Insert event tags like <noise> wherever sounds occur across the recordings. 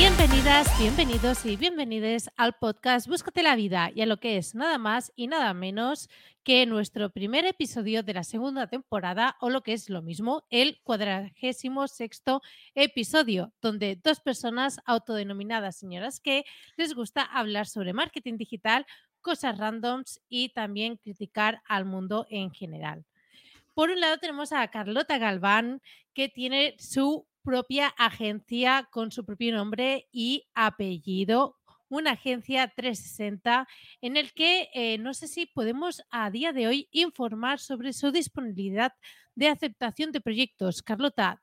Bienvenidas, bienvenidos y bienvenides al podcast Búscate la vida y a lo que es nada más y nada menos que nuestro primer episodio de la segunda temporada o lo que es lo mismo, el cuadragésimo sexto episodio, donde dos personas autodenominadas señoras que les gusta hablar sobre marketing digital, cosas randoms y también criticar al mundo en general. Por un lado tenemos a Carlota Galván, que tiene su propia agencia con su propio nombre y apellido, una agencia 360 en el que eh, no sé si podemos a día de hoy informar sobre su disponibilidad de aceptación de proyectos. Carlota,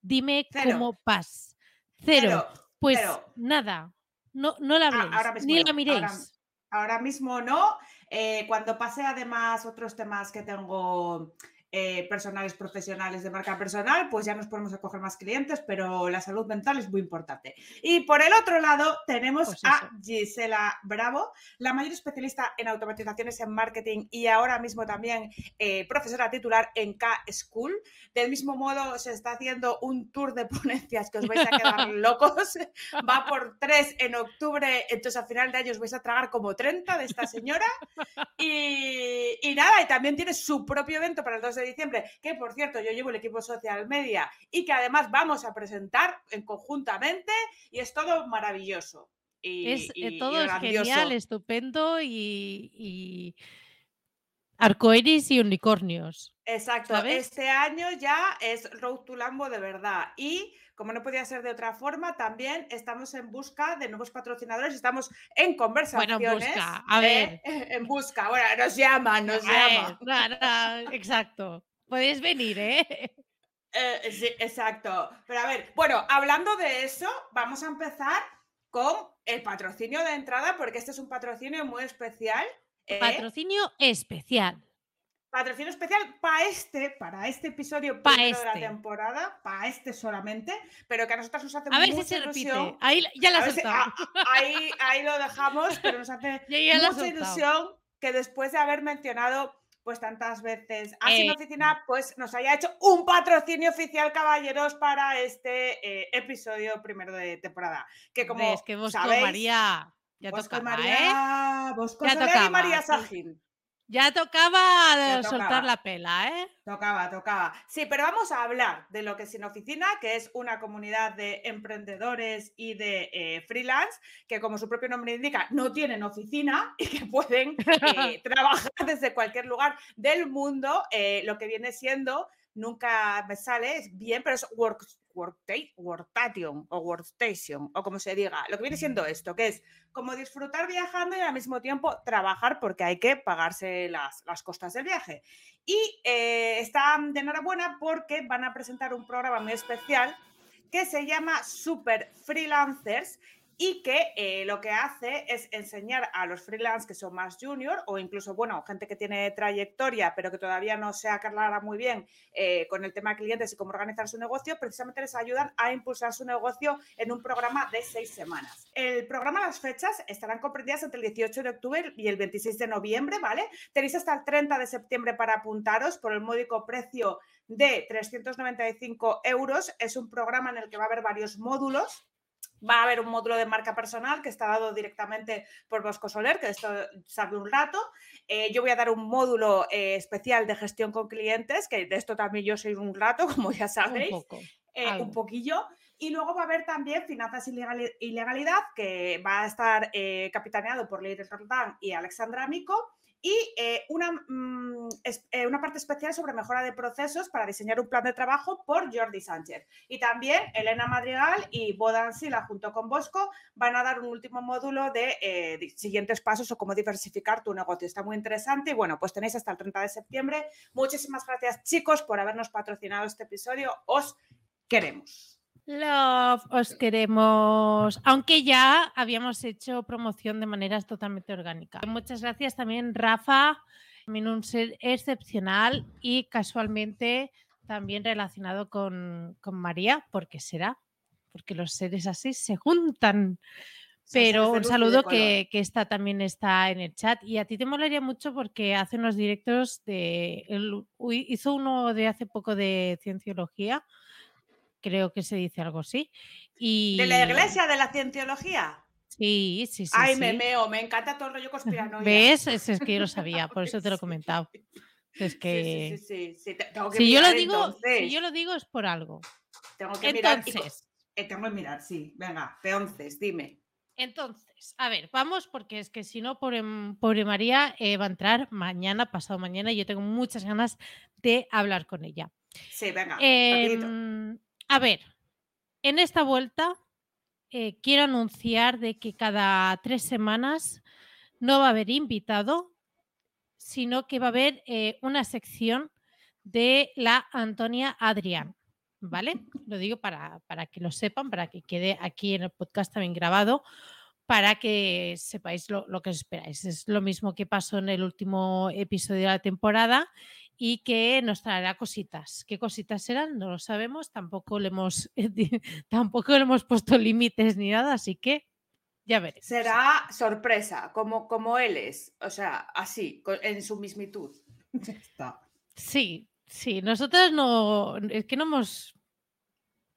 dime cómo vas. Cero. pues nada, no, no la veis, ni la miréis. Ahora, mismo no. Eh, cuando pase además otros temas que tengo eh, personales profesionales de marca personal, pues ya nos podemos acoger más clientes, pero la salud mental es muy importante. Y por el otro lado tenemos pues a Gisela Bravo, la mayor especialista en automatizaciones en marketing y ahora mismo también eh, profesora titular en K-School. Del mismo modo se está haciendo un tour de <laughs> ponencias que os vais a quedar <laughs> locos. Va por tres en octubre, entonces a final de año os vais a tragar como 30 de esta señora. Y, y nada, y también tiene su propio evento para el 2 de diciembre, que por cierto yo llevo el equipo social media y que además vamos a presentar en conjuntamente y es todo maravilloso. Y, es, eh, todo es genial, estupendo y, y arcoiris y unicornios. Exacto, este año ya es Road to Lambo de verdad y como no podía ser de otra forma, también estamos en busca de nuevos patrocinadores, estamos en conversaciones. Bueno, en busca, a ver. <laughs> En busca, bueno, nos llaman, nos llaman. exacto, podéis venir, ¿eh? ¿eh? Sí, exacto. Pero a ver, bueno, hablando de eso, vamos a empezar con el patrocinio de entrada, porque este es un patrocinio muy especial. ¿eh? Patrocinio especial patrocinio especial para este, para este episodio pa este. de la este. temporada, para este solamente, pero que a nosotros nos hace a ver si se repite. Ahí ya la has ahí, ahí, lo dejamos, pero nos hace <laughs> mucha ilusión que después de haber mencionado pues tantas veces así eh, oficina, pues nos haya hecho un patrocinio oficial, caballeros, para este eh, episodio primero de temporada. Que como es que María, ya Bosco María, ¿eh? Bosco ya y María Sajín. Ya tocaba soltar la pela, ¿eh? Tocaba, tocaba. Sí, pero vamos a hablar de lo que es Sin Oficina, que es una comunidad de emprendedores y de eh, freelance, que como su propio nombre indica, no tienen oficina <laughs> y que pueden eh, <laughs> trabajar desde cualquier lugar del mundo, eh, lo que viene siendo nunca me sale, es bien, pero es work, workstation o workstation o como se diga. Lo que viene siendo esto, que es como disfrutar viajando y al mismo tiempo trabajar porque hay que pagarse las, las costas del viaje. Y eh, están de enhorabuena porque van a presentar un programa muy especial que se llama Super Freelancers y que eh, lo que hace es enseñar a los freelance que son más junior o incluso, bueno, gente que tiene trayectoria pero que todavía no se aclara muy bien eh, con el tema de clientes y cómo organizar su negocio, precisamente les ayudan a impulsar su negocio en un programa de seis semanas. El programa, las fechas estarán comprendidas entre el 18 de octubre y el 26 de noviembre, ¿vale? Tenéis hasta el 30 de septiembre para apuntaros por el módico precio de 395 euros. Es un programa en el que va a haber varios módulos Va a haber un módulo de marca personal que está dado directamente por Bosco Soler, que de esto sabe un rato. Eh, yo voy a dar un módulo eh, especial de gestión con clientes, que de esto también yo soy un rato, <laughs> como ya sabéis. Un, eh, un poquillo. Y luego va a haber también finanzas y legalidad, que va a estar capitaneado por Leire Roldán y Alexandra Mico y eh, una, mm, eh, una, parte especial sobre mejora de procesos para diseñar un plan de trabajo por Jordi Sánchez. Y también Elena Madrigal y Bodan Sila junto con Bosco van a dar un último módulo de, eh, de, siguientes pasos o cómo diversificar tu negocio. Está muy interesante y bueno, pues tenéis hasta el 30 de septiembre. Muchísimas gracias chicos por habernos patrocinado este episodio. Os queremos. Love, os queremos. Aunque ya habíamos hecho promoción de maneras totalmente orgánica. Muchas gracias también, Rafa, también un ser excepcional y casualmente también relacionado con, con María, porque será, porque los seres así se juntan. Pero un saludo que, que esta también está en el chat. Y a ti te molaría mucho porque hace unos directos de. él hizo uno de hace poco de cienciología. Creo que se dice algo así. Y... ¿De la iglesia de la cienciología? Sí, sí, sí. Ay, sí. me meo, me encanta todo el rollo <laughs> conspiranoia. ¿Ves? Es, es que yo lo sabía, por <laughs> eso te lo he comentado. Es que. sí, sí, sí, sí, te- tengo que Si yo lo mirar, digo, entonces. si yo lo digo es por algo. Tengo que mirar. y Entonces, eh, tengo que mirar, sí. Venga, peonces, dime. entonces, a ver, vamos, porque es que si no, pobre, pobre María eh, va a entrar mañana, pasado mañana, y yo tengo muchas ganas de hablar con ella. Sí, venga, rapidito. A ver, en esta vuelta eh, quiero anunciar de que cada tres semanas no va a haber invitado, sino que va a haber eh, una sección de la Antonia Adrián. ¿Vale? Lo digo para, para que lo sepan, para que quede aquí en el podcast también grabado, para que sepáis lo, lo que os esperáis. Es lo mismo que pasó en el último episodio de la temporada y que nos traerá cositas. ¿Qué cositas serán? No lo sabemos, tampoco le hemos, <laughs> tampoco le hemos puesto límites ni nada, así que ya veremos. Será sorpresa, como, como él es. O sea, así, en su mismitud. <laughs> Sí, sí, nosotras no, es que no hemos,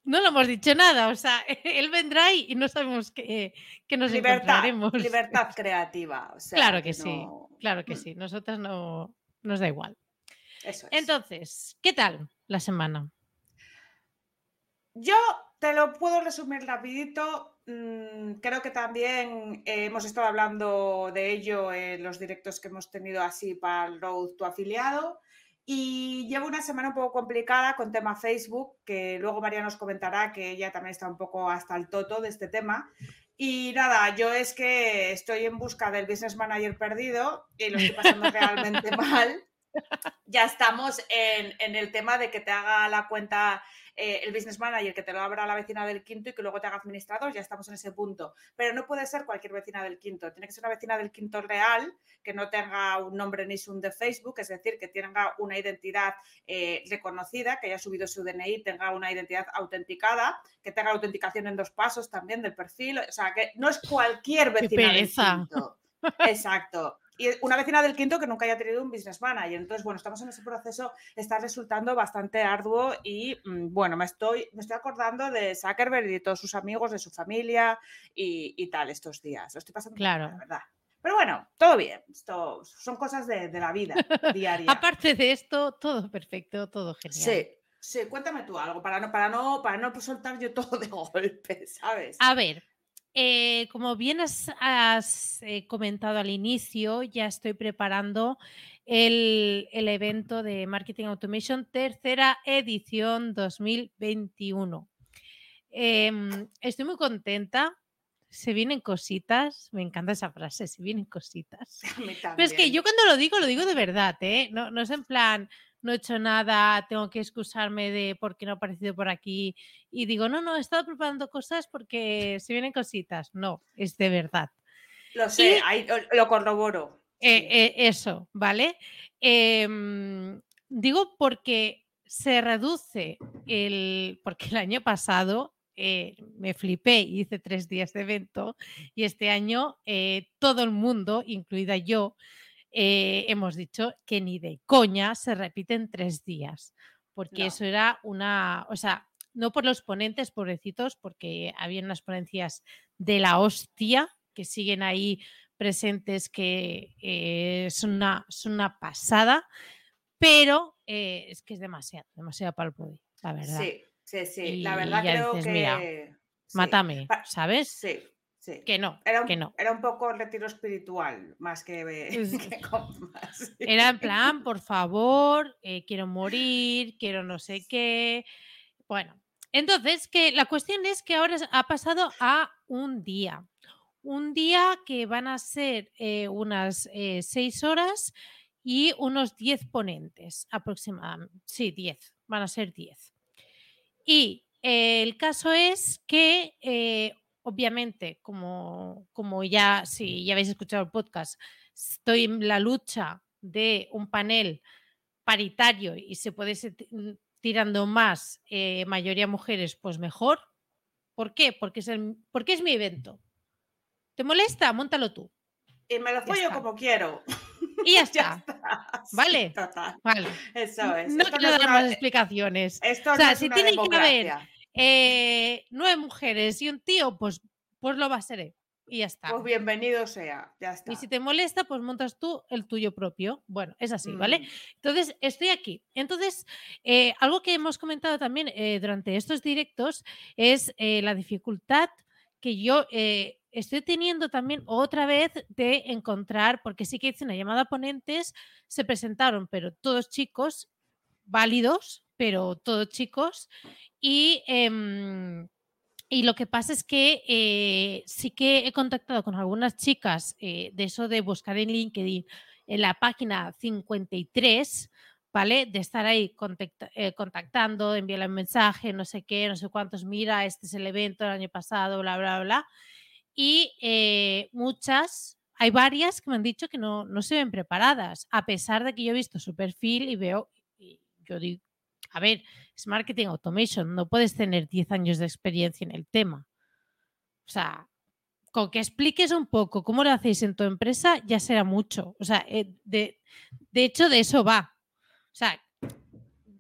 no le hemos dicho nada, o sea, <laughs> él vendrá y y no sabemos qué, qué nos Libertad, encontraremos. libertad creativa. o sea, Claro que sí, no- claro que Mm, sí, nosotras no nos da igual. Eso es. Entonces, ¿qué tal la semana? Yo te lo puedo resumir rapidito. mm, creo que también eh, hemos estado hablando de ello en los directos que hemos tenido así para el Road to afiliado. Y llevo una semana un poco complicada con tema Facebook, que luego María nos comentará que ella también está un poco hasta el toto de este tema. Y nada, yo es que estoy en busca del business manager perdido y lo estoy pasando <laughs> realmente mal. Ya estamos en, en el tema de que te haga la cuenta eh, el business manager, que te lo abra la vecina del quinto y que luego te haga administrador, ya estamos en ese punto. Pero no puede ser cualquier vecina del quinto, tiene que ser una vecina del quinto real, que no tenga un nombre ni un de Facebook, es decir, que tenga una identidad eh, reconocida, que haya subido su DNI, tenga una identidad autenticada, que tenga autenticación en dos pasos también del perfil, o sea, que no es cualquier ¡Qué vecina del quinto. Exacto. Y una vecina del quinto que nunca haya tenido un business manager. Entonces, bueno, estamos en ese proceso, está resultando bastante arduo y mm, bueno, me estoy, me estoy acordando de Zuckerberg y de todos sus amigos, de su familia y, y tal estos días. Lo estoy pasando Claro. la verdad. Pero bueno, todo bien. Esto son cosas de, de la vida <laughs> diaria. Aparte de esto, todo perfecto, todo genial. Sí, sí, cuéntame tú algo para no, para no, para no soltar yo todo de <laughs> golpe, ¿sabes? A ver, eh, como bien has, has, eh, comentado al inicio, ya estoy preparando el, el evento de Marketing Automation, tercera edición 2021. Em, estoy muy contenta. Se vienen cositas. Me encanta esa frase, se vienen cositas. <laughs> Pero es que yo cuando lo digo, lo digo de verdad, ¿eh? No, no es en plan, no he hecho nada, tengo que excusarme de por qué no he aparecido por aquí. Y digo, no, no, he estado preparando cosas porque se vienen cositas. No, es de verdad. Lo sé, y- ahí lo- corroboro. Eh, eh, eso, ¿vale? Em, digo porque se reduce el. Porque el año pasado eh, me flipé y hice tres días de evento y este año eh, todo el mundo, incluida yo, eh, hemos dicho que ni de coña se repiten tres días, porque No. eso era una, o sea, no por los ponentes, pobrecitos, porque había unas ponencias de la hostia que siguen ahí presentes que eh, son, una, son una pasada, pero eh, es que es demasiado, demasiado para el body, la verdad. Sí, sí, sí. Y La verdad creo dices, que. mira, sí, Mátame, ¿sabes? Sí, sí. Que no, Era un, que no. era un poco retiro espiritual, más que, Es- <laughs> que con más. Era en plan, <laughs> por favor, eh, quiero morir, quiero no sé qué. Bueno, entonces, que la cuestión es que ahora ha pasado a un día. Un día que van a ser eh, unas eh, seis horas y unos 10 ponentes aproximadamente. Sí, 10, van a ser 10. Y el caso es que, obviamente, como, como ya, si ya habéis escuchado el podcast, estoy en la lucha de un panel paritario y se puede ser mm, tirando más eh, mayoría mujeres, pues mejor. ¿Por qué? Porque es, el- porque es mi evento. ¿Te molesta? Móntalo tú. Y me lo follo como quiero. Y ya <laughs> Ya está. <laughs> Sí, Vale. total. Vale. Eso es. No Esto quiero es dar una- más explicaciones. Esto O sea, no si tiene que haber-. Eh, nueve mujeres y un tío, pues, pues lo va a ser. Y ya está. Pues bienvenido sea. Ya está. Y si te molesta, pues montas tú el tuyo propio. Bueno, es así, ¿vale? Mm, Entonces, estoy aquí. Entonces, eh, algo que hemos comentado también eh, durante estos directos es eh, la dificultad que yo estoy teniendo también otra vez de encontrar, porque sí que hice una llamada a ponentes, se presentaron, pero todos chicos, válidos, pero todos chicos, y... em, y lo que pasa es que eh, sí que he contactado con algunas chicas eh, de eso de buscar en LinkedIn en la página 53, ¿vale? De estar ahí eh, contactando, enviarle un mensaje, no sé qué, no sé cuántos, mira, este es el evento del año pasado, bla, bla, bla. Y muchas, hay varias que me han dicho que no, no se ven preparadas, a pesar de que yo he visto su perfil y veo, y yo digo, a ver, es marketing automation, no puedes tener 10 años de experiencia en el tema. O sea, con que expliques un poco cómo lo hacéis en tu empresa, ya será mucho. O sea, eh, de, de hecho, de eso va. O sea,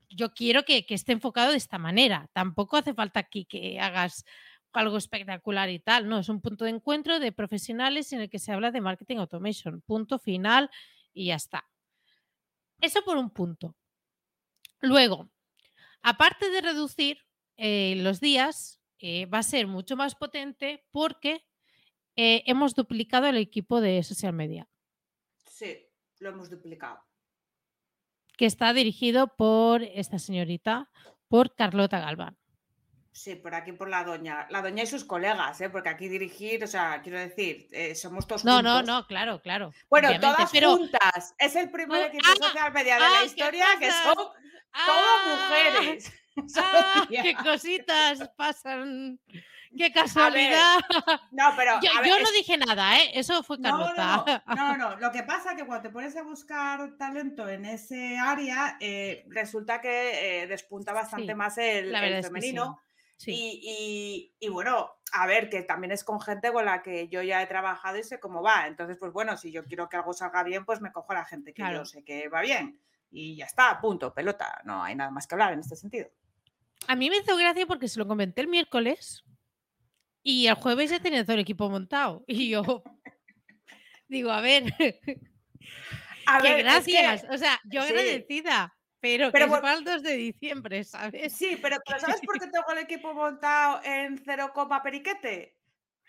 yo quiero que, que esté enfocado de esta manera. Tampoco hace falta aquí que hagas algo espectacular y tal. No, es un punto de encuentro de profesionales en el que se habla de marketing automation. Punto final y ya está. Eso por un punto. Luego, aparte de reducir eh, los días, eh, va a ser mucho más potente porque eh, hemos duplicado el equipo de social media, Sí, lo hemos duplicado. que está dirigido por esta señorita, por Carlota Galván. Sí, por aquí por la doña. La doña y sus colegas, ¿eh? porque aquí dirigir, o sea, quiero decir, eh, somos todos No, no, no, claro, claro. Bueno, obviamente, todas pero- juntas. Es el primer Ah, equipo ah, social media de ah, la ¿qué historia que son todas ¡Ah! mujeres. <laughs> ¡Ah! <laughs> ¡Qué cositas pasan! ¡Qué casualidad! No, pero Yo, a ver, yo es- no dije nada, ¿eh? Eso fue No, no, Carlota. no, no, <laughs> no. Lo que pasa es que cuando te pones a buscar talento en ese área, eh, resulta que eh, despunta bastante Sí, más el, la el verdad es que sí. Sí. Y, y- y bueno, a ver, que también es con gente con la que yo ya he trabajado y sé cómo va. Entonces, pues bueno, si yo quiero que algo salga bien, pues me cojo a la gente que Claro. yo sé que va bien. Y ya está, punto, pelota. No hay nada más que hablar en este sentido. A mí me hizo gracia porque se lo comenté el miércoles y el jueves ya tenía todo el equipo montado. Y yo digo, a ver, A qué ver, es que- gracias. O sea, yo sí. agradecida, pero, Pero que es para el 2 de diciembre, ¿sabes? Sí, pero, pero ¿sabes por qué <laughs> tengo el equipo montado en cero coma periquete?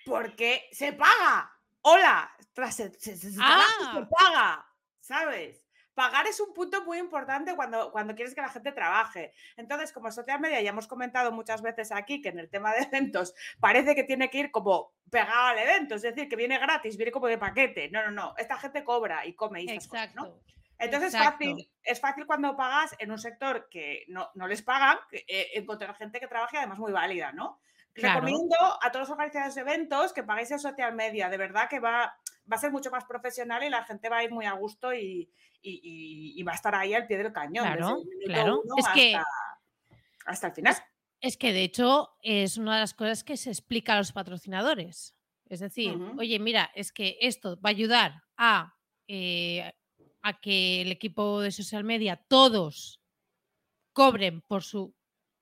Porque se paga. Hola, tras se, Ah. paga, ¿sabes? Pagar es un punto muy importante cuando, cuando quieres que la gente trabaje. Entonces, como social media, ya hemos comentado muchas veces aquí que en el tema de eventos parece que tiene que ir como pegado al evento, es decir, que viene gratis, viene como de paquete. No, no, no. Esta gente cobra y come y estas cosas, ¿no? Entonces Exacto. es fácil, es fácil cuando pagas en un sector que no, no les pagan, eh, encontrar gente que trabaje además muy válida, ¿no? Claro. Recomiendo a todos los organizadores de eventos que paguéis en social media, de verdad que va, va a ser mucho más profesional y la gente va a ir muy a gusto y, y- y- y va a estar ahí al pie del cañón. Claro, claro. Es que- hasta, hasta el final. Es que de hecho es una de las cosas que se explica a los patrocinadores. Es decir, oye, mira, es que esto va a ayudar a, eh, a que el equipo de social media, todos cobren por su,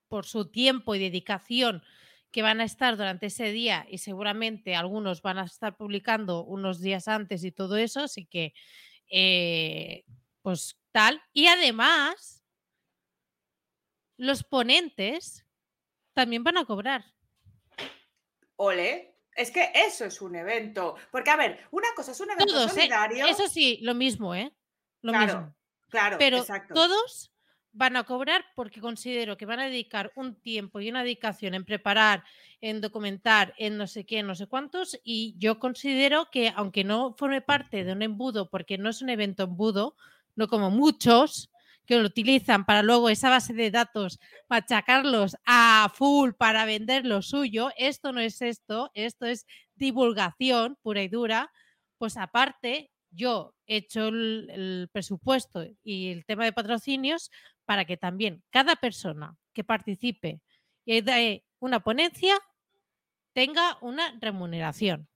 por su tiempo y dedicación que van a estar durante ese día y seguramente algunos van a estar publicando unos días antes y todo eso, así que eh, pues tal. Y además, los ponentes también van a cobrar. Ole. Es que eso es un evento. Porque, a ver, una cosa es un evento Todos, ¿eh? solidario. Eso sí, lo mismo, ¿eh? Lo claro, mismo. claro, Pero exacto. todos van a cobrar porque considero que van a dedicar un tiempo y una dedicación en preparar, en documentar, en no sé qué, no sé cuántos. Y yo considero que, aunque no forme parte de un embudo, porque no es un evento embudo, no como muchos que lo utilizan para luego esa base de datos machacarlos a full para vender lo suyo, esto no es esto, esto es divulgación pura y dura, pues aparte yo he hecho el, el presupuesto y el tema de patrocinios para que también cada persona que participe y dé una ponencia tenga una remuneración.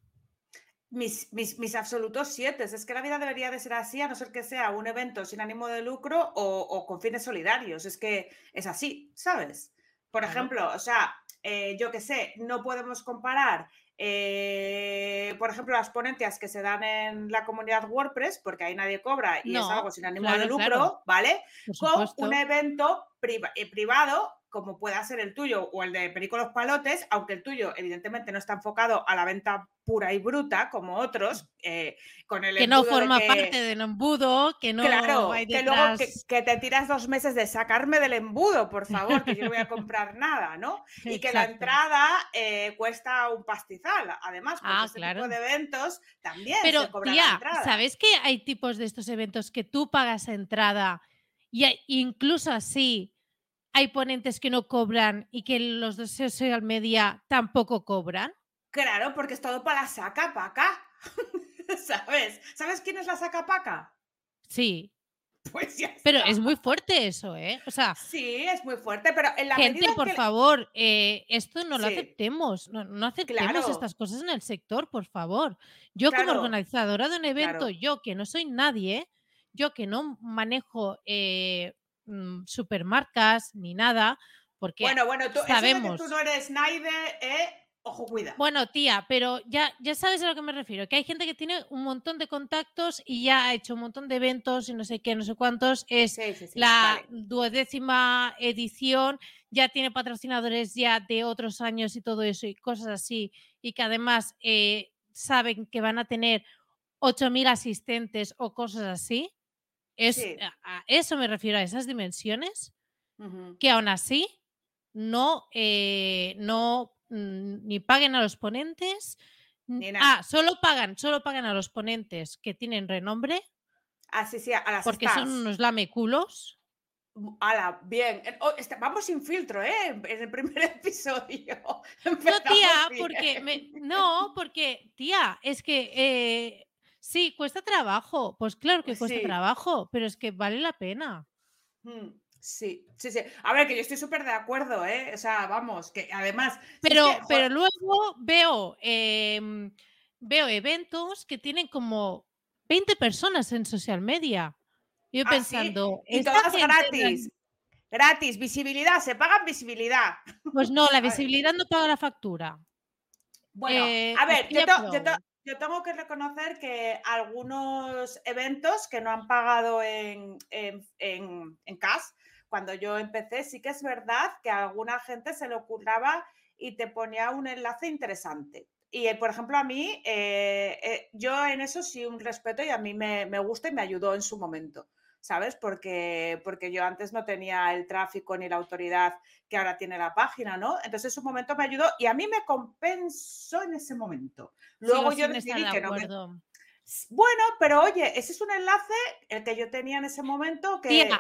Mis, mis, mis, absolutos siete. Es que la vida debería de ser así, a no ser que sea un evento sin ánimo de lucro o, o con fines solidarios. Es que es así, ¿sabes? Por ejemplo, o sea, eh, yo qué sé, no podemos comparar, eh, por ejemplo, las ponencias que se dan en la comunidad WordPress, porque ahí nadie cobra y es algo sin ánimo de lucro, ¿vale? Con un evento eh, privado como pueda ser el tuyo o el de Perico Palotes, aunque el tuyo evidentemente no está enfocado a la venta pura y bruta como otros, eh, con el que no forma parte del embudo, que no claro, que luego que, te tiras dos meses de sacarme del embudo, por <laughs> favor, que yo no voy a comprar nada, ¿no? Y que la entrada eh, cuesta un pastizal, además, porque ah, este tipo de eventos también Pero, se cobra tía, entrada. ¿sabes que hay tipos de estos eventos que tú pagas entrada y incluso así hay ponentes que no cobran y que los de social media tampoco cobran? Claro, porque es todo para la saca paca. <laughs> ¿Sabes? ¿Sabes quién es la saca paca? Sí. Pues ya Pero es muy fuerte eso, ¿eh? O sea. Sí, es muy fuerte, pero en la gente, medida por favor, eh, esto no lo aceptemos. No, aceptemos estas cosas en el sector, por favor. Yo, como organizadora de un evento, yo que no soy nadie, yo que no manejo eh, Mm, supermarcas ni nada, porque bueno, bueno, tú, sabemos. que tú no eres Snyder, ¿eh? Ojo, cuida. Bueno, tía, pero ya, ya sabes a lo que me refiero, que hay gente que tiene un montón de contactos y ya ha hecho un montón de eventos y no sé qué, no sé cuántos. Es la duodécima edición, ya tiene patrocinadores ya de otros años y todo eso y cosas así, y que además eh, saben que van a tener 8.000 asistentes o cosas así. Es, a, eso me refiero, a esas dimensiones, que aún así no, eh, no mm, ni paguen a los ponentes. ah, solo pagan, solo pagan a los ponentes que tienen renombre. Ah, sí, sí, a las Porque son unos lameculos. Ala, bien. Oh, vamos sin filtro, ¿eh? En el primer <laughs> episodio. no, tía, porque no, porque, tía, es que eh, Sí, cuesta trabajo. Pues claro que cuesta trabajo, pero es que vale la pena. Mm, sí, sí, sí. A ver, que yo estoy súper de acuerdo, ¿eh? O sea, vamos, que además. Pero, pero luego veo, em, veo eventos que tienen como 20 personas en social media. Yo ah, pensando. Y todas gratis. Gratis, visibilidad, se pagan visibilidad. Pues no, la <laughs> visibilidad no paga la factura. Bueno, eh, a ver, yo, yo tengo que reconocer que algunos eventos que no han pagado en, en, en, CAS, cuando yo empecé, sí que es verdad que a alguna gente se le ocurraba y te ponía un enlace interesante. Y, eh, por ejemplo, a mí, eh, eh, yo en eso sí un respeto y a mí me, me gusta y me ayudó en su momento. ¿Sabes? Porque, porque yo antes no tenía el tráfico ni la autoridad que ahora tiene la página, ¿no? Entonces, en un momento me ayudó y a mí me compensó en ese momento. Luego yo decidí que no. Bueno, pero oye, ese es un enlace el que yo tenía en ese momento que.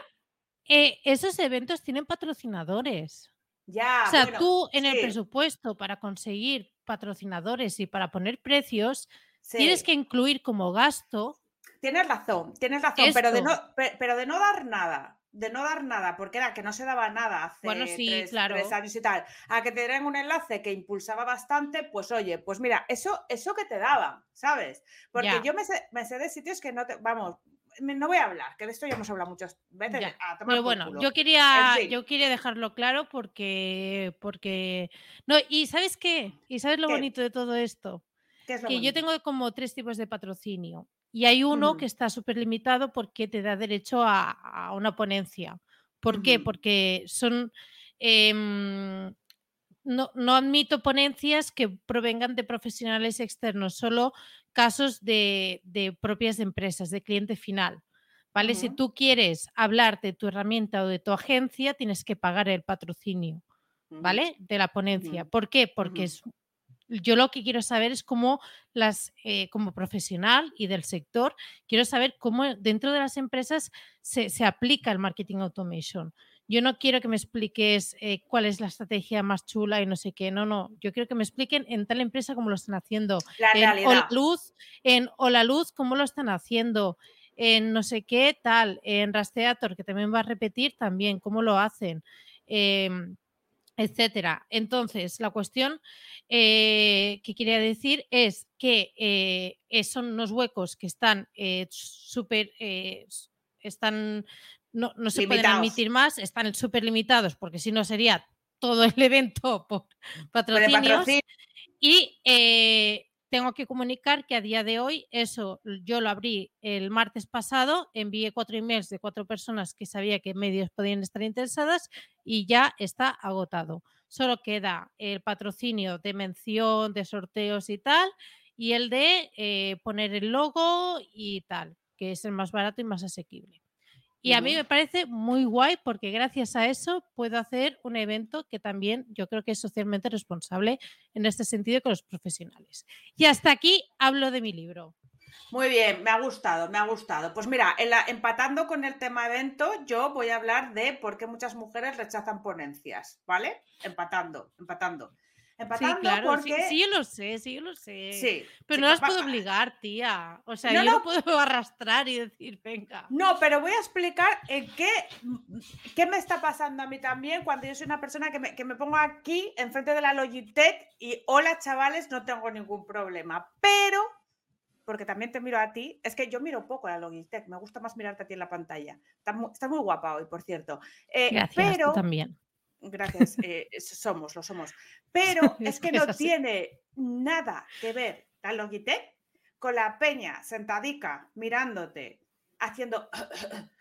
Eh, esos eventos tienen patrocinadores. Ya. O sea, tú en el presupuesto para conseguir patrocinadores y para poner precios, tienes que incluir como gasto tienes razón, tienes razón, pero de, no, pero de no dar nada, de no dar nada, porque era que no se daba nada hace bueno, sí, claro. años y tal, a que te dieran un enlace que impulsaba bastante, pues oye, pues mira, eso, eso que te daban, ¿sabes? Porque yo me sé, me sé, de sitios que no te, vamos, no voy a hablar, que de esto ya hemos hablado muchas veces. Pero bueno, yo quería, yo quería dejarlo claro porque, porque, no, y ¿sabes qué? ¿Y sabes lo bonito de todo esto? que yo tengo como tres tipos de patrocinio. Y hay uno que está súper limitado porque te da derecho a, una ponencia. ¿Por qué? Porque son... Em, no, admito ponencias que provengan de profesionales externos, solo casos de, propias empresas, de cliente final. ¿Vale? Si tú quieres hablar de tu herramienta o de tu agencia, tienes que pagar el patrocinio, ¿vale? De la ponencia. ¿Por qué? Porque es yo lo que quiero saber es cómo las, eh, como profesional y del sector, quiero saber cómo dentro de las empresas se, aplica el marketing automation. Yo no quiero que me expliques eh, cuál es la estrategia más chula y no sé qué. No, no. Yo quiero que me expliquen en tal empresa cómo lo están haciendo. en Hola Luz, en Hola Luz, cómo lo están haciendo. En no sé qué, tal. En Rastreator, que también va a repetir también cómo lo hacen. Em, etcétera. Entonces, la cuestión eh, que quería decir es que eh, son unos huecos que están eh, súper, están, no, se pueden admitir más, están súper limitados, porque si no sería todo el <laughs> evento por patrocinios. Y tengo que comunicar que a día de hoy, eso yo lo abrí el martes pasado, envié cuatro emails de cuatro personas que sabía que medios podían estar interesadas y ya está agotado. Solo queda el patrocinio de mención, de sorteos y tal, y el de eh, poner el logo y tal, que es el más barato y más asequible. Y a mí me parece muy guay porque gracias a eso puedo hacer un evento que también yo creo que es socialmente responsable en este sentido con los profesionales. Y hasta aquí hablo de mi libro. Muy bien, me ha gustado, me ha gustado. Pues mira, empatando con el tema evento, yo voy a hablar de por qué muchas mujeres rechazan ponencias, ¿vale? Empatando, empatando. Empatando sí, claro, porque... sí, yo lo sé, sí, yo lo sé. Sí, pero no las puedo obligar, tía. O sea, yo no puedo <laughs> arrastrar y decir, venga. No, pero voy a explicar en qué, qué me está pasando a mí también cuando yo soy una persona que me, que me pongo aquí enfrente de la Logitech y hola chavales, no tengo ningún problema. Pero porque también te miro a ti. Es que yo miro poco la Logitech, me gusta más mirarte a ti en la pantalla. Estás muy, guapa hoy, por cierto. Eh, Gracias, pero, también. Gracias, eh, somos, lo somos. Pero <laughs> es que no tiene nada que ver la Logitech con la peña sentadica mirándote, haciendo <clears throat>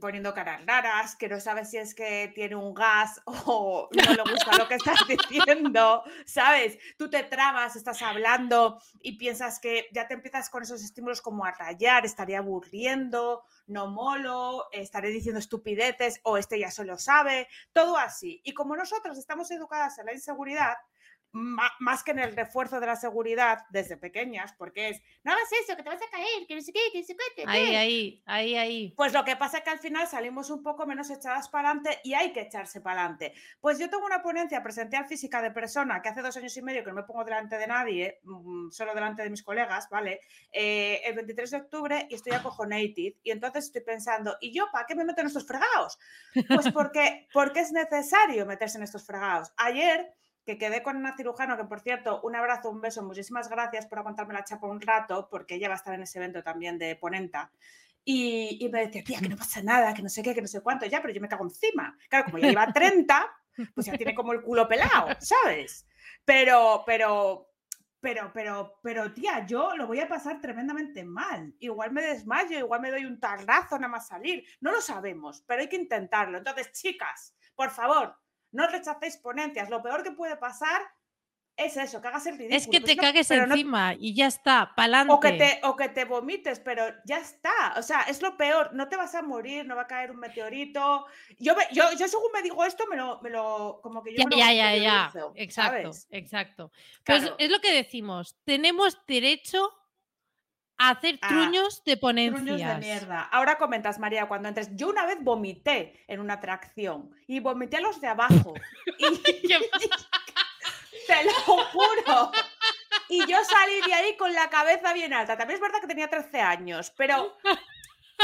poniendo caras raras, que no sabes si es que tiene un gas <laughs> o no le gusta lo que <laughs> estás diciendo, ¿sabes? Tú te trabas, estás hablando y piensas que ya te empiezas con esos estímulos como a rayar, estaría aburriendo, no molo, estaré diciendo estupideces o este ya solo sabe, todo así. Y como nosotros estamos educadas en la inseguridad, más que en el refuerzo de la seguridad desde pequeñas, porque es, no hagas eso, que te vas a caer, que no sé qué, que no sé qué. Ahí, ahí, ahí, ahí. Pues lo que pasa es que al final salimos un poco menos echadas para adelante y hay que echarse para adelante. Pues yo tengo una ponencia presencial física de persona que hace dos años y medio que no me pongo delante de nadie, mm, solo delante de mis colegas, ¿vale? Eh, el 23 de octubre y estoy acojonated y entonces estoy pensando, ¿y yo para qué me meto en estos fregados? Pues porque, porque es necesario meterse en estos fregados. Ayer que quedé con una cirujano, que por cierto, un abrazo, un beso, muchísimas gracias por aguantarme la chapa un rato, porque ella va a estar en ese evento también de ponenta. Y, me decía, tía, que no pasa nada, que no sé qué, que no sé cuánto, ya, pero yo me cago encima. Claro, como ya lleva 30, pues ya tiene como el culo pelado, ¿sabes? Pero, pero, pero, pero, pero, tía, yo lo voy a pasar tremendamente mal. Igual me desmayo, igual me doy un tarrazo nada más salir. No lo sabemos, pero hay que intentarlo. Entonces, chicas, por favor, no rechacéis ponencias. Lo peor que puede pasar es eso, que hagas el ridículo. Es que te cagues encima y ya está, pa'lante. O que, te, o que te vomites, pero ya está. O sea, es lo peor. No te vas a morir, no va a caer un meteorito. Yo, yo, yo según me digo esto, me lo, me lo como que yo ya, ya, ya, Exacto, exacto. Pues es lo que decimos. Tenemos derecho hacer ah, truños de ponencias. Truños de mierda. Ahora comentas, María, cuando entres. Yo una vez vomité en una atracción y vomité a los de abajo. <laughs> y, <laughs> te lo juro. Y yo salí de ahí con la cabeza bien alta. También es verdad que tenía 13 años, pero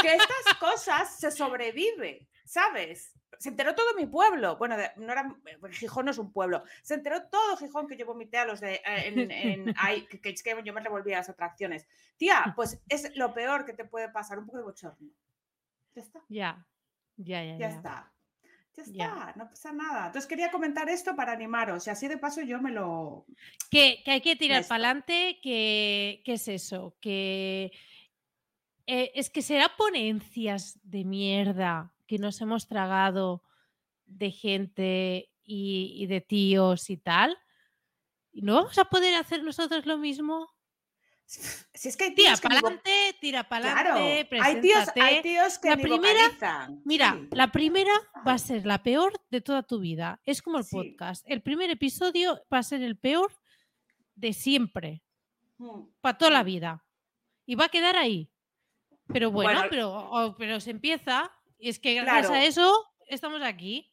que estas cosas se sobrevive, ¿sabes? Se enteró todo mi pueblo. Bueno, no era, Gijón no es un pueblo. Se enteró todo Gijón que yo vomité a los de. Eh, en, <laughs> que, que, yo me revolvía a las atracciones. Tía, pues es lo peor que te puede pasar, un poco de bochorno. Ya está. Ya, ya, ya. Ya, está. Ya está, no pasa nada. Entonces quería comentar esto para animaros y así de paso yo me lo... Que, que hay que tirar para adelante, que, es eso, que eh, es que será ponencias de mierda que nos hemos tragado de gente y, de tíos y tal, ¿no vamos a poder hacer nosotros lo mismo? Si es que hay tira para adelante, tira para adelante, claro. hay, tíos, hay tíos que la primera, mira, la primera va a ser la peor de toda tu vida. Es como el podcast. El primer episodio va a ser el peor de siempre, mm, para toda la vida, y va a quedar ahí. Pero bueno, pero, pero se empieza y es que gracias a eso estamos aquí.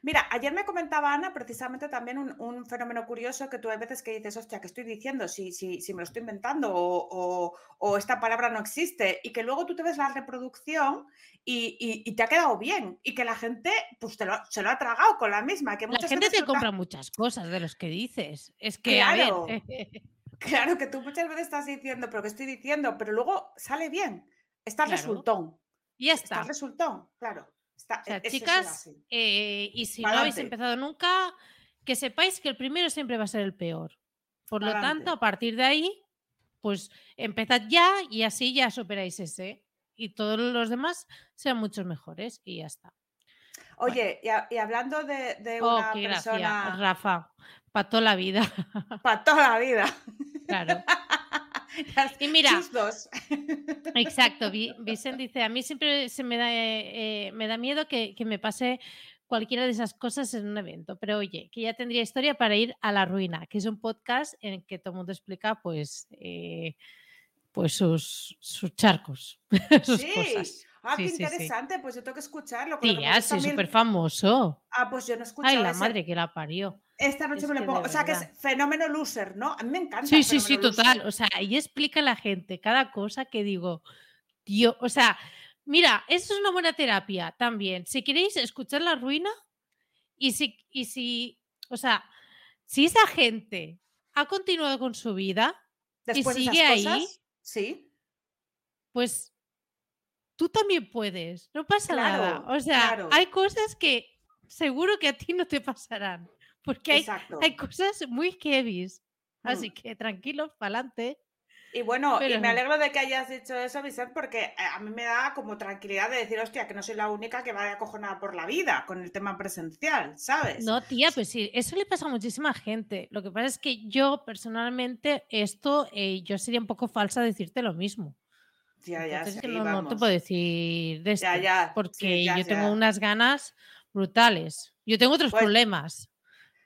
Mira, ayer me comentaba Ana precisamente también un, fenómeno curioso que tú hay veces que dices, hostia, ¿qué estoy diciendo? Si, si, si me lo estoy inventando o, esta palabra no existe. Y que luego tú te ves la reproducción y, te ha quedado bien. Y que la gente pues te lo, se lo ha tragado con la misma. Que la gente te compra muchas cosas de los que dices. Es que, claro, claro que tú muchas veces estás diciendo, pero ¿qué estoy diciendo? Pero luego sale bien. Está el resultón. Y ya está. Está el resultón, claro. E, chicas, eh, y si no habéis empezado nunca, que sepáis que el primero siempre va a ser el peor. Por lo tanto, a partir de ahí, pues empezad ya y así ya superáis ese. Y todos los demás sean muchos mejores y ya está. Oye, y, hablando de, oh, una persona. Rafa, para toda la vida. Para toda la vida. Claro. <laughs> <laughs> y mira, exacto, <laughs> Vicente dice, a mí siempre se me da, eh, me da miedo que, me pase cualquiera de esas cosas en un evento, pero oye, que ya tendría historia para ir a la ruina, que es un podcast en el que todo el mundo explica pues, eh, pues sus, sus charcos, <laughs> sus sí. cosas. Ah, qué interesante, pues yo tengo que escucharlo. Tía, sí, súper famoso. Ah, pues yo no escucho. Ay, la madre que la parió. Esta noche me lo pongo. O sea, que es fenómeno loser, ¿no? A mí me encanta. Sí, sí, sí, total. O sea, ahí explica a la gente cada cosa que digo, tío, o sea, mira, eso es una buena terapia también. Si queréis escuchar la ruina y si, y si, o sea, si esa gente ha continuado con su vida y sigue ahí, sí. pues tú también puedes, no pasa nada. O sea, hay cosas que seguro que a ti no te <laughs> pasarán, porque hay, hay cosas muy heavy. Así mm. que tranquilos, para adelante. Y bueno, y me alegro de que hayas dicho eso, Vicente, porque eh, a mí me da como tranquilidad de decir, hostia, que no soy la única que va acojonada por la vida con el tema presencial, ¿sabes? No, tía, pues sí, eso le pasa a muchísima gente. Lo que pasa es que yo personalmente, esto, eh, yo sería un poco falsa decirte lo mismo. Ya, ya, no, te puedo decir de esto, porque yo tengo unas ganas brutales. Yo tengo otros pues problemas,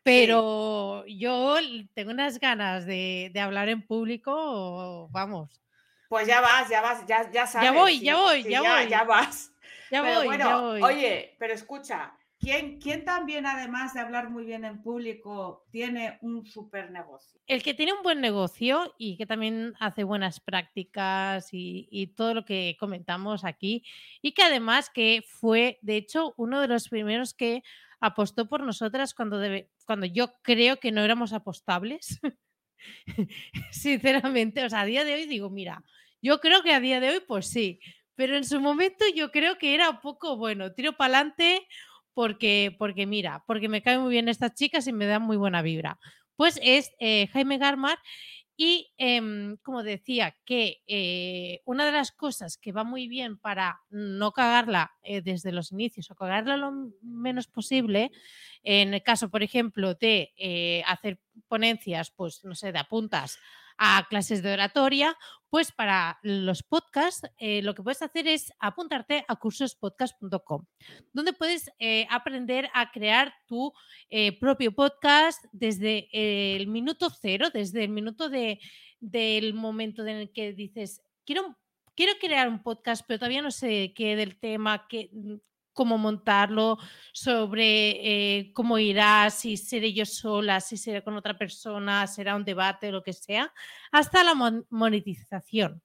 pero yo tengo unas ganas de, hablar en público, vamos. Pues ya vas, ya vas, ya, ya sabes. Ya voy, ya voy, ya, voy. Ya vas. Ya voy, ya voy. Oye, pero escucha, ¿Quién, también, además de hablar muy bien en público, tiene un super negocio? El que tiene un buen negocio y que también hace buenas prácticas y, todo lo que comentamos aquí, y que además que fue, de hecho, uno de los primeros que apostó por nosotras cuando, cuando yo creo que no éramos apostables. <laughs> Sinceramente, o sea, a día de hoy digo, mira, yo creo que a día de hoy, pues sí, pero en su momento yo creo que era un poco, bueno, tiro para adelante porque, porque mira, porque me caen muy bien estas chicas y me dan muy buena vibra. Pues es eh, Jaime Garmar y em, como decía, que eh, una de las cosas que va muy bien para no cagarla eh, desde los inicios o cagarla lo menos posible, en el caso, por ejemplo, de hacer ponencias, pues no sé, de apuntas a clases de oratoria, pues para los podcasts eh, lo que puedes hacer es apuntarte a cursospodcast.com, donde puedes eh, aprender a crear tu eh, propio podcast desde el minuto cero, desde el minuto de, del momento en el que dices, quiero quiero crear un podcast, pero todavía no sé qué del tema, qué, cómo montarlo, sobre eh, cómo irá, si seré yo sola, si seré con otra persona, será un debate lo que sea, hasta la monetización.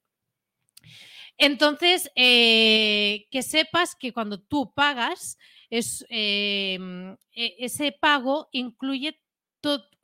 Entonces, eh, que sepas que cuando tú pagas, es, em, e, ese pago incluye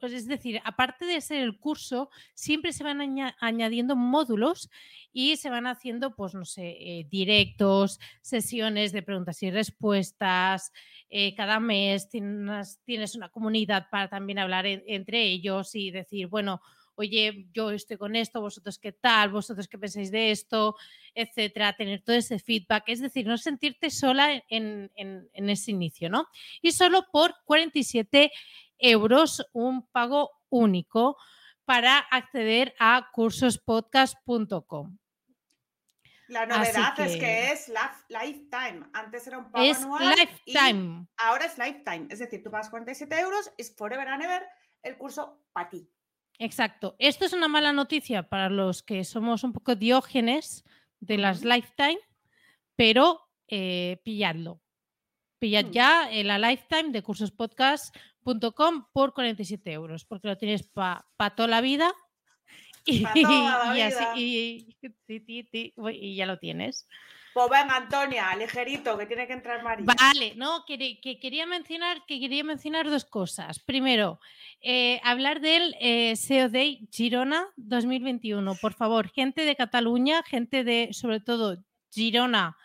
pues es decir, aparte de ser el curso, siempre se van añadiendo módulos y se van haciendo, pues no sé, eh, directos, sesiones de preguntas y respuestas. Eh, cada mes tienes, una comunidad para también hablar entre ellos y decir, bueno, oye, yo estoy con esto, vosotros qué tal, vosotros qué pensáis de esto, etcétera, tener todo ese feedback, es decir, no sentirte sola en, en ese inicio, ¿no? Y solo por 47 euros, un pago único para acceder a cursospodcast.com. La novedad es que es lifetime. Antes era un pago es Lifetime. ahora es lifetime. Es decir, tú pagas 47 euros, es forever and ever el curso para ti. Exacto. Esto es una mala noticia para los que somos un poco diógenes de las lifetime, pero eh, pilladlo. Pillad Mm. ya en la lifetime de cursospodcast.com por 47 euros, porque lo tienes para toda la vida. Y, <laughs> Pa' toda la y así, y ya lo tienes. Pues venga, Antonia, ligerito, que tiene que entrar María. Vale, no, que, que quería mencionar que quería mencionar dos cosas. Primero, eh, hablar del eh, SEO Day Girona 2021. Por favor, gente de Cataluña, gente de, sobre todo, Girona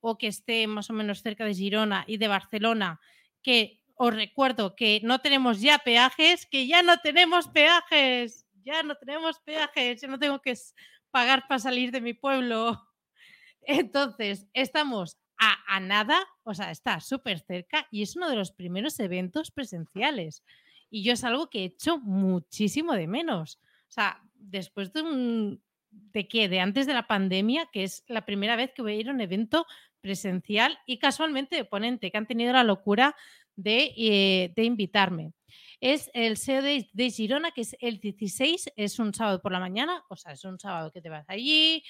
o que esté más o menos cerca de Girona y de Barcelona, que os recuerdo que no tenemos ya peajes, que ya no tenemos peajes, ya no tenemos peajes, yo no tengo que pagar para salir de mi pueblo. Entonces, estamos a, nada, o sea, está súper cerca y es uno de los primeros eventos presenciales. Y yo es algo que he hecho muchísimo de menos. O sea, después de un... ¿De qué? De antes de la pandemia, que es la primera vez que voy a ir a un evento presencial y casualmente de ponente, que han tenido la locura de, eh, invitarme. Es el SEO de, de Girona, que es el 16, es un sábado por la mañana, o sea, es un sábado que te vas allí,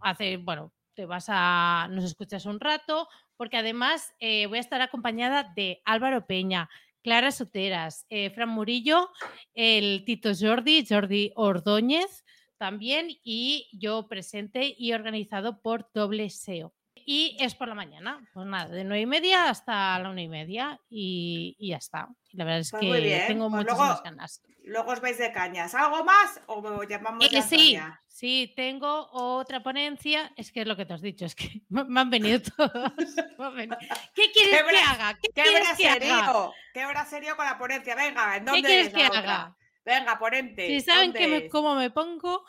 hace, bueno, vas a, nos escuchas un rato, porque además eh, voy a estar acompañada de Álvaro Peña, Clara Soteras, eh, Fran Murillo, el Tito Jordi, Jordi Ordóñez también, y yo presente y organizado por Doble SEO. Y es por la mañana, pues nada, de nueve y media hasta la una y media y, y ya está. La verdad es Pues que bien, tengo pues luego- ganas. Luego os vais de cañas. ¿Algo más o llamamos Eh, sí, sí, tengo otra ponencia. Es que es lo que te has dicho, es que <laughs> me me han venido <laughs> todos. me han venido. <laughs> ¿Qué quieres que bra- haga? ¿Qué, ¡Qué quieres que haga? ¡Qué braserío con la ponencia! Venga, ¿en ¿Qué dónde quieres es que otra? haga? Venga, ponente. Si saben que ¿dónde me- cómo me pongo.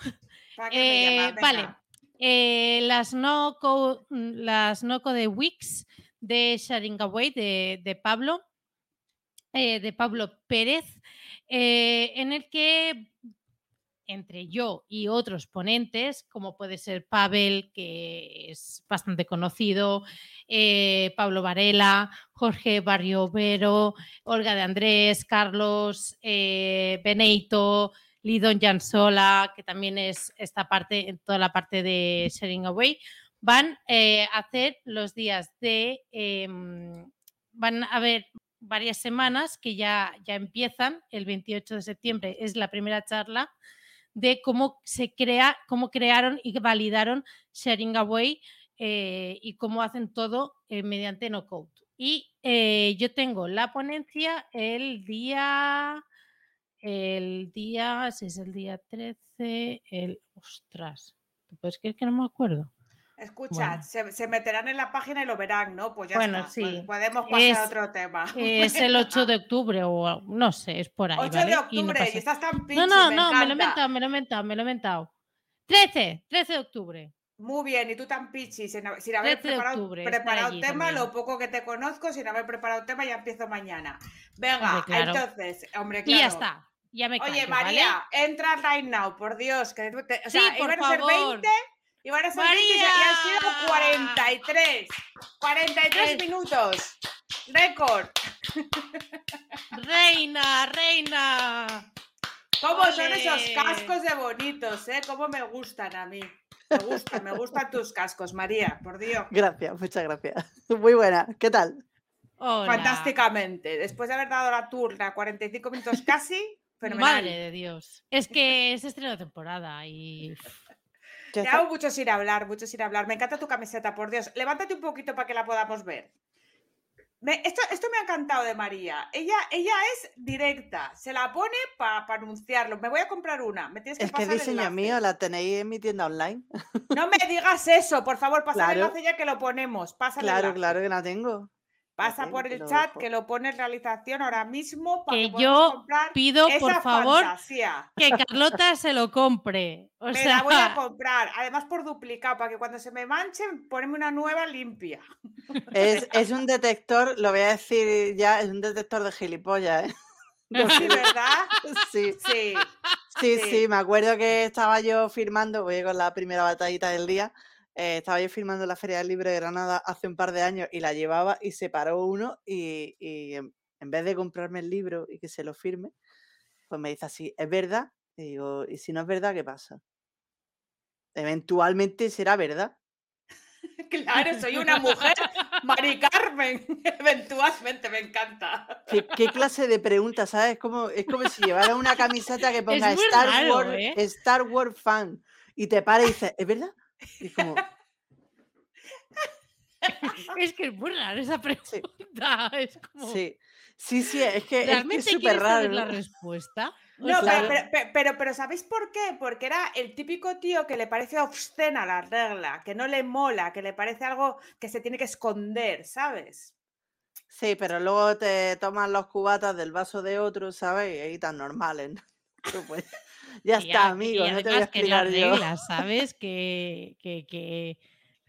¿Para qué me Eh, llamas? vale. Eh, las Noco, mm, las Noco de Wix de Sharing Away de, de Pablo, eh, de Pablo Pérez, eh, en el que entre yo y otros ponentes, como puede ser Pavel, que es bastante conocido, Pablo Varela, Jorge Barriovero, Olga de Andrés, Carlos eh, Beneito, Lidon Jansola, que también es esta parte, en toda la parte de Sharing Away, van eh, a hacer los días de, em, van a haber varias semanas que ya, ya empiezan, el 28 de septiembre es la primera charla de cómo se crea, cómo crearon y validaron Sharing Away eh, y cómo hacen todo eh, mediante no code. Y yo tengo la ponencia el día, el día, si es el día 13, el, ostras, ¿tú puedes creer que no me acuerdo? Escucha, Bueno. se, se meterán en la página y lo verán, ¿no? Pues ya Bueno, está. sí. pues podemos pasar Es- a otro tema. Es el <laughs> 8 de octubre o no sé, es por ahí. 8 ¿vale? de Y no octubre, y estás tan pinche. No, no, me no, me lo he inventado, me lo he inventado, me lo he inventado. 13, 13 de octubre. Muy bien, y tú tan pichi, sin, haber- sin haber 13 de preparado, octubre, preparado tema, también. lo poco que te conozco, sin haber preparado tema, ya empiezo mañana. Venga, Hombre, claro. entonces, hombre, Y claro. ya está. Ya me Oye, callo, ¿vale? María, entra right now, por Dios. Que, te- o Sí, sea, por iban a ser favor. 20, iban a ser 20 y, han sido María. 43. 43 Es- minutos. Récord. Reina, reina. ¿Cómo son esos cascos de bonitos, eh? ¿Cómo me gustan a mí? Me gustan, me gustan tus cascos, María, por Dios. Gracias, muchas gracias. Muy buena. ¿Qué tal? Hola. Fantásticamente. Después de haber dado la turna 45 minutos casi, fenomenal. Madre de Dios. Es que es estreno de temporada y ¿Qué Te hago mucho sin hablar, mucho sin hablar. Me encanta tu camiseta, por Dios. Levántate un poquito para que la podamos ver. Me- esto, esto me ha encantado de María. Ella, ella es directa, se la pone para anunciarlo. Me voy a comprar una. Me tienes que Es que pasar el diseño mío, la tenéis en mi tienda online. No me digas eso, por favor, pasa el Claro. enlace ya que lo ponemos. Pasa el Claro, claro que la tengo. Pasa por el chat que lo pone en realización ahora mismo para Que yo comprar pido, esa por favor, fantasía. que Carlota se lo compre. O Me sea, la voy a comprar, además por duplicado, para que cuando se me manchen, poneme una nueva limpia. Es, es un detector, lo voy a decir ya, es un detector de gilipollas, ¿eh? <laughs> Sí, ¿verdad? Sí, Sí. sí, Sí. sí, me acuerdo que estaba yo firmando, voy con la primera batallita del día, eh, estaba yo firmando la Feria del Libro de Granada hace un par de años y la llevaba y se paró uno y, y en, en vez de comprarme el libro y que se lo firme, pues me dice así, ¿es verdad? Y digo, ¿y si no es verdad, qué pasa? Eventualmente será verdad. <laughs> Claro, soy una mujer, Mari Carmen, <laughs> eventualmente, me encanta. ¿Qué, qué clase de pregunta, sabes? Como, es como si llevara una camiseta que <laughs> ponga Star, raro, Wars, ¿eh? Star Wars fan y te para y dices, ¿es verdad? Y es como, <laughs> Es que es muy raro esa <laughs> pregunta. Es como. sí, sí, sí, es que es que es ¿Realmente súper raro. saber la <laughs> ¿no? respuesta? No, pero, pero, pero, pero- pero ¿sabéis por qué? Porque era el típico tío que le parece obscena la regla, que no le mola, que le parece algo que se tiene que esconder, ¿sabes? Sí, pero luego te toman los cubatas del vaso de otro, ¿sabes? Y ahí tan normales. ¿no? Tú, ya está, amigo, no te voy a además que es la explicar yo. regla, ¿sabes? Que, que, que,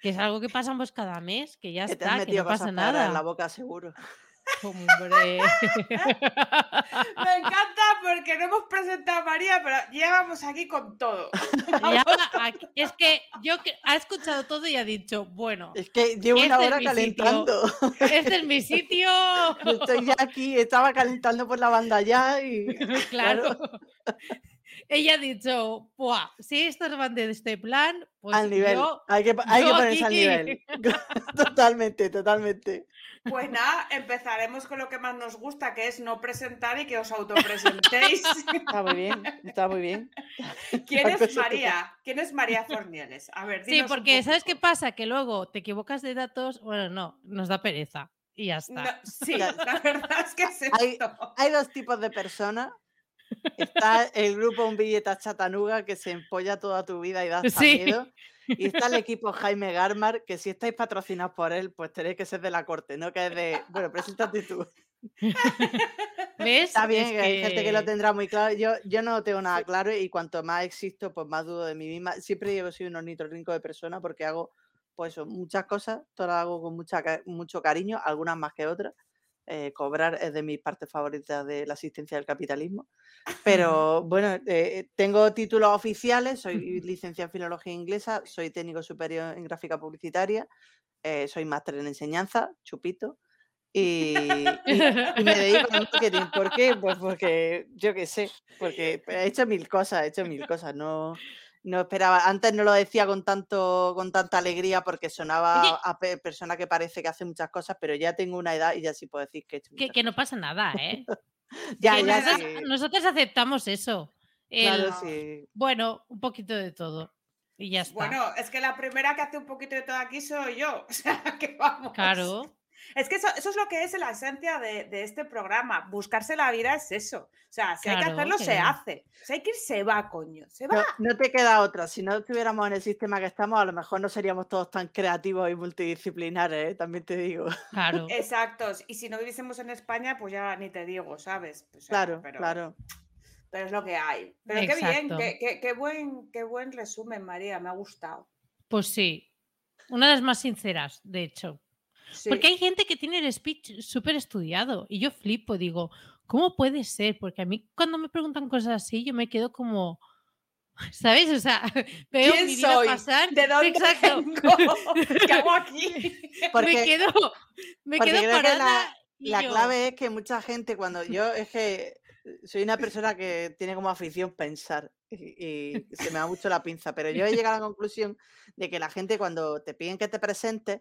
que es algo que pasamos cada mes, que ya Que te has está, que metido no pasa peores en la nada. boca, seguro. Hombre. <laughs> <laughs> Me encanta porque no hemos presentado a María, pero ya vamos aquí con todo. <laughs> Ya, aquí- es que yo ha escuchado todo y ha dicho, bueno, Es que llevo una es hora sitio. calentando. este es mi sitio. Estoy ya aquí, estaba calentando por la banda ya y claro. Ella ha dicho, Buah, si estos van de este plan, pues al nivel. yo hay que, hay que ponerse al nivel. <laughs> totalmente, totalmente. Pues nada, empezaremos con lo que más nos gusta, que es no presentar y que os autopresentéis. Está muy bien, está muy bien. <laughs> <laughs> ¿Quién es María? ¿Quién es María Fornieles? A ver, Sí, porque ¿sabes qué pasa? Que luego te equivocas de datos, bueno, no, nos da pereza y ya está. No, sí, la verdad es que es Hay- esto. Hay dos tipos de personas. Está el grupo Un Billete a Chatanuga que se empolla toda tu vida y da hasta Sí. miedo. Y está el <laughs> equipo Jaime Garmar, que si estáis patrocinados por él, pues tenéis que ser de la corte, ¿no? Que es de, bueno, preséntate tú. <laughs> <laughs> ¿Ves? Está bien, Es que hay gente que lo que- tendrá muy claro. Yo, yo no lo tengo nada claro y cuanto más existo, pues más dudo de mí misma. Siempre he sido un ornitorrinco de persona porque hago, pues muchas cosas, todas las hago con mucha, mucho cariño, algunas más que otras. Eh, cobrar es de mis partes favoritas de la asistencia del capitalismo. Pero bueno, eh, tengo títulos oficiales, soy licenciada en Filología Inglesa, soy técnico superior en gráfica publicitaria, eh, soy máster en enseñanza, chupito, y, y- y me dedico al marketing. ¿Por qué? Pues porque yo qué sé, porque he hecho mil cosas, he hecho mil cosas, no, no esperaba, antes no lo decía con tanto, con tanta alegría porque sonaba Oye. a pe- persona que parece que hace muchas cosas, pero ya tengo una edad y ya sí puedo decir que he hecho que, que no pasa nada, ¿eh? <laughs> Ya, Que ya, nosotros, sí. nosotros aceptamos eso. El, Claro, sí. Bueno, un poquito de todo. Y ya está. Bueno, es que la primera que hace un poquito de todo aquí soy yo. <laughs> O sea, que vamos. claro. Es que eso, eso es lo que es la esencia de, de este programa. Buscarse la vida es eso. O sea, si hay que hacerlo, que- se hace. Si hay que ir, se va, coño. Se va. No, no te queda otra. Si no estuviéramos en el sistema que estamos, a lo mejor no seríamos todos tan creativos y multidisciplinares, ¿eh? también te digo. Claro. <laughs> Exacto. Y si no viviésemos en España, pues ya ni te digo, ¿sabes? Claro, pero, claro. Pero es lo que hay. Pero qué bien, qué- qué buen, qué buen resumen, María. Me ha gustado. Pues sí. Una de las más sinceras, de hecho. Sí. Porque hay gente que tiene el speech súper estudiado y yo flipo, digo, ¿cómo puede ser? Porque a mí cuando me preguntan cosas así, yo me quedo como, <laughs> ¿sabes? O sea, <laughs> veo ¿Quién mi vida soy? pasar. ¿De dónde Exacto. <laughs> ¿Qué hago aquí? Porque me quedo, me quedo que parada. y la yo, clave es que mucha gente, cuando yo es que soy una persona que tiene como afición pensar y, y se me da mucho la pinza, pero yo he llegado a la conclusión de que la gente cuando te piden que te presentes,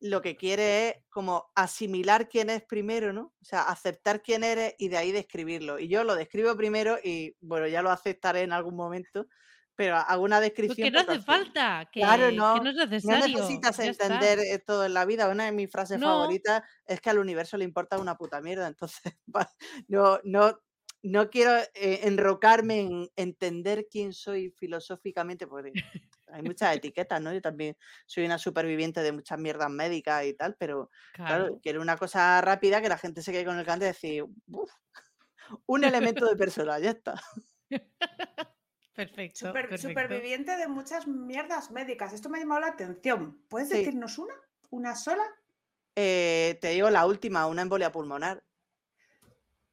lo que quiere es como asimilar quién es primero, ¿no? O sea, aceptar quién eres y de ahí describirlo. Y yo lo describo primero y bueno, ya lo aceptaré en algún momento, pero hago una descripción. Porque no hace falta, que, Claro, que no, no es No necesario. necesitas ya está. entender eh, todo en la vida. Una de mis frases No. favoritas es que al universo le importa una puta mierda. Entonces, <laughs> no, no, no quiero eh, enrocarme en entender quién soy filosóficamente, porque hay muchas etiquetas, ¿no? Yo también soy una superviviente de muchas mierdas médicas y tal, pero claro, Claro. quiero una cosa rápida que la gente se quede con el cante y decir, "Uf, un elemento de persona, ya está. <laughs> Perfecto, Super- perfecto. superviviente de muchas mierdas médicas. Esto me ha llamado la atención. ¿Puedes Sí. decirnos una? ¿Una sola? Eh, te digo la última, una embolia pulmonar.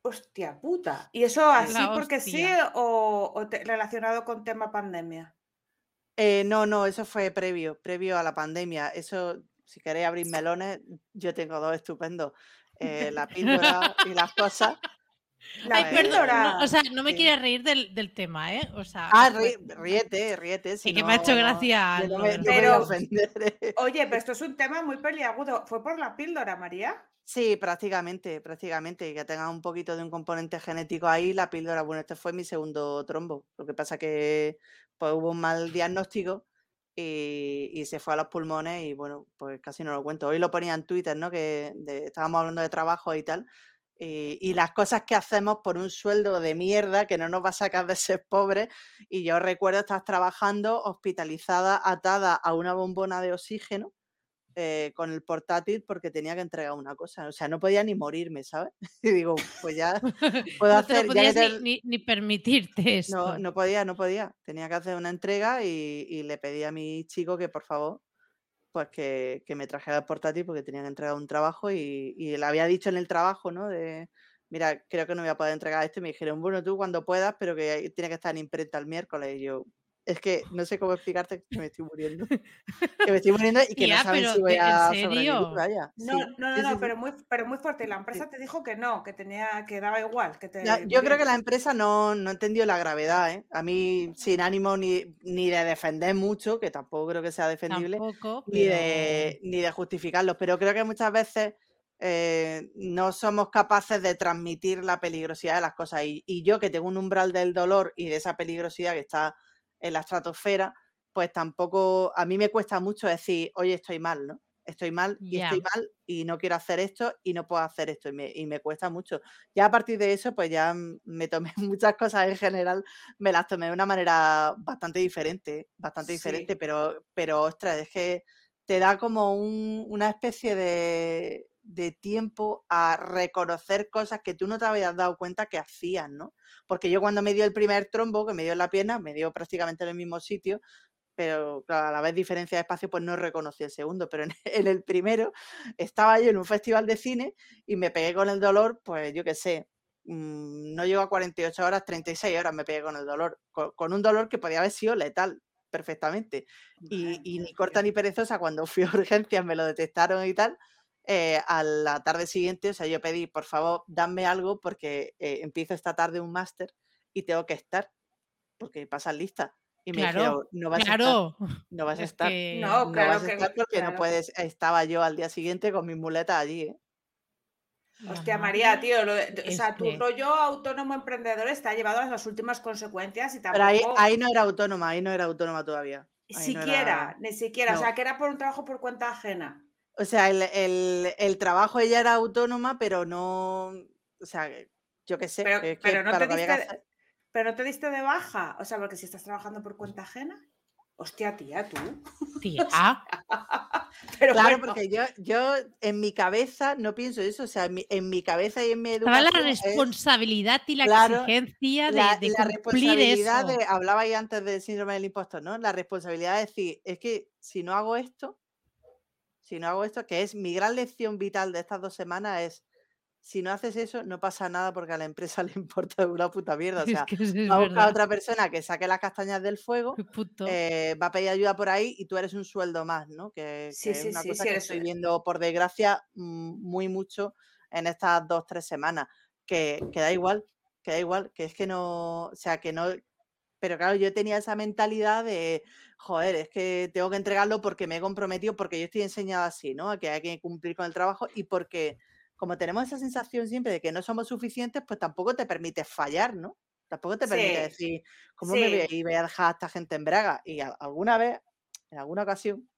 Hostia puta. ¿Y eso así porque sí o, o te- relacionado con tema pandemia? Eh, no, no, eso fue previo, previo a la pandemia. Eso, si queréis abrir melones, yo tengo dos estupendos. eh, la <laughs> píldora y las cosas. La Ay, perdón, no, o sea, no me Sí. quiero reír del, del tema, ¿eh? O sea, Ah, pues, rí- ríete, ríete. Si que no, me ha hecho gracia no me, Pero- ofender, eh. Oye, pero esto es un tema muy peliagudo. ¿Fue por la píldora, María? Sí, prácticamente, prácticamente. y Que tenga un poquito de un componente genético ahí, la píldora. Bueno, este fue mi segundo trombo. Lo que pasa que pues, hubo un mal diagnóstico y, y se fue a los pulmones y bueno, pues casi no lo cuento. Hoy lo ponía en Twitter, ¿no? Que de- estábamos hablando de trabajo y tal. Y, y las cosas que hacemos por un sueldo de mierda que no nos va a sacar de ser pobres. Y yo recuerdo estar trabajando hospitalizada, atada a una bombona de oxígeno eh, con el portátil porque tenía que entregar una cosa. O sea, no podía ni morirme, ¿sabes? <laughs> Y digo, pues ya <laughs> puedo no te hacer. lo ya ni, te- ni- ni permitirte esto. no, no podía, no podía. Tenía que hacer una entrega y, y le pedí a mi chico que por favor, pues que, que me trajera el portátil porque tenía que entregar un trabajo y, y le había dicho en el trabajo, ¿no? De, mira, creo que no voy a poder entregar esto. Y me dijeron, bueno, tú cuando puedas, pero que ahí tiene que estar en imprenta el miércoles. Y yo, es que no sé cómo explicarte que me estoy muriendo. <laughs> que me estoy muriendo y que Tía, no saben pero si voy ¿de- en a serio? sobrevivir, vaya. No, Sí, no, no, no, sí, sí. pero, muy, pero muy fuerte. Y la empresa te dijo que no, que tenía, que daba igual. Que te Ya, yo creo que la empresa no, no entendió la gravedad, ¿eh? A mí, sin ánimo ni, ni de defender mucho, que tampoco creo que sea defendible, Tampoco, ni, pero... de, ni de justificarlo, pero creo que muchas veces eh, no somos capaces de transmitir la peligrosidad de las cosas. Y, y yo que tengo un umbral del dolor y de esa peligrosidad que está en la estratosfera, pues tampoco, a mí me cuesta mucho decir, oye, estoy mal, ¿no? Estoy mal y estoy mal y no quiero hacer esto y no puedo hacer esto y me, y me cuesta mucho. Ya a partir de eso, pues ya me tomé <laughs> muchas cosas en general, me las tomé de una manera bastante diferente, bastante Sí. diferente, pero, pero ostras, es que te da como un- una especie de, de tiempo a reconocer cosas que tú no te habías dado cuenta que hacías, ¿no? Porque yo cuando me dio el primer trombo, que me dio en la pierna, me dio prácticamente en el mismo sitio, pero claro, a la vez diferencia de espacio, pues no reconocí el segundo, pero en, <laughs> el primero estaba yo en un festival de cine y me pegué con el dolor, pues yo qué sé, mm, no llego a 48 horas, 36 horas me pegué con el dolor, con, con un dolor que podía haber sido letal perfectamente. Y, y ni corta ni perezosa, cuando fui a <laughs> urgencias me lo detectaron y tal. Eh, a la tarde siguiente, o sea, yo pedí, por favor, dame algo porque eh, empiezo esta tarde un máster y tengo que estar, porque pasan lista. Y me Claro, dijeron, no vas a estar, Claro. <laughs> no vas a Es estar, que... No, no claro vas a que- estar porque no claro. puedes. Estaba yo al día siguiente con mis muletas allí, ¿eh? Hostia, María, tío, lo de- o sea, tu que- rollo autónomo emprendedor está llevado a las últimas consecuencias y Pero ahí, tampoco, ahí no era autónoma, ahí no era autónoma todavía. ahí no siquiera, era- ni siquiera, o sea, que era por un trabajo por cuenta ajena. O sea, el, el- el trabajo ella era autónoma, pero no. O sea, yo qué sé. Pero, que es que pero no te diste, hacer- pero no te diste de baja, o sea, porque si estás trabajando por cuenta ajena, hostia, tía, tú. <laughs> Tía, Pero Claro, bueno, porque yo, yo en mi cabeza no pienso eso. O sea, en mi, en mi cabeza y en mi estaba la educación. es responsabilidad y la claro, exigencia de, la, de la cumplir responsabilidad eso. de, hablabais antes del síndrome del impostor, ¿no? La responsabilidad de decir, es que si no hago esto, si no hago esto, que es mi gran lección vital de estas dos semanas, es si no haces eso, no pasa nada porque a la empresa <laughs> le importa una puta mierda. O <laughs> sea, es que es va a buscar a otra persona que saque las castañas del fuego, <laughs> eh, va a pedir ayuda por ahí y tú eres un sueldo más, ¿no? Que, Sí, que es sí, una sí, cosa que estoy viendo, por desgracia, mm, muy mucho en estas dos, tres semanas. Que, que da igual, que da igual, que es que no, o sea, que no, pero claro, yo tenía esa mentalidad de, joder, es que tengo que entregarlo porque me he comprometido, porque yo estoy enseñada así, ¿no? A que hay que cumplir con el trabajo y porque como tenemos esa sensación siempre de que no somos suficientes, pues tampoco te permite fallar, ¿no? Tampoco te permite Sí, decir, ¿cómo me voy a ir voy a dejar a esta gente en braga? Y a- alguna vez, en alguna ocasión,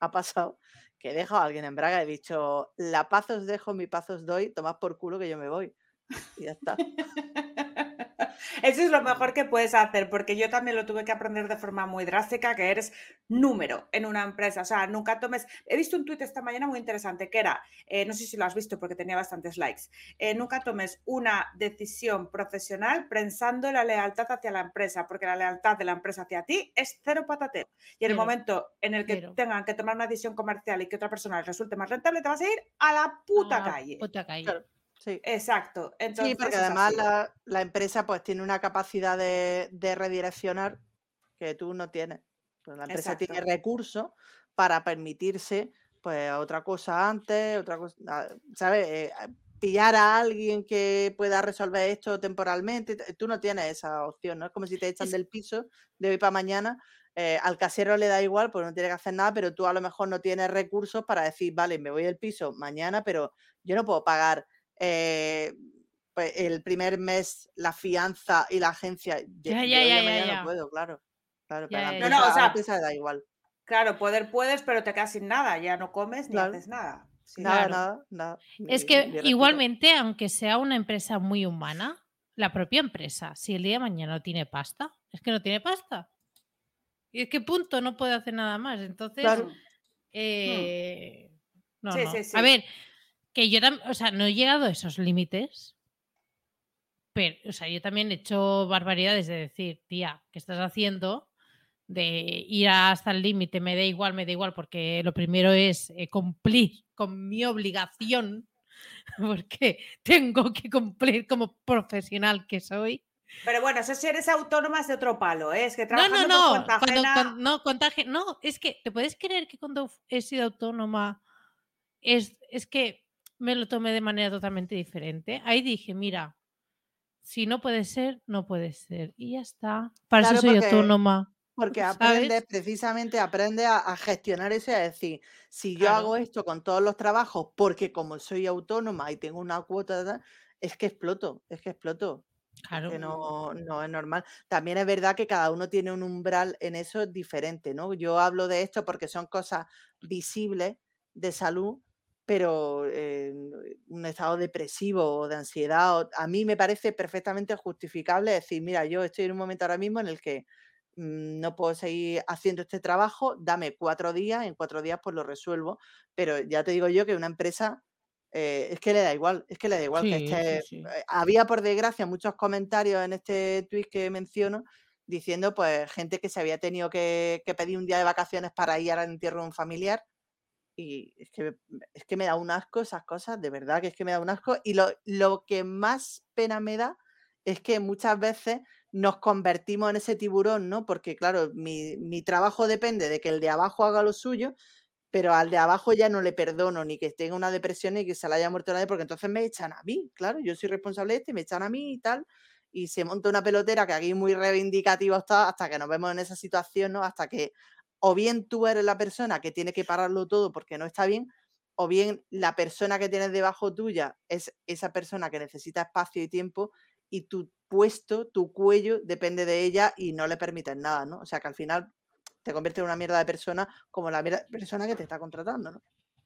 ha pasado que he dejado a alguien en braga y he dicho, la paz os dejo, mi paz os doy, tomad por culo que yo me voy. Y ya está. <laughs> Eso es lo mejor que puedes hacer, porque yo también lo tuve que aprender de forma muy drástica, que eres número en una empresa. O sea, nunca tomes... He visto un tuit esta mañana muy interesante que era, eh, no sé si lo has visto porque tenía bastantes likes, eh, nunca tomes una decisión profesional pensando la lealtad hacia la empresa, porque la lealtad de la empresa hacia ti es cero patatero. Y en el momento en el que tengan que tomar una decisión comercial y que otra persona les resulte más rentable, te vas a ir a la puta calle. puta calle. Claro, sí. Exacto. Entonces, Sí, porque además la, la empresa pues tiene una capacidad de, de redireccionar que tú no tienes. Pues la empresa tiene recursos para permitirse pues otra cosa antes, otra cosa, ah, ¿sabes? Eh, ah, pillar a alguien que pueda resolver esto temporalmente. Tú no tienes esa opción, ¿no? Es como si te echan del piso de hoy para mañana. Eh, al casero le da igual, pues no tiene que hacer nada, pero tú a lo mejor no tienes recursos para decir, vale, me voy del piso mañana, pero yo no puedo pagar eh, pues, el primer mes la fianza y la agencia. Ya, ya, ya, ya, no puedo, claro. Claro, Ya, pero No, no, o sea, empresa da igual. Claro, poder puedes, pero te quedas sin nada, ya no comes ni Claro. haces nada. Sí. Nada, Claro. nada, nada. Es que igualmente, aunque sea una empresa muy humana, la propia empresa, si el día de mañana no tiene pasta, es que no tiene pasta. Y es que punto, no puede hacer nada más. Entonces, Claro. eh, no, Sí, no. sí, sí. A ver, que yo también, o sea, no he llegado a esos límites, pero, o sea, yo también he hecho barbaridades de decir, tía, ¿qué estás haciendo? De ir hasta el límite, me da igual, me da igual, porque lo primero es eh, cumplir con mi obligación, <laughs> porque tengo que cumplir como profesional que soy. Pero bueno, eso si eres autónoma es de otro palo, ¿eh? Es que No, no, trabajando por no. cuenta Cuando, ajena- cuan- no, contagio. No, es que, ¿te puedes creer que cuando he sido autónoma es, es que me lo tomé de manera totalmente diferente? Ahí dije, mira, si no puede ser, no puede ser. Y ya está. Para Claro, eso soy porque- autónoma. Porque ¿sabes? aprendes, precisamente aprendes a, a gestionar eso y a decir, si yo Claro. hago esto con todos los trabajos, porque como soy autónoma y tengo una cuota, es que exploto, es que exploto. Claro. que no, no es normal. También es verdad que cada uno tiene un umbral en eso diferente, ¿no? Yo hablo de esto porque son cosas visibles de salud, pero eh, un estado depresivo o de ansiedad, o- a mí me parece perfectamente justificable decir, mira, yo estoy en un momento ahora mismo en el que mm, no puedo seguir haciendo este trabajo, dame cuatro días, en cuatro días pues lo resuelvo, pero ya te digo yo que una empresa eh, es que le da igual, es que le da igual que sí, sí. eh, había por desgracia muchos comentarios en este tweet que menciono diciendo pues gente que se había tenido que, que pedir un día de vacaciones para ir al entierro de un familiar y es que, es que me da un asco esas cosas, de verdad que es que me da un asco y lo, lo que más pena me da es que muchas veces nos convertimos en ese tiburón, ¿no? Porque claro, mi, mi trabajo depende de que el de abajo haga lo suyo, pero al de abajo ya no le perdono ni que tenga una depresión ni que se le haya muerto nadie, porque entonces me echan a mí, claro, yo soy responsable de este, me echan a mí y tal, y se monta una pelotera que aquí muy reivindicativo está hasta que nos vemos en esa situación, ¿no? Hasta que o bien tú eres la persona que tiene que pararlo todo porque no está bien, o bien la persona que tienes debajo tuya es esa persona que necesita espacio y tiempo y tu puesto, tu cuello depende de ella y no le permites nada, ¿no? O sea que al final te convierte en una mierda de persona como la mierda de persona que te está contratando, ¿no?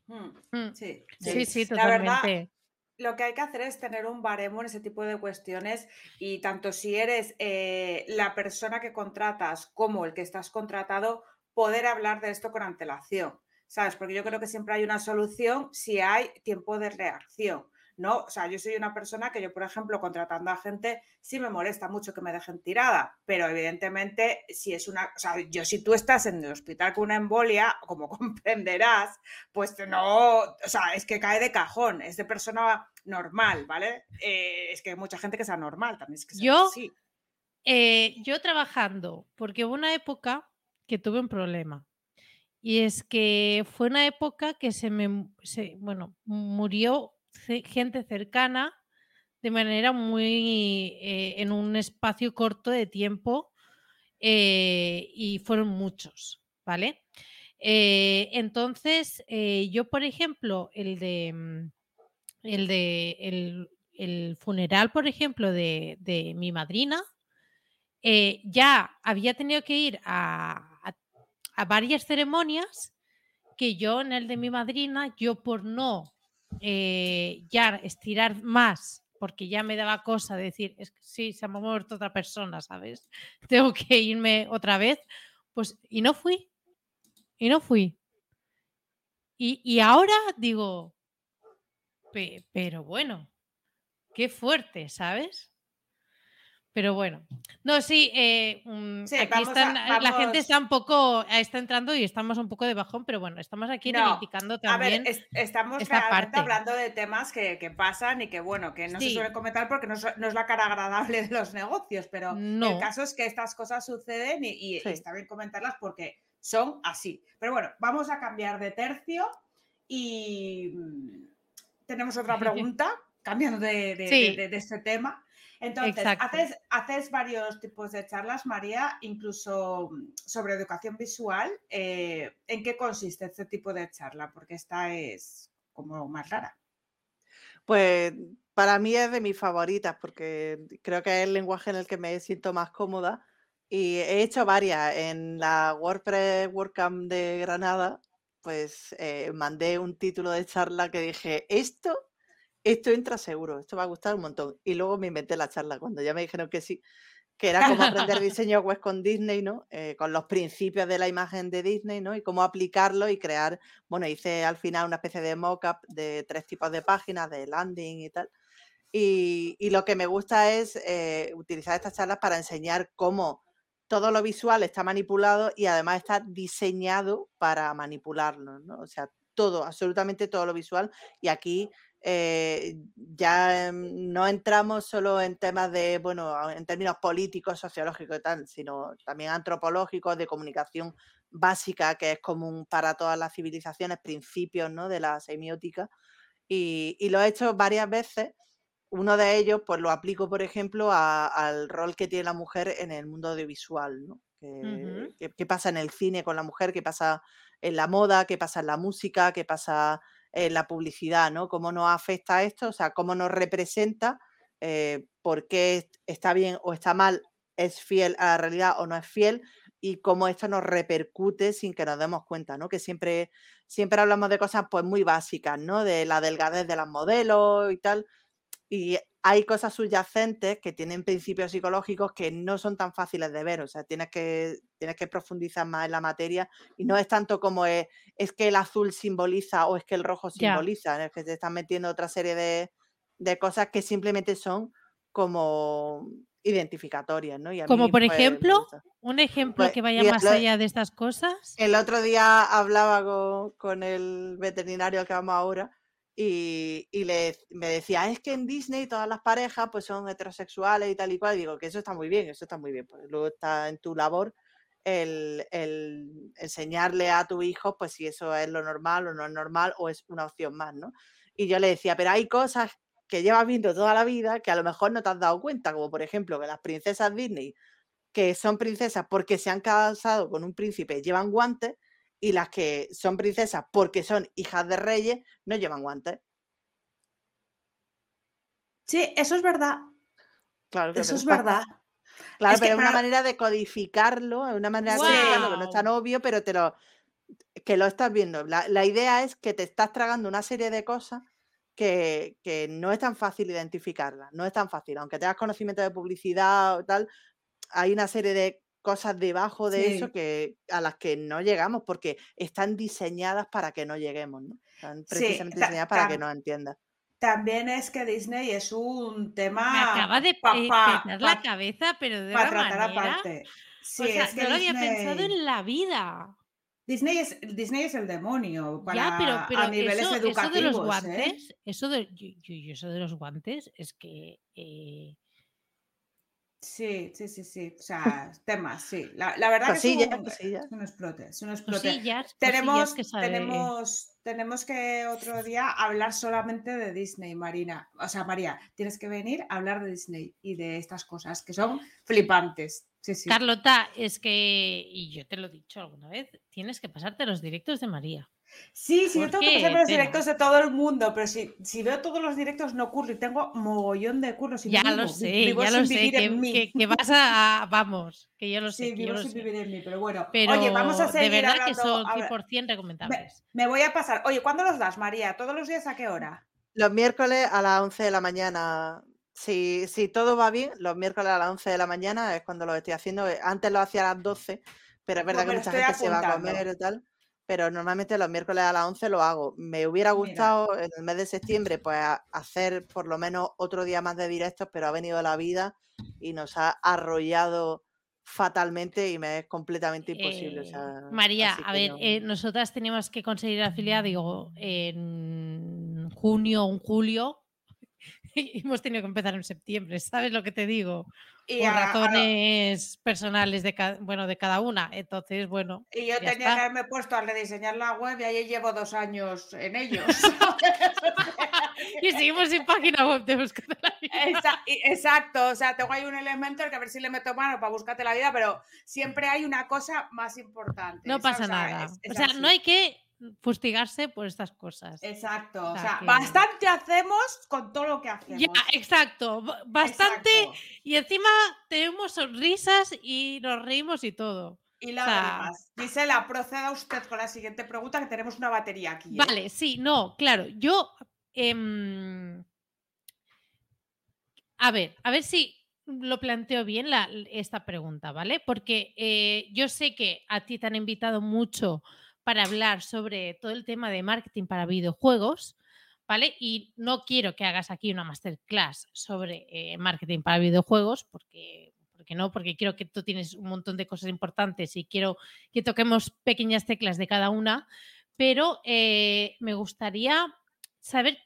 Mm, Mm, Sí, Sí, sí, La verdad, totalmente. lo que hay que hacer es tener un baremo en ese tipo de cuestiones y tanto si eres eh, la persona que contratas como el que estás contratado, poder hablar de esto con antelación, ¿sabes? Porque yo creo que siempre hay una solución si hay tiempo de reacción, ¿no? O sea, yo soy una persona que yo, por ejemplo, contratando a gente, sí me molesta mucho que me dejen tirada, pero evidentemente si es una, o sea, yo si tú estás en el hospital con una embolia, como <laughs> comprenderás, pues no, o sea, es que cae de cajón, es de persona normal, ¿vale? Eh, es que hay mucha gente que sea normal también, es que sea Yo- así. Eh, yo trabajando, porque hubo una época que tuve un problema. Y es que fue una época que se me, bueno, murió gente cercana de manera muy, eh, en un espacio corto de tiempo eh, y fueron muchos, ¿vale? Eh, entonces, yo, por ejemplo, el de, mm, el de, el, funeral, por ejemplo, de, de mi madrina, ya había tenido que ir a, a- varias ceremonias que yo en el de mi madrina, yo por no eh, ya estirar más, porque ya me daba cosa decir, es que sí, se me ha muerto otra persona, ¿sabes? <laughs> Tengo que irme otra vez, pues, y no fui, y no fui. Y, y ahora digo, "Pe- pero bueno, qué fuerte, ¿sabes? Pero bueno, no, sí, eh, mm, Sí, aquí a- están, eh, la gente está un poco, está entrando y estamos un poco de bajón, pero bueno, estamos aquí No, reivindicando A también. ver, es- estamos esta realmente parte. hablando de temas que, que pasan y que, bueno, que no se Sí. suelen comentar porque no, es la cara agradable de los negocios, pero el No. caso es que estas cosas suceden y, y- y Sí. está bien comentarlas porque son así. Pero bueno, vamos a cambiar de tercio y mm, tenemos otra <laughs> pregunta cambiando de, de- de este tema. Entonces, Exacto. haces, haces varios tipos de charlas, María, incluso mm, sobre educación visual. Eh, ¿En qué consiste este tipo de charla? Porque esta es como más rara. Pues para mí es de mis favoritas porque creo que es el lenguaje en el que me siento más cómoda y he hecho varias. En la WordPress WordCamp de Granada, pues eh, mandé un título de charla que dije, esto, esto entra seguro, esto va a gustar un montón. Y luego me inventé la charla cuando ya me dijeron que sí, que era cómo aprender <laughs> diseño web con Disney, ¿no? Eh, con los principios de la imagen de Disney, ¿no? Y cómo aplicarlo y crear, bueno, hice al final una especie de mock-up de tres tipos de páginas, de landing y tal. Y, y lo que me gusta es eh, utilizar estas charlas para enseñar cómo todo lo visual está manipulado y además está diseñado para manipularlo, ¿no? O sea, todo, absolutamente todo lo visual. Y aquí eh, ya em, no entramos solo en temas de, bueno, en términos políticos, sociológicos y tal, sino también antropológicos, de comunicación básica, que es común para todas las civilizaciones, principios, ¿no? de la semiótica. Y, y lo he hecho varias veces. Uno de ellos, pues lo aplico, por ejemplo, a- al rol que tiene la mujer en el mundo audiovisual, ¿no? Que- Ujú. que- ¿Qué pasa en el cine con la mujer? ¿Qué pasa en la moda? ¿Qué pasa en la música? ¿Qué pasa en la publicidad? ¿no? ¿Cómo nos afecta esto? O sea, ¿cómo nos representa? Eh, ¿Por qué est- está bien o está mal? ¿Es fiel a la realidad o no es fiel? Y cómo esto nos repercute sin que nos demos cuenta, ¿no? Que siempre, siempre hablamos de cosas pues muy básicas, ¿no? De la delgadez de las modelos y tal. Y hay cosas subyacentes que tienen principios psicológicos que no son tan fáciles de ver. O sea, tienes que, tienes que profundizar más en la materia y no es tanto como es, es que el azul simboliza o es que el rojo simboliza, es que te están metiendo otra serie de, de cosas que simplemente son como identificatorias, ¿no? Y a Como mí, por pues, ejemplo, un ejemplo Pues, que vaya más lo- allá de estas cosas. El otro día hablaba con, con el veterinario al que vamos ahora y, le, me decía, es que en Disney todas las parejas pues son heterosexuales y tal y cual. Y digo que eso está muy bien, eso está muy bien. Pues luego está en tu labor el, el enseñarle a tu hijo pues si eso es lo normal o no es normal o es una opción más, ¿no? Y yo le decía, pero hay cosas que llevas viendo toda la vida que a lo mejor no te has dado cuenta, como por ejemplo que las princesas Disney que son princesas porque se han casado con un príncipe llevan guantes y las que son princesas porque son hijas de reyes no llevan guantes. Sí, eso es verdad. Claro, que Eso es verdad. verdad. Claro, Es pero es una manera de codificarlo, es una manera de codificarlo que no es tan obvio, pero te lo, que lo estás viendo. La, la idea es que te estás tragando una serie de cosas que, que no es tan fácil identificarlas, no es tan fácil. Aunque tengas conocimiento de publicidad o tal, hay una serie de cosas debajo de eso que a las que no llegamos porque están diseñadas para que no lleguemos, ¿no? Están precisamente diseñadas para que no entiendas. También es que Disney es un Me tema acaba de pa- pe- pa- la cabeza, pero de para tratar manera. aparte. Sí, o sea, es que no lo había pensado en la vida. Disney es, Disney es el demonio para, ya, pero, pero a niveles eso, eso educativos. de los ¿eh? guantes, eso de, yo eso de los guantes es que eh, Sí, sí, sí, sí. O sea, temas, sí. La, la verdad que Cosillas, es un, cosillas. es un explote. Es un explote. cosillas, Tenemos, cosillas que tenemos, tenemos que otro día hablar solamente de Disney, Marina. O sea, María, tienes que venir a hablar de Disney y de estas cosas que son flipantes. Sí, sí. Carlota, es que, y yo te lo he dicho alguna vez, tienes que pasarte los directos de María. Sí, sí, yo ¿Por tengo que qué, pasarme los directos de todo el mundo, pero si, si veo todos los directos no ocurre y tengo mogollón de curros. Y ya vivo, lo sé, vivo ya sin lo sé, vivir que, en mí. que- que vas a, a- Vamos, que yo lo sé, Sí, que yo vivo lo sin sé. vivir en mí, pero bueno. Pero Oye, vamos a de seguir verdad que son a ver, 100% recomendables. me voy a pasar. Oye, ¿cuándo los das, María? ¿Todos los días a qué hora? Los miércoles a las 11 de la mañana. Si, si todo va bien, los miércoles a las 11 de la mañana es cuando lo estoy haciendo. Antes lo hacía a las 12, pero es verdad que mucha gente se va a apuntando. comer y tal. Pero normalmente los miércoles a las 11 lo hago. Me hubiera Mira. gustado en el mes de septiembre pues hacer por lo menos otro día más de directos, pero ha venido la vida y nos ha arrollado fatalmente y me es completamente imposible. o Eh, sea, María, a ver, no. eh, nosotras teníamos que conseguir afiliar, digo, en junio o en julio. <laughs> hemos tenido que empezar en septiembre, ¿sabes lo que te digo? Y Por a- a- razones personales de, ca- bueno, de cada una. Entonces, bueno, y yo tenía está. que haberme puesto a rediseñar la web y ahí llevo dos años en ello. <laughs> ¿sabes? O sea, y seguimos sin página web de Búscate la Vida. Exacto, o sea, tengo ahí un elemento que a ver si le meto mano para buscarte la vida, pero siempre hay una cosa más importante. No pasa O sea, nada. es- es o sea, así. no hay que fustigarse por estas cosas. Exacto, o sea, sea, que- bastante hacemos con todo lo que hacemos. Ya, exacto. ba- Bastante. Exacto. Y encima tenemos sonrisas y nos reímos y todo. Y sea- lágrimas. Gisela, proceda usted con la siguiente pregunta, que tenemos una batería aquí. ¿eh? Vale, sí, no, claro. Yo. em, a ver, a ver si lo planteo bien la- esta pregunta, ¿vale? Porque eh, yo sé que a ti te han invitado mucho para hablar sobre todo el tema de marketing para videojuegos, ¿vale? Y no quiero que hagas aquí una masterclass sobre eh, marketing para videojuegos, porque, porque no, porque quiero que tú tienes un montón de cosas importantes y quiero que toquemos pequeñas teclas de cada una, pero eh, me gustaría saber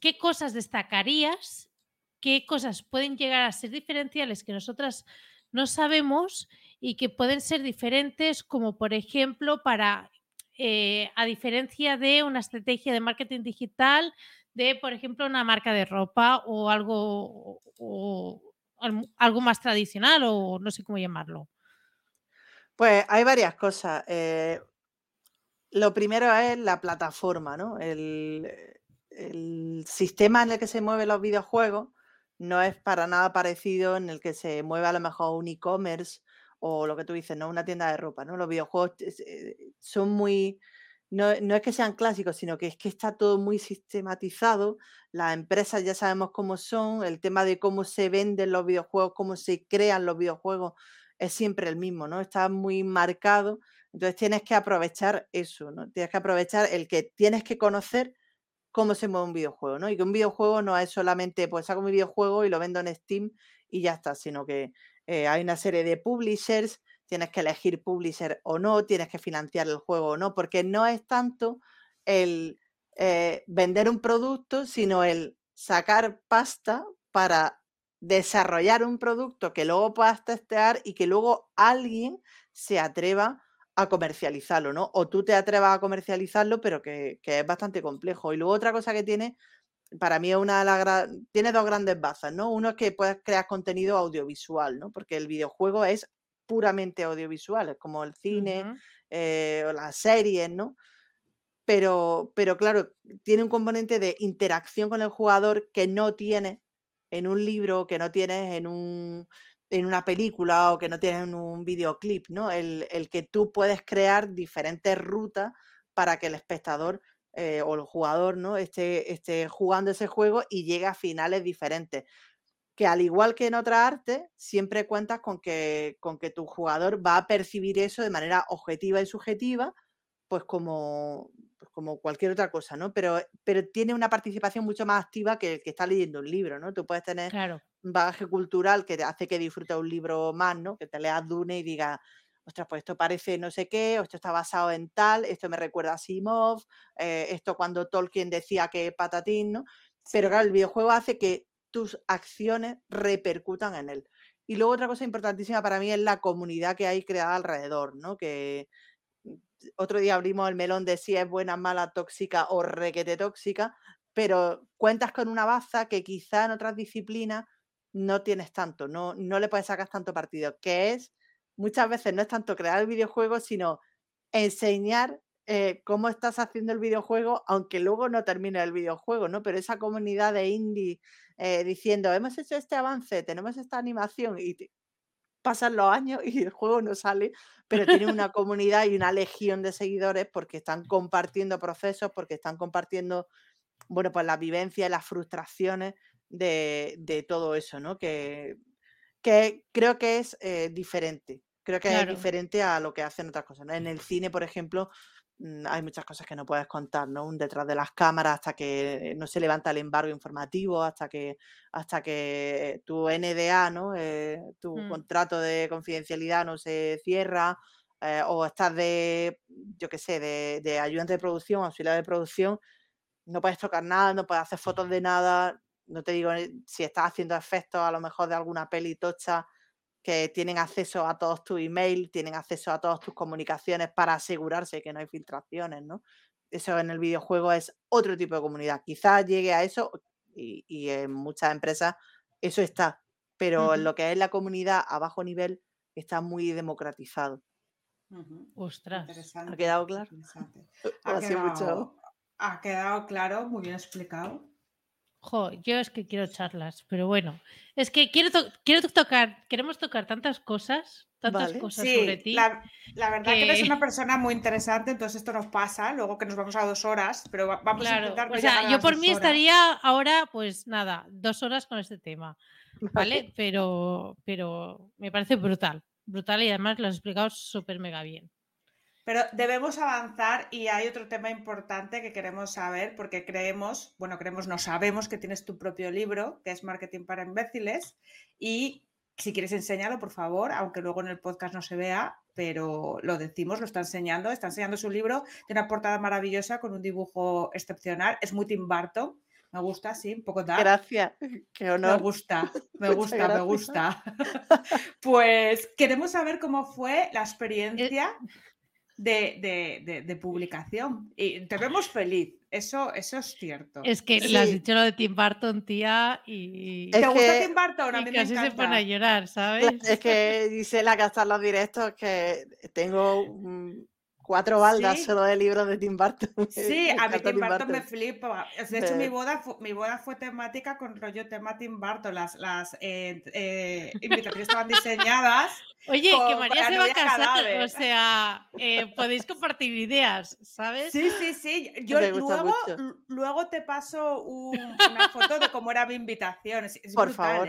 qué cosas destacarías, qué cosas pueden llegar a ser diferenciales que nosotras no sabemos y que pueden ser diferentes, como por ejemplo para, eh, a diferencia de una estrategia de marketing digital, de por ejemplo una marca de ropa o algo, algo más tradicional o no sé cómo llamarlo. Pues hay varias cosas. eh, lo primero es la plataforma, ¿no? El, el sistema en el que se mueven los videojuegos no es para nada parecido en el que se mueve a lo mejor un e-commerce o lo que tú dices, ¿no? Una tienda de ropa, ¿no? Los videojuegos eh, son muy... No, no es que sean clásicos, sino que es que está todo muy sistematizado. Las empresas ya sabemos cómo son, el tema de cómo se venden los videojuegos, cómo se crean los videojuegos es siempre el mismo, ¿no? Está muy marcado. Entonces tienes que aprovechar eso, ¿no? Tienes que aprovechar el que tienes que conocer cómo se mueve un videojuego, ¿no? Y que un videojuego no es solamente, pues saco mi videojuego y lo vendo en Steam y ya está, sino que eh, hay una serie de publishers, tienes que elegir publisher o no, tienes que financiar el juego o no, porque no es tanto el eh, vender un producto, sino el sacar pasta para desarrollar un producto que luego puedas testear y que luego alguien se atreva a comercializarlo, ¿no? O tú te atrevas a comercializarlo, pero que, que es bastante complejo. Y luego otra cosa que tiene, para mí es una de las tiene dos grandes bazas, ¿no? Uno es que puedes crear contenido audiovisual, ¿no? Porque el videojuego es puramente audiovisual, es como el cine eh, o las series, ¿no? Pero, pero claro, tiene un componente de interacción con el jugador que no tiene en un libro, que no tienes en un, en una película o que no tienes en un videoclip, ¿no? El, el que tú puedes crear diferentes rutas para que el espectador eh, o el jugador, ¿no? Esté, esté jugando ese juego y llegue a finales diferentes. Que al igual que en otras artes, siempre cuentas con que, con que tu jugador va a percibir eso de manera objetiva y subjetiva, pues como, pues como cualquier otra cosa, ¿no? Pero, pero tiene una participación mucho más activa que el que está leyendo un libro, ¿no? Tú puedes tener Claro. un bagaje cultural que te hace que disfrutes un libro más, ¿no? Que te leas Dune y digas, ostras, pues esto parece no sé qué, o esto está basado en tal, esto me recuerda a Simov, eh, esto cuando Tolkien decía que patatín, ¿no? Pero claro, el videojuego hace que tus acciones repercutan en él. Y luego otra cosa importantísima para mí es la comunidad que hay creada alrededor, ¿no? Que mm, otro día abrimos el melón de si es buena, mala, tóxica o requete tóxica, pero cuentas con una baza que quizá en otras disciplinas no tienes tanto, no, no le puedes sacar tanto partido, que es muchas veces no es tanto crear el videojuego, sino enseñar eh, cómo estás haciendo el videojuego, aunque luego no termine el videojuego, ¿no? Pero esa comunidad de indie eh, diciendo, hemos hecho este avance, tenemos esta animación y te- pasan los años y el juego no sale, pero tiene <laughs> una comunidad y una legión de seguidores porque están compartiendo procesos, porque están compartiendo, bueno, pues las vivencias, las frustraciones de, de todo eso, ¿no? Que, que creo que es eh, diferente. Creo que Claro. es diferente a lo que hacen otras cosas. ¿no? En el cine, por ejemplo, mm, hay muchas cosas que no puedes contar, ¿no? Un detrás de las cámaras hasta que no se levanta el embargo informativo, hasta que, hasta que tu NDA, ¿no? Eh, tu Mm. contrato de confidencialidad no se cierra, eh, o estás de, yo qué sé, de, de ayudante de producción, auxiliar de producción, no puedes tocar nada, no puedes hacer fotos de nada. no te digo eh, si estás haciendo efectos a lo mejor de alguna peli tocha que tienen acceso a todos tus emails, tienen acceso a todas tus comunicaciones para asegurarse que no hay filtraciones, ¿no? Eso en el videojuego es otro tipo de comunidad. Quizás llegue a eso y, en muchas empresas eso está, pero en lo que es la comunidad a bajo nivel está muy democratizado. Ostras. ¿Ha quedado claro? Ha, quedado, ha quedado claro, muy bien explicado. Jo, yo es que quiero charlas, pero bueno, es que quiero, quiero tocar, queremos tocar tantas cosas, tantas cosas sobre ti. La, la verdad que... eres una persona muy interesante, entonces esto nos pasa, luego que nos vamos a dos horas, pero vamos a intentar. O sea, yo por mí estaría ahora, pues nada, dos horas con este tema, ¿vale? Pero, pero me parece brutal, brutal y además lo has explicado súper mega bien. Pero debemos avanzar y hay otro tema importante que queremos saber porque creemos, bueno, creemos, no sabemos que tienes tu propio libro, que es Marketing para imbéciles, y si quieres enseñarlo, por favor, aunque luego en el podcast no se vea, pero lo decimos, lo está enseñando, está enseñando su libro, tiene una portada maravillosa con un dibujo excepcional, es muy Tim Burton, me gusta, sí, un poco tal. Gracias, <laughs> qué honor. Me gusta, me gusta, me gusta. <laughs> pues queremos saber cómo fue la experiencia de, publicación. Y te vemos feliz, eso, eso es cierto. Es que le has dicho lo de Tim Burton, tía, y... ¿Te gusta Tim Burton? A mí casi se pone a llorar, ¿sabes? Es que dice la que hasta los directos que tengo cuatro baldas solo de libros de Tim Burton. <laughs> Sí, a mí Tim, Burton, me flipa. De hecho, mi, boda fue, mi boda fue temática con rollo tema Tim Burton. Las, las eh, eh, invitaciones estaban diseñadas. Oye, que María se va a casar, o sea, eh, podéis compartir ideas, ¿sabes? Sí, sí, sí. Yo luego, luego te paso una foto de cómo era mi invitación. Es, Por favor.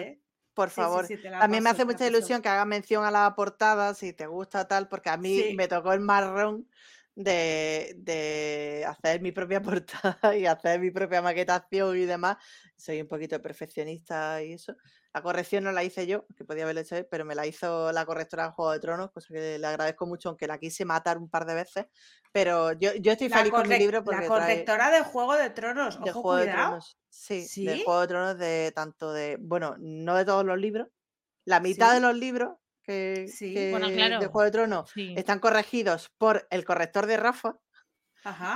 Por favor. a mí me hace mucha ilusión que haga mención a la portada, si te gusta tal, porque a mí me tocó el marrón de, de, hacer mi propia <laughs> portada y hacer mi propia maquetación y demás. Soy un poquito perfeccionista y eso. La corrección no la hice yo, que podía haberlo hecho pero me la hizo la correctora de Juego de Tronos, cosa que le agradezco mucho, aunque la quise matar un par de veces. Pero yo, yo estoy feliz con mi libro porque. La correctora de Juego de Tronos, ojo, de Juego de Tronos. Sí, de Juego de Tronos, de tanto de. Bueno, no de todos los libros. La mitad de los libros que, de Juego de Tronos están corregidos por el corrector de Rafa.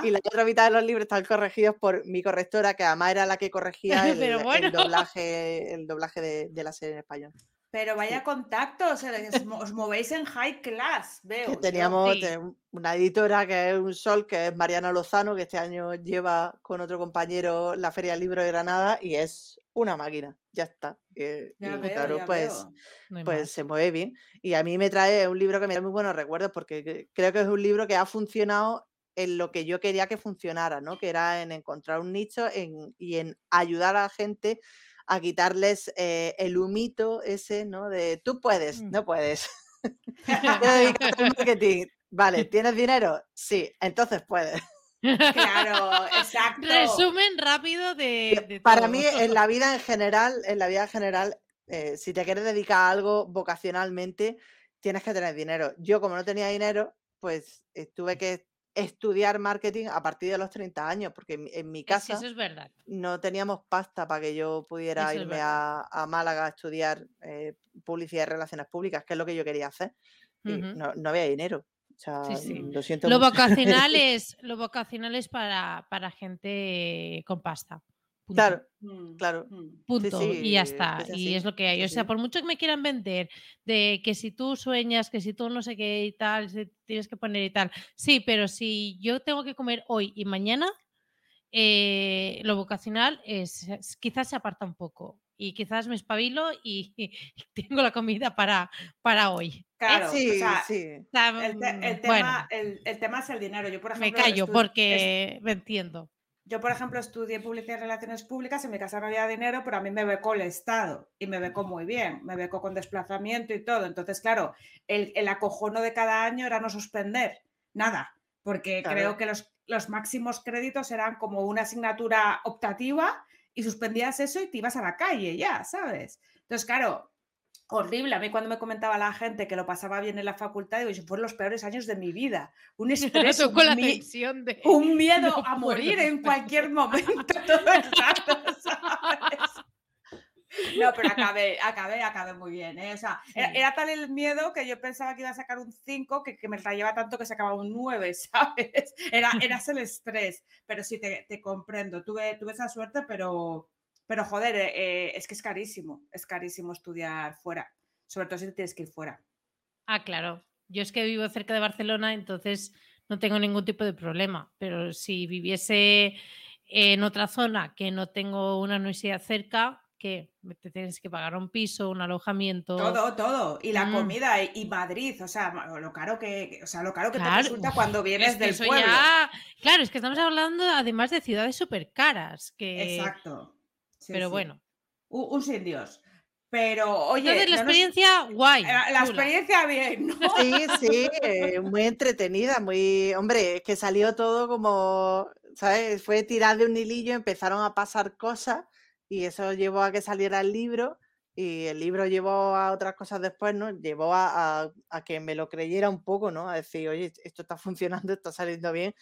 Y la otra mitad de los libros están corregidos por mi correctora, que además era la que corregía <laughs> el, doblaje, el doblaje de, la serie en español. Pero vaya contacto, o sea, os, movéis en high class, veo. teníamos una editora que es un sol, que es Mariana Lozano, que este año lleva con otro compañero la Feria del Libro de Granada y es una máquina, ya está. Eh, y, claro, pues, pues se mueve bien. Y a mí me trae un libro que me da muy buenos recuerdos porque creo que es un libro que ha funcionado en lo que yo quería que funcionara, ¿no? Que era en encontrar un nicho y en ayudar a la gente a quitarles eh, el humito ese, ¿no? De tú puedes, mm. no puedes. <laughs> <laughs> marketing. Vale, <laughs> ¿tienes dinero? Sí, entonces puedes. Claro, exacto. Resumen rápido de, Para mí, en la vida en general, en la vida en general, eh, si te quieres dedicar a algo vocacionalmente, tienes que tener dinero. Yo, como no tenía dinero, pues eh, tuve que estudiar marketing a partir de los 30 años, porque en, mi casa eso es verdad. no teníamos pasta para que yo pudiera irme a, Málaga a estudiar eh, publicidad y relaciones públicas, que es lo que yo quería hacer. Y no, había dinero. Lo siento. Lo vocacional <laughs> es, lo vocacional es para, para gente con pasta. Claro, mm, claro. Mm. Punto. y ya está. y es lo que hay. O sea, por mucho que me quieran vender de que si tú sueñas, que si tú no sé qué y tal, tienes que poner y tal. Sí, pero si yo tengo que comer hoy y mañana, eh, lo vocacional es, quizás se aparta un poco. Y quizás me espabilo y, <laughs> tengo la comida para, para hoy. ¿eh? Claro, sí, sí. el, tema, el, tema, es el dinero. Yo, por ejemplo, me callo porque me entiendo. Yo, por ejemplo, estudié publicidad y relaciones públicas, en mi casa no había dinero, pero a mí me becó el Estado y me becó muy bien, me becó con desplazamiento y todo. Entonces, claro, el, el acojono de cada año era no suspender nada, porque creo que los, los máximos créditos eran como una asignatura optativa y suspendías eso y te ibas a la calle ya, ¿sabes? Entonces, claro, horrible. A mí cuando me comentaba la gente que lo pasaba bien en la facultad, digo, fueron los peores años de mi vida. Un <laughs> estrés, un, de... un, <laughs> miedo a morir en cualquier momento, <laughs> todo el rato, No, pero acabé, acabé, acabé muy bien. ¿eh? O sea, era, tal el miedo que yo pensaba que iba a sacar un 5 que, que me rayaba tanto que sacaba un 9, ¿sabes? Era, era ese el estrés. Pero sí, te, te comprendo. Tuve, tuve esa suerte, pero, pero joder, eh, eh, es que es carísimo. Es carísimo estudiar fuera. Sobre todo si tienes que ir fuera. Ah, claro. Yo es que vivo cerca de Barcelona, entonces no tengo ningún tipo de problema. Pero si viviese en otra zona que no tengo una universidad cerca, que te tienes que pagar un piso, un alojamiento. Todo, todo. Y la Mm. comida y, Madrid, o sea, lo caro que, o sea, lo caro que Claro, te resulta cuando vienes es que del pueblo. ya- Claro, es que estamos hablando además de ciudades súper caras. Que... Exacto. Sí, Pero sí. bueno. Un, un sin Dios. Pero, oye, Entonces la no nos- experiencia, guay. la, la chula. experiencia bien, ¿no? Sí, sí, eh, <laughs> muy entretenida, muy, hombre, es que salió todo como, ¿sabes? Fue tirar de un hilillo, empezaron a pasar cosas y eso llevó a que saliera el libro y el libro llevó a otras cosas después, ¿no? Llevó a, a- a que me lo creyera un poco, ¿no? A decir, oye, esto está <laughs> funcionando, está saliendo bien.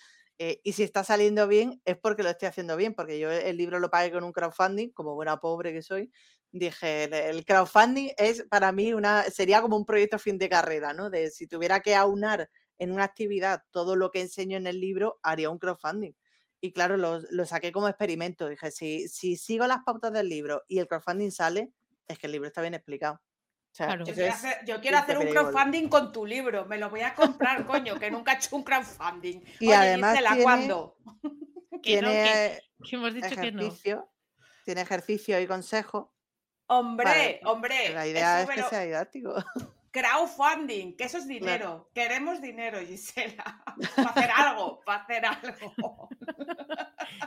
Eh, y si está saliendo bien es porque lo estoy haciendo bien, porque yo el libro lo pagué con un crowdfunding, como buena pobre que soy, dije, el, crowdfunding es para mí una, sería como un proyecto fin de carrera, ¿no? De si tuviera que aunar en una actividad todo lo que enseño en el libro, haría un crowdfunding. Y claro, lo, lo saqué como experimento. Dije, si, si sigo las pautas del libro y el crowdfunding sale, es que el libro está bien explicado. O sea, Claro. Yo quiero hacer, yo quiero hacer un crowdfunding con tu libro. Me lo voy a comprar, coño, que nunca he hecho un crowdfunding. Y Oye, además Gisela, tiene- ¿cuándo? <laughs> Que no, tiene que, que hemos dicho que no. ejercicio, tiene ejercicio y consejo. Hombre, hombre. La idea eso es que sea didáctico. <laughs> Crowdfunding, que eso es dinero. Queremos dinero, Gisela. <laughs> Para hacer algo, para hacer algo.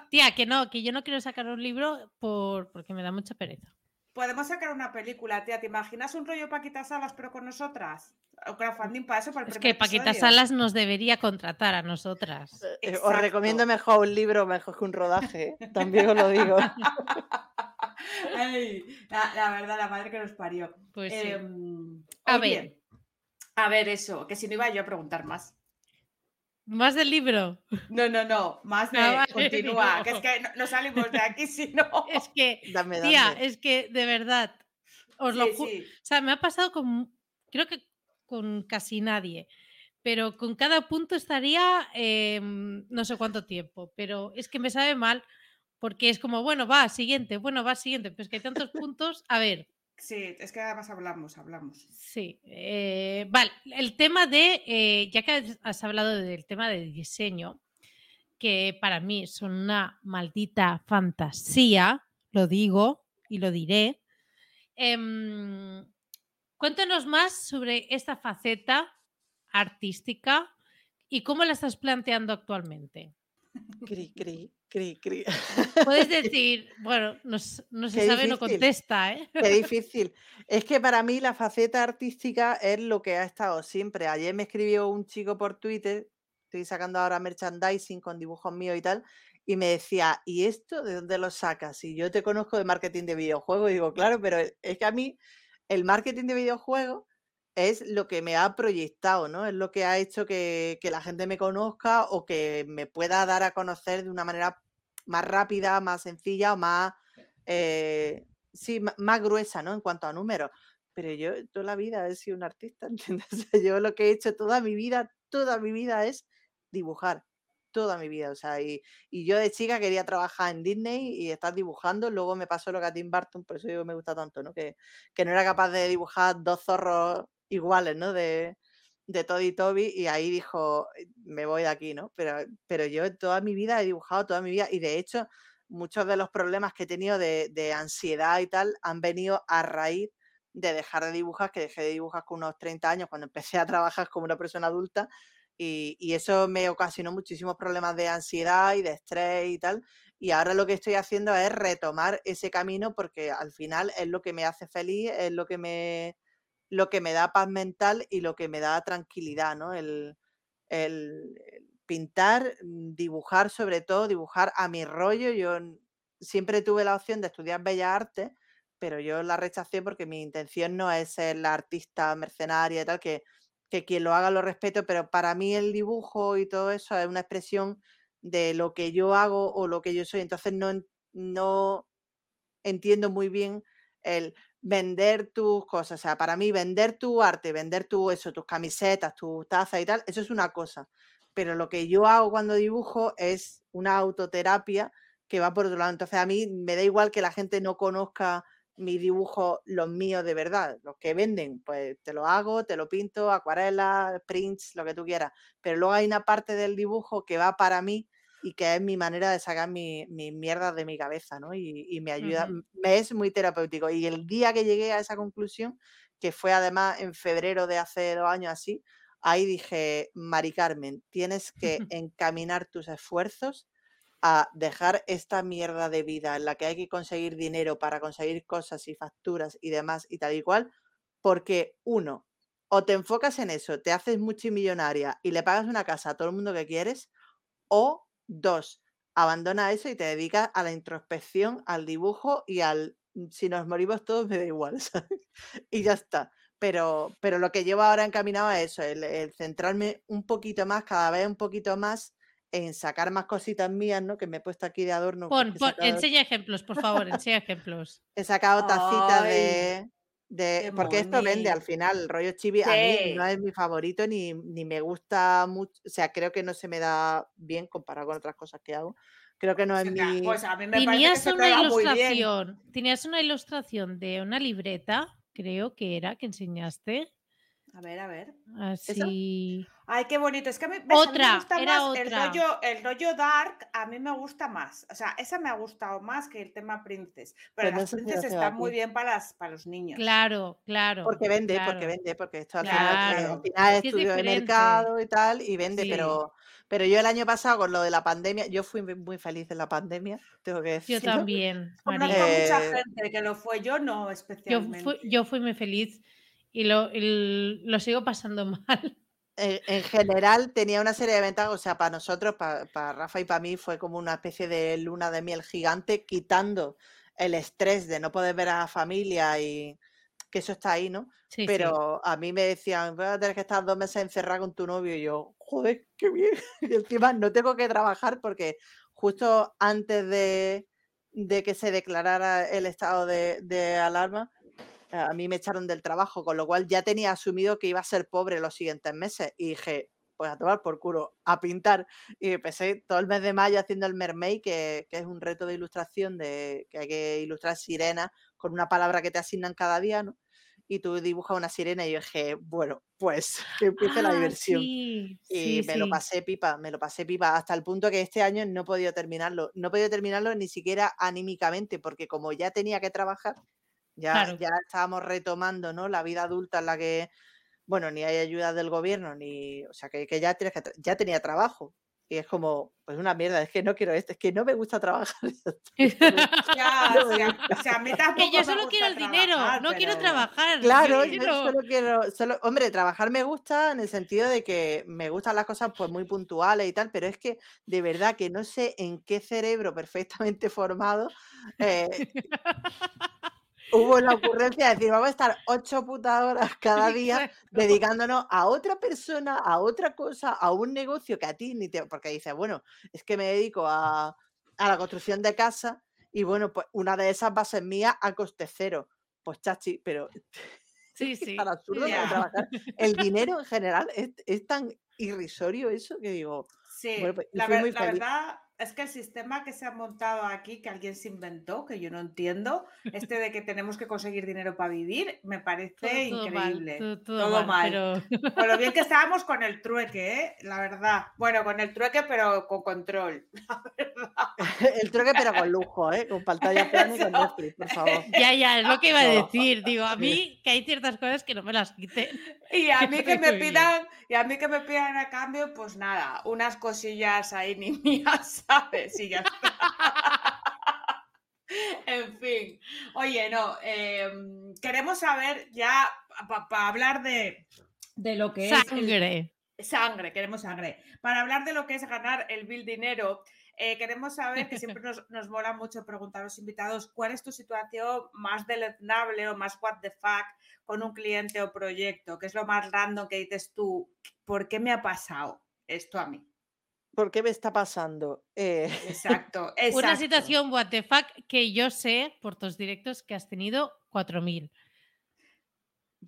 Tía, que no, que yo no quiero sacar un libro por, porque me da mucha pereza. Podemos sacar una película, tía. ¿Te imaginas un rollo Paquita Salas, pero con nosotras? O crowdfunding para eso, para el Es que Paquita episodio. Salas nos debería contratar a nosotras. Eh, Os recomiendo mejor un libro mejor que un rodaje. ¿eh? También os lo digo. <laughs> Ay, la, la verdad, la madre que nos parió. Pues sí. Em, A oye, ver. A ver, eso, que si no iba yo a preguntar más. Más del libro. No, no, no, más de Ah, vale, continúa, <laughs> digo. que es que no, no salimos de aquí <laughs> si no. Es que, Dame, tía, es que de verdad, os lo Sí, ju- sí. O sea, me ha pasado con, creo que con casi nadie, pero con cada punto estaría em, no sé cuánto tiempo, pero es que me sabe mal porque es como, bueno, va, siguiente, bueno, va, siguiente, pues que hay tantos <laughs> puntos, a ver, Sí, es que además hablamos, hablamos. sí, eh, vale, el tema de, eh, ya que has- hablado del tema de diseño, que para mí son una maldita fantasía, lo digo y lo diré. Em, cuéntanos más sobre esta faceta artística y cómo la estás planteando actualmente. Cri, cri, cri, cri. Puedes <laughs> decir, bueno, no, se Qué sabe, no contesta, ¿eh? Qué <laughs> difícil. Es que para mí la faceta artística es lo que ha estado siempre. Ayer me escribió un chico por Twitter, estoy sacando ahora merchandising con dibujos míos y tal, y me decía, ¿y esto de dónde lo sacas? Y yo te conozco de marketing de videojuegos, y digo, claro, pero es que a mí el marketing de videojuegos es lo que me ha proyectado, ¿no? Es lo que ha hecho que, que la gente me conozca o que me pueda dar a conocer de una manera más rápida, más sencilla o más, eh, sí, más gruesa, ¿no? En cuanto a números. Pero yo toda la vida he sido un artista, <laughs> ¿entiendes? Yo lo que he hecho toda mi vida, toda mi vida es dibujar. Toda mi vida, o sea, y, y yo de chica quería trabajar en Disney y estar dibujando, luego me pasó lo que a Tim Burton, por eso que me gusta tanto, ¿no? Que, que no era capaz de dibujar dos zorros iguales, ¿no? De, de Todd y Toby, y ahí dijo, "Eh, me voy de aquí, ¿no? Pero, pero yo toda mi vida he dibujado, toda mi vida, y de hecho, muchos de los problemas que he tenido de, de ansiedad y tal han venido a raíz de dejar de dibujar, que dejé de dibujar con unos 30 años cuando empecé a trabajar como una persona adulta, y, y eso me ocasionó muchísimos problemas de ansiedad y de estrés y tal. Y ahora lo que estoy haciendo es retomar ese camino porque al final es lo que me hace feliz, es lo que me, lo que me da paz mental y lo que me da tranquilidad, ¿no? El, pintar, mm, dibujar sobre todo, dibujar a mi rollo. Yo siempre tuve la opción de estudiar Bellas Artes, pero yo la rechacé porque mi intención no es ser la artista mercenaria y tal, que, que quien lo haga lo respeto, pero para mí el dibujo y todo eso es una expresión de lo que yo hago o lo que yo soy. Entonces no, no entiendo muy bien el vender tus cosas. O sea, para mí vender tu arte, vender tu eso, tus camisetas, tus tazas y tal, eso es una cosa. Pero lo que yo hago cuando dibujo es una autoterapia que va por otro lado. Entonces a mí me da igual que la gente no conozca mi dibujo, los míos de verdad, los que venden, pues te lo hago, te lo pinto, acuarela, prints, lo que tú quieras. Pero luego hay una parte del dibujo que va para mí y que es mi manera de sacar mis mi mierdas de mi cabeza, ¿no? Y, me ayuda, me es muy terapéutico. Y el día que llegué a esa conclusión, que fue además en febrero de hace dos años así, ahí dije, Mari Carmen, tienes que <laughs> encaminar tus esfuerzos a dejar esta mierda de vida en la que hay que conseguir dinero para conseguir cosas y facturas y demás y tal y cual, porque uno, o te enfocas en eso, te haces multimillonaria y le pagas una casa a todo el mundo que quieres, o dos, abandona eso y te dedicas a la introspección, al dibujo y al mm, si nos morimos todos me da igual, <laughs> Y ya está. Pero, pero lo que llevo ahora encaminado es eso, el centrarme un poquito más, cada vez un poquito más en sacar más cositas mías, ¿no? Que me he puesto aquí de adorno. enseña ejemplos, por favor, enseña ejemplos. He sacado tacitas de, de porque esto vende al final, el rollo chibi a mí no es mi favorito ni, ni, me gusta mucho, o sea, creo que no se me da bien comparado con otras cosas que hago. Creo que no es mi. Pues a mí me Tenías una ilustración, tenías una ilustración de una libreta, creo que era, que enseñaste. A ver, a ver. Así. Ay, qué bonito. Es que me, otra, gusta era más otra. El, rollo, el rollo dark, a mí me gusta más. O sea, esa me ha gustado más que el tema princess. Pero pues las princess están muy bien para, las, para los niños. Claro, claro. Porque vende, porque vende, porque esto al final, es estudio de mercado y tal, y vende, pero. Pero yo el año pasado, con lo de la pandemia, yo fui muy feliz en la pandemia, tengo que decir. Yo también. Conozco mucha gente que lo fue, yo no especialmente. Yo fui, yo fui muy feliz y lo, lo sigo pasando <laughs> mal. En, general tenía una serie de ventajas, o sea, para nosotros, para, Rafa y para mí, fue como una especie de luna de miel gigante, quitando el estrés de no poder ver a la familia y que eso está ahí, ¿no? Pero a mí me decían, vas a tener que estar dos meses encerrada con tu novio y yo, joder, qué bien. <laughs> Y encima no tengo que trabajar porque justo antes de, que se declarara el estado de alarma, a mí me echaron del trabajo, con lo cual ya tenía asumido que iba a ser pobre los siguientes meses y dije, pues a tomar por culo, a pintar. Y empecé todo el mes de mayo haciendo el mermaid, que, es un reto de ilustración, de que hay que ilustrar sirena con una palabra que te asignan cada día, ¿no? Y tú dibujas una sirena y yo dije, bueno, pues <laughs> que empiece la ah, diversión. y me lo pasé pipa, me lo pasé pipa, hasta el punto que este año no he podido terminarlo. No he podido terminarlo ni siquiera anímicamente, porque como ya tenía que trabajar, ya, ya estábamos retomando, ¿no? La vida adulta en la que, bueno, ni hay ayuda del gobierno, ni, o sea, que, ya, tienes que ya tenía trabajo. Y es como, pues una mierda, es que no quiero esto, es que no me gusta trabajar. <laughs> <laughs> ya, o sea, <laughs> Que yo solo quiero el dinero, no quiero trabajar. Claro, yo solo quiero, solo, hombre, trabajar me gusta en el sentido de que me gustan las cosas pues muy puntuales y tal, pero es que de verdad que no sé en qué cerebro perfectamente formado eh, hubo la ocurrencia de decir, vamos a estar ocho putas horas cada <laughs> día dedicándonos a otra persona, a otra cosa, a un negocio que a ti ni te... Porque dices, bueno, es que me dedico a, la construcción de casa y bueno, pues una de esas va a ser mía a coste cero. Pues chachi, pero... <laughs> Sí, sí. Para absurdo trabajar. El <laughs> dinero en general es, tan irrisorio eso que digo... Sí, pues, la, la verdad es que el sistema que se ha montado aquí, que alguien se inventó, que yo no entiendo, este de que tenemos que conseguir dinero para vivir, me parece increíble. todo, mal. Con lo bien que <laughs> estábamos con el trueque, ¿eh? la verdad. Bueno, con el trueque, pero con control, <laughs> la verdad. el trueque, pero con lujo, ¿eh? con pantalla plana y con Netflix, por favor. Ya, ya, es lo que iba a <laughs> decir. Digo, a mí que hay ciertas cosas que no me las quiten. Y a mí que me pidan, y a mí que me pidan a cambio, pues nada, unas cosillas ahí ni mías ¿sabes? Y ya está. <laughs> en fin. Oye, no, em, queremos saber ya, para hablar de, lo que es... Sangre. sangre, queremos sangre. Para hablar de lo que es ganar el bill dinero, eh, queremos saber, que siempre nos, nos mola mucho preguntar a los invitados, ¿cuál es tu situación más deleznable o más what the fuck con un cliente o proyecto? ¿Qué es lo más random que dices tú? ¿Por qué me ha pasado esto a mí? ¿Por qué me está pasando? Eh, <laughs> Exacto, Una situación what the fuck que yo sé por tus directos que has tenido 4000.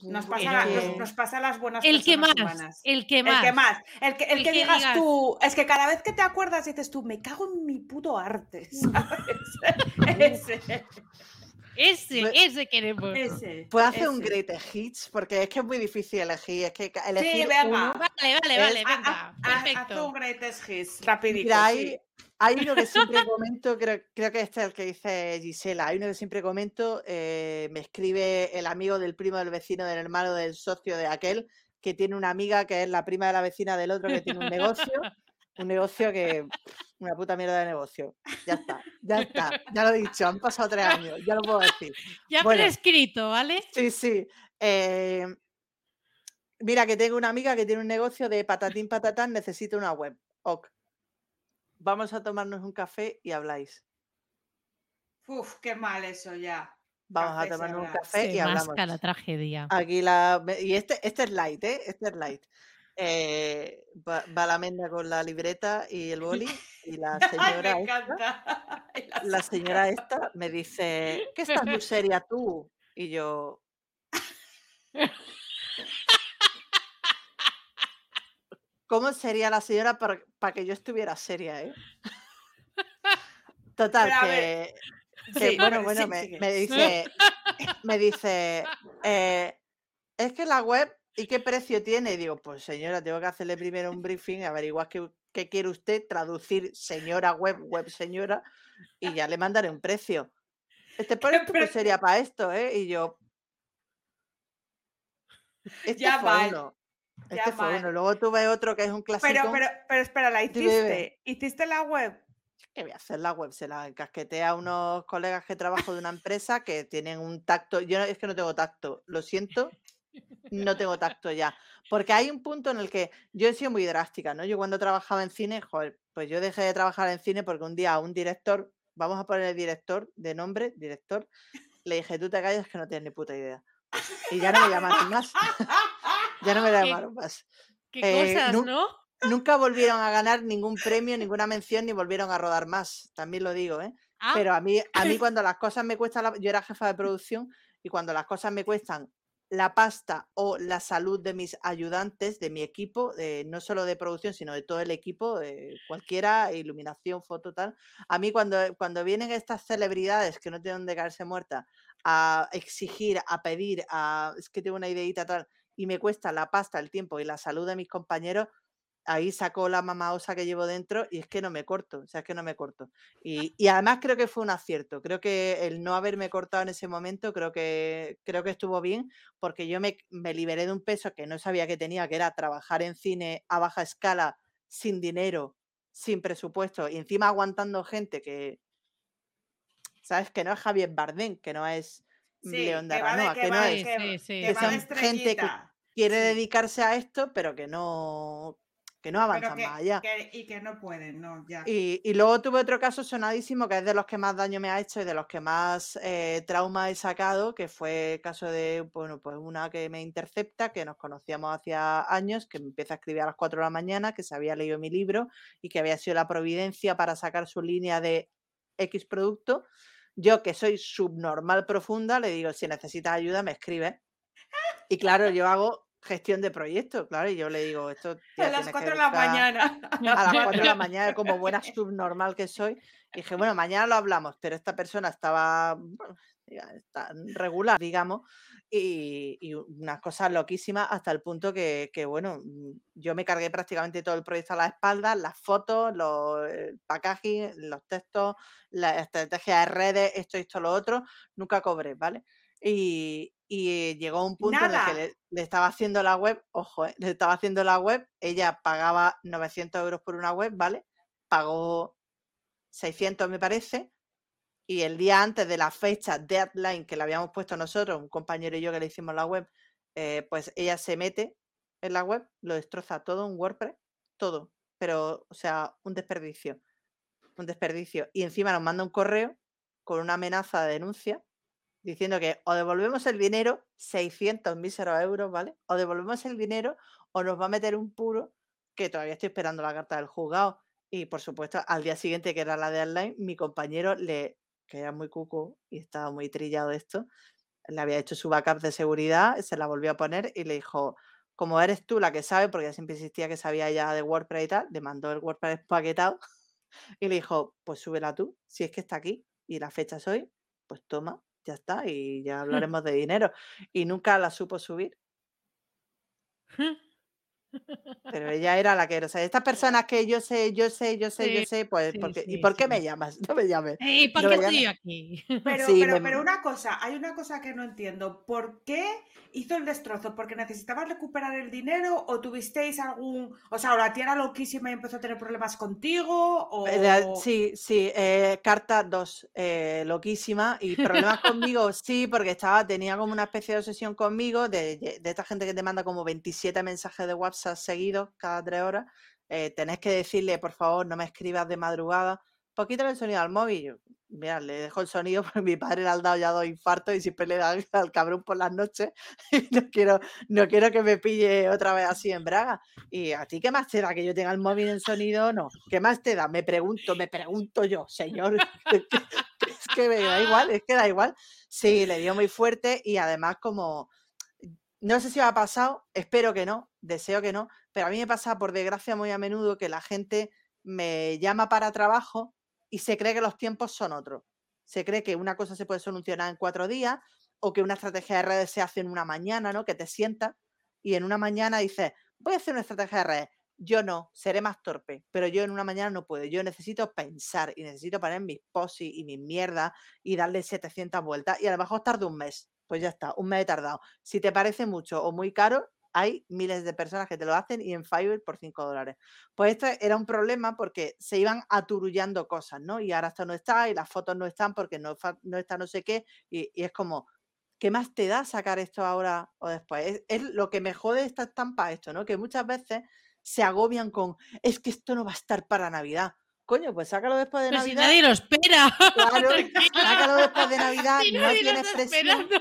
Nos pasa, nos- que- nos pasa las buenas El que más, humanas. el que El más. que más, el que, el El que que digas, digas. tú, es que cada vez que te acuerdas dices tú, me cago en mi puto arte, <laughs> <laughs> ¿sabes? Ese, Ese, Pues- ese queremos. ese. ¿Puedo hacer un greatest hits? Porque es que es muy difícil elegir. Es que elegir venga. uno- Vale, vale, vale, Ha- venga. ha- ha- Haz Perfecto. un greatest hits, rapidito. Mira, hay, sí. hay uno que siempre comento, creo, creo que este es el que dice Gisela, hay uno que siempre comento, eh, me escribe el amigo del primo del vecino, del hermano, del socio de aquel, que tiene una amiga que es la prima de la vecina del otro que tiene un negocio, <laughs> un negocio que, una puta mierda de negocio. Ya está, ya <laughs> está, ya lo he dicho, han pasado tres años, ya lo puedo decir. <laughs> Ya Bueno. prescrito, ¿vale? Sí, sí. eh, mira, que tengo una amiga que tiene un negocio de patatín patatán, necesita una web. Ok. Vamos a tomarnos un café y habláis. Uf, qué mal eso ya. Vamos Café a tomarnos un café y hablamos. la tragedia. Aquí la. Y este, este es light, ¿eh? Este es light. Eh, va, va la menda con la libreta y el <laughs> boli y la <laughs> señora, me esta, <laughs> la la señora esta me dice, ¿qué estás muy seria tú? Y yo, ¿cómo sería la señora para, para que yo estuviera seria, eh? Total, que, ver, que, sí, bueno, bueno, sí, me, sigue. me dice, me dice, eh, es que la web, ¿y qué precio tiene? Y digo, pues señora, tengo que hacerle primero un briefing, averiguar qué, qué quiere usted, traducir señora web, web señora, y ya le mandaré un precio. Este <laughs> por esto pues sería para esto, ¿eh? Y yo. Este Ya fue mal, uno. ya Este fue mal. uno. Luego tuve otro que es un clásico. Pero, pero, pero espera, ¿la hiciste? ¿Hiciste la web? ¿Qué voy a hacer la web? Se la encasqueté a unos colegas que trabajo de una empresa que tienen un tacto. Yo es que no tengo tacto, lo siento, no tengo tacto ya. Porque hay un punto en el que yo he sido muy drástica, ¿no? Yo cuando trabajaba en cine, joder, pues yo dejé de trabajar en cine porque un día un director, vamos a poner el director de nombre, director, le dije, tú te callas que no tienes ni puta idea. Y ya no me llamaron más, <laughs> ya no me llamaron más. Qué Eh, cosas, nu- ¿no? Nunca volvieron a ganar ningún premio, ninguna mención, ni volvieron a rodar más, también lo digo, ¿eh? Ah, Pero a mí, a mí <laughs> cuando las cosas me cuestan, la- yo era jefa de producción y cuando las cosas me cuestan la pasta o la salud de mis ayudantes, de mi equipo, eh, no solo de producción, sino de todo el equipo, eh, cualquiera, iluminación, foto, tal. A mí cuando, cuando vienen estas celebridades que no tienen dónde caerse muertas a exigir, a pedir, a es que tengo una ideita tal, y me cuesta la pasta, el tiempo y la salud de mis compañeros, ahí sacó la mamá osa que llevo dentro y es que no me corto, o sea, es que no me corto. Y, y además creo que fue un acierto, creo que el no haberme cortado en ese momento, creo que, creo que estuvo bien, porque yo me, me liberé de un peso que no sabía que tenía, que era trabajar en cine a baja escala, sin dinero, sin presupuesto, y encima aguantando gente que, ¿sabes? Que no es Javier Bardem, que no es Sí, León de que va de- Aranoa, que que no es Sí, que- sí, sí. que son gente que- quiere Sí. dedicarse a esto, pero que no, que no avanzan que, más allá. que- y que no pueden, no, ya. Y, y luego tuve otro caso sonadísimo que es de los que más daño me ha hecho y de los que más eh, trauma he sacado, que fue el caso de bueno, pues una que me intercepta, que nos conocíamos hacía años, que me empieza a escribir a las 4 de la mañana, que se había leído mi libro y que había sido la providencia para sacar su línea de X producto. Yo, que soy subnormal profunda, le digo, si necesitas ayuda, me escribes. Y claro, yo hago gestión de proyectos, claro, y yo le digo, esto a las tienes que 4 de la mañana. a las 4 de la <laughs> mañana, como buena subnormal que soy. Y dije, bueno, mañana lo hablamos, pero esta persona estaba bueno, diga, está regular, digamos, y, y unas cosas loquísimas hasta el punto que, que, bueno, yo me cargué prácticamente todo el proyecto a la espalda, las fotos, los el packaging, los textos, la estrategia de redes, esto, esto, lo otro, nunca cobré, ¿vale? Y, y llegó un punto en el que le, le estaba haciendo la web, ojo, eh, le estaba haciendo la web, ella pagaba 900 euros por una web, ¿vale? Pagó 600 me parece, y el día antes de la fecha deadline que le habíamos puesto nosotros, un compañero y yo que le hicimos la web, eh, pues ella se mete en la web, lo destroza todo en WordPress, todo, pero, o sea, un desperdicio, un desperdicio. Y encima nos manda un correo con una amenaza de denuncia diciendo que o devolvemos el dinero, 600 míseros euros, ¿vale? O devolvemos el dinero o nos va a meter un puro que todavía estoy esperando la carta del juzgado. Y por supuesto, al día siguiente, que era la deadline, mi compañero, le, que era muy cuco y estaba muy trillado esto, le había hecho su backup de seguridad, se la volvió a poner y le dijo, como eres tú la que sabe, porque siempre insistía que sabía ya de WordPress y tal, le mandó el WordPress paquetado <laughs> y le dijo, pues súbela tú, si es que está aquí y la fecha es hoy, pues toma, ya está y ya hablaremos de dinero. Y nunca la supo subir. Pero ella era la que, o sea, estas personas que yo sé, yo sé, yo sé, yo sé, pues, sí, porque, ¿y por qué sí. me llamas? <laughs> No me llames. ¿Y No qué me estoy aquí? <laughs> Pero, Sí, pero, me- pero una cosa, hay una cosa que no entiendo. ¿Por qué hizo el destrozo? ¿Porque necesitabas recuperar el dinero o tuvisteis algún... O sea, o la tía era loquísima y empezó a tener problemas contigo o... Eh, Sí, sí, eh, carta 2, loquísima. Y problemas conmigo, sí, porque estaba, tenía como una especie de obsesión conmigo, de, de esta gente que te manda como 27 mensajes de WhatsApp seguidos cada tres horas. eh, tenés que decirle, por favor, no me escribas de madrugada. Pues quítale el sonido al móvil. Mira, le dejo el sonido porque <laughs> mi padre le ha dado ya dos infartos y siempre le da al cabrón por las noches. <laughs> No quiero, no quiero que me pille otra vez así en braga. ¿Y a ti qué más te da que yo tenga el móvil en sonido o no? ¿Qué más te da? Me pregunto, me pregunto yo, señor. <laughs> Es que, es que me da igual, es que da igual. Sí, le dio muy fuerte y además como, no sé si ha pasado, espero que no, deseo que no, pero a mí me pasa por desgracia muy a menudo que la gente me llama para trabajo y se cree que los tiempos son otros. Se cree que una cosa se puede solucionar en cuatro días o que una estrategia de redes se hace en una mañana, ¿no? Que te sientas y en una mañana dices, voy a hacer una estrategia de redes. Yo no, seré más torpe, pero yo en una mañana no puedo. Yo necesito pensar y necesito poner mis posts y, y mis mierdas y darle 700 vueltas y a lo mejor tardo un mes. Pues ya está, un mes he tardado. Si te parece mucho o muy caro, hay miles de personas que te lo hacen y en Fiverr por 5 dólares. Pues esto era un problema porque se iban aturullando cosas, ¿no? Y ahora esto no está y las fotos no están porque no, no está no sé qué. Y, y es como, ¿qué más te da sacar esto ahora o después? Es, es lo que me jode esta estampa esto, ¿no? Que muchas veces se agobian con, es que esto no va a estar para Navidad. Coño, pues sácalo después de Pero si Navidad. nadie lo espera. Claro, <laughs> sácalo después de Navidad, Si no tienes presión esperando.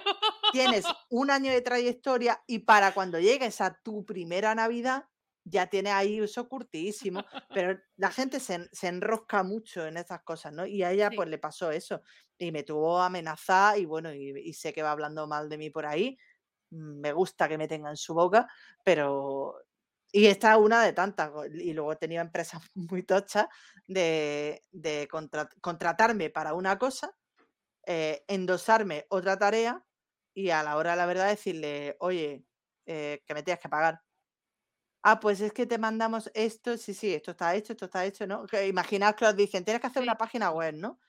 tienes un año de trayectoria y para cuando llegues a tu primera Navidad ya tienes ahí eso curtidísimo, pero la gente se, se enrosca mucho en estas cosas, ¿no? Y a ella Sí. pues le pasó eso y me tuvo amenazada y bueno, y, y sé que va hablando mal de mí por ahí, mm, me gusta que me tenga en su boca, pero... Y esta es una de tantas, y luego he tenido empresas <laughs> muy tochas de, de contra- contratarme para una cosa eh, endosarme otra tarea y a la hora de la verdad decirle, oye, eh, que me tienes que pagar. Ah, pues es que te mandamos esto, sí, sí, esto está hecho, esto está hecho, ¿no? Que imaginaos que os dicen, tienes que hacer una página web, ¿no?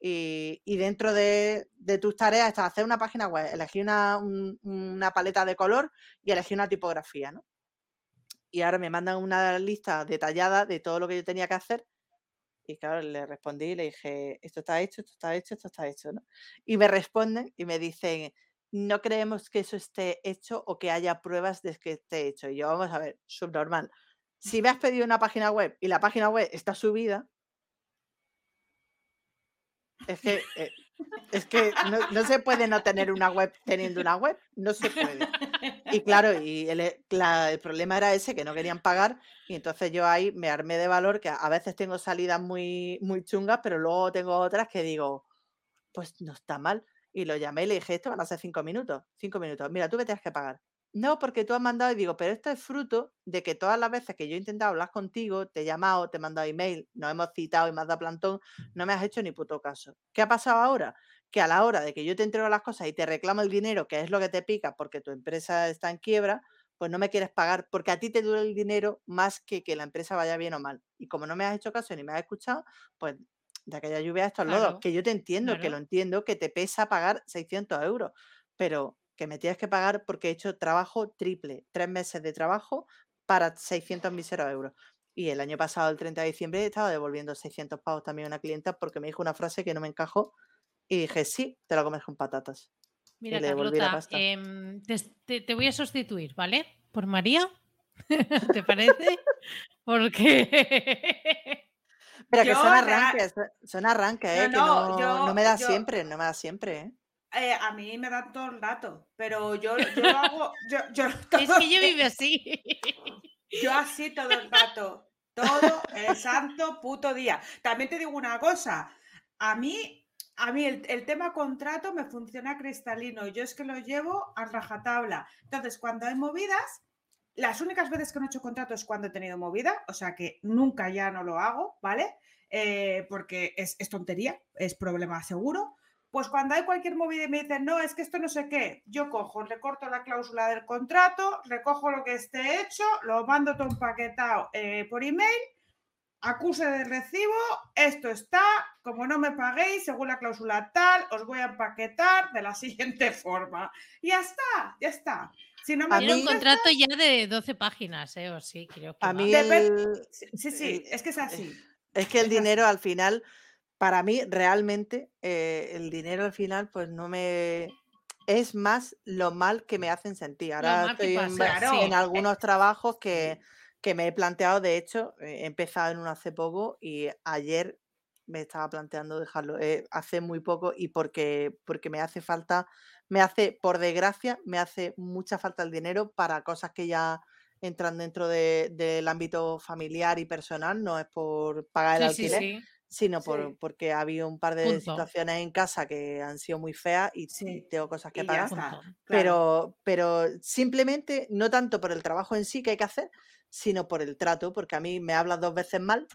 Y, y dentro de, de tus tareas está hacer una página web, elegir una, un- una paleta de color y elegir una tipografía, ¿no? Y ahora me mandan una lista detallada de todo lo que yo tenía que hacer y claro, le respondí y le dije, esto está hecho, esto está hecho, esto está hecho, ¿no? Y me responden y me dicen, no creemos que eso esté hecho o que haya pruebas de que esté hecho. Y yo, vamos a ver, subnormal. Si me has pedido una página web y la página web está subida, es que, eh, es que no, no se puede no tener una web teniendo una web, no se puede. Y <laughs> claro, y el, e- la- el problema era ese, que no querían pagar, y entonces yo ahí me armé de valor, que a- a veces tengo salidas muy, muy chungas, pero luego tengo otras que digo, pues no está mal. Y lo llamé y le dije, esto van a ser cinco minutos, cinco minutos, mira, tú me tienes que pagar. No, porque tú has mandado y digo, pero esto es fruto de que todas las veces que yo he intentado hablar contigo, te he llamado, te he mandado email, nos hemos citado y me has dado plantón, no me has hecho ni puto caso. ¿Qué ha pasado ahora? Que a la hora de que yo te entrego las cosas y te reclamo el dinero, que es lo que te pica porque tu empresa está en quiebra, pues no me quieres pagar porque a ti te dura el dinero más que que la empresa vaya bien o mal. Y como no me has hecho caso ni me has escuchado, pues de aquella lluvia a estos lodos, Claro, que yo te entiendo, que lo entiendo, que te pesa pagar 600 euros, pero que me tienes que pagar porque he hecho trabajo triple, tres meses de trabajo para 600 miseros euros. Y el año pasado, el 30 de diciembre, estaba devolviendo 600 pavos también a una clienta porque me dijo una frase que no me encajó y dije, sí, te lo comes con patatas. Y Mira, le devolví la Carlota, pasta. em, te, voy a sustituir, ¿vale? Por María. <laughs> ¿Te parece? Porque. <laughs> Pero que Yo son arranques, son- arranques, No, ¿eh? que no, no, no me da yo- siempre, no me da siempre, ¿eh? Eh, a mí me dan todo el rato, pero yo, <laughs> yo lo hago, yo, yo, <laughs> es que yo vivo <laughs> así. yo así todo el rato. Todo el santo puto día. También te digo una cosa, a mí, a mí el, el tema contrato me funciona cristalino. Yo es que lo llevo a rajatabla. Entonces, cuando hay movidas, las únicas veces que no he hecho contrato es cuando he tenido movida, o sea que nunca ya no lo hago, ¿vale? Eh, porque es, es tontería, es problema seguro. Pues cuando hay cualquier movida y me dicen, no, es que esto no sé qué, yo cojo, recorto la cláusula del contrato, recojo lo que esté hecho, lo mando todo empaquetado eh, por email, acuse de recibo, esto está, como no me paguéis, según la cláusula tal, os voy a empaquetar de la <laughs> siguiente forma. Y ya está, ya está. Si no me A Tiene un contrato ya de 12 páginas, ¿eh? O sí, creo que A mí el- Sí, sí, es que es así. Es que el Es así. dinero al final, para mí realmente, eh, el dinero al final, pues no me... Es más lo mal que me hacen sentir. Ahora estoy en, en algunos trabajos que, que me he planteado, de hecho, eh, he empezado en uno hace poco y ayer me estaba planteando dejarlo eh, hace muy poco y porque, porque me hace falta, me hace, por desgracia, me hace mucha falta el dinero para cosas que ya entran dentro de- del ámbito familiar y personal, no es por pagar el Sí, sí, alquiler, sí. Sino por, Sí. porque ha habido un par de Punto. situaciones en casa que han sido muy feas y, y Sí, tengo cosas que y pagar. claro. Pero, pero simplemente, no tanto por el trabajo en sí que hay que hacer, sino por el trato, porque a mí me hablas dos veces mal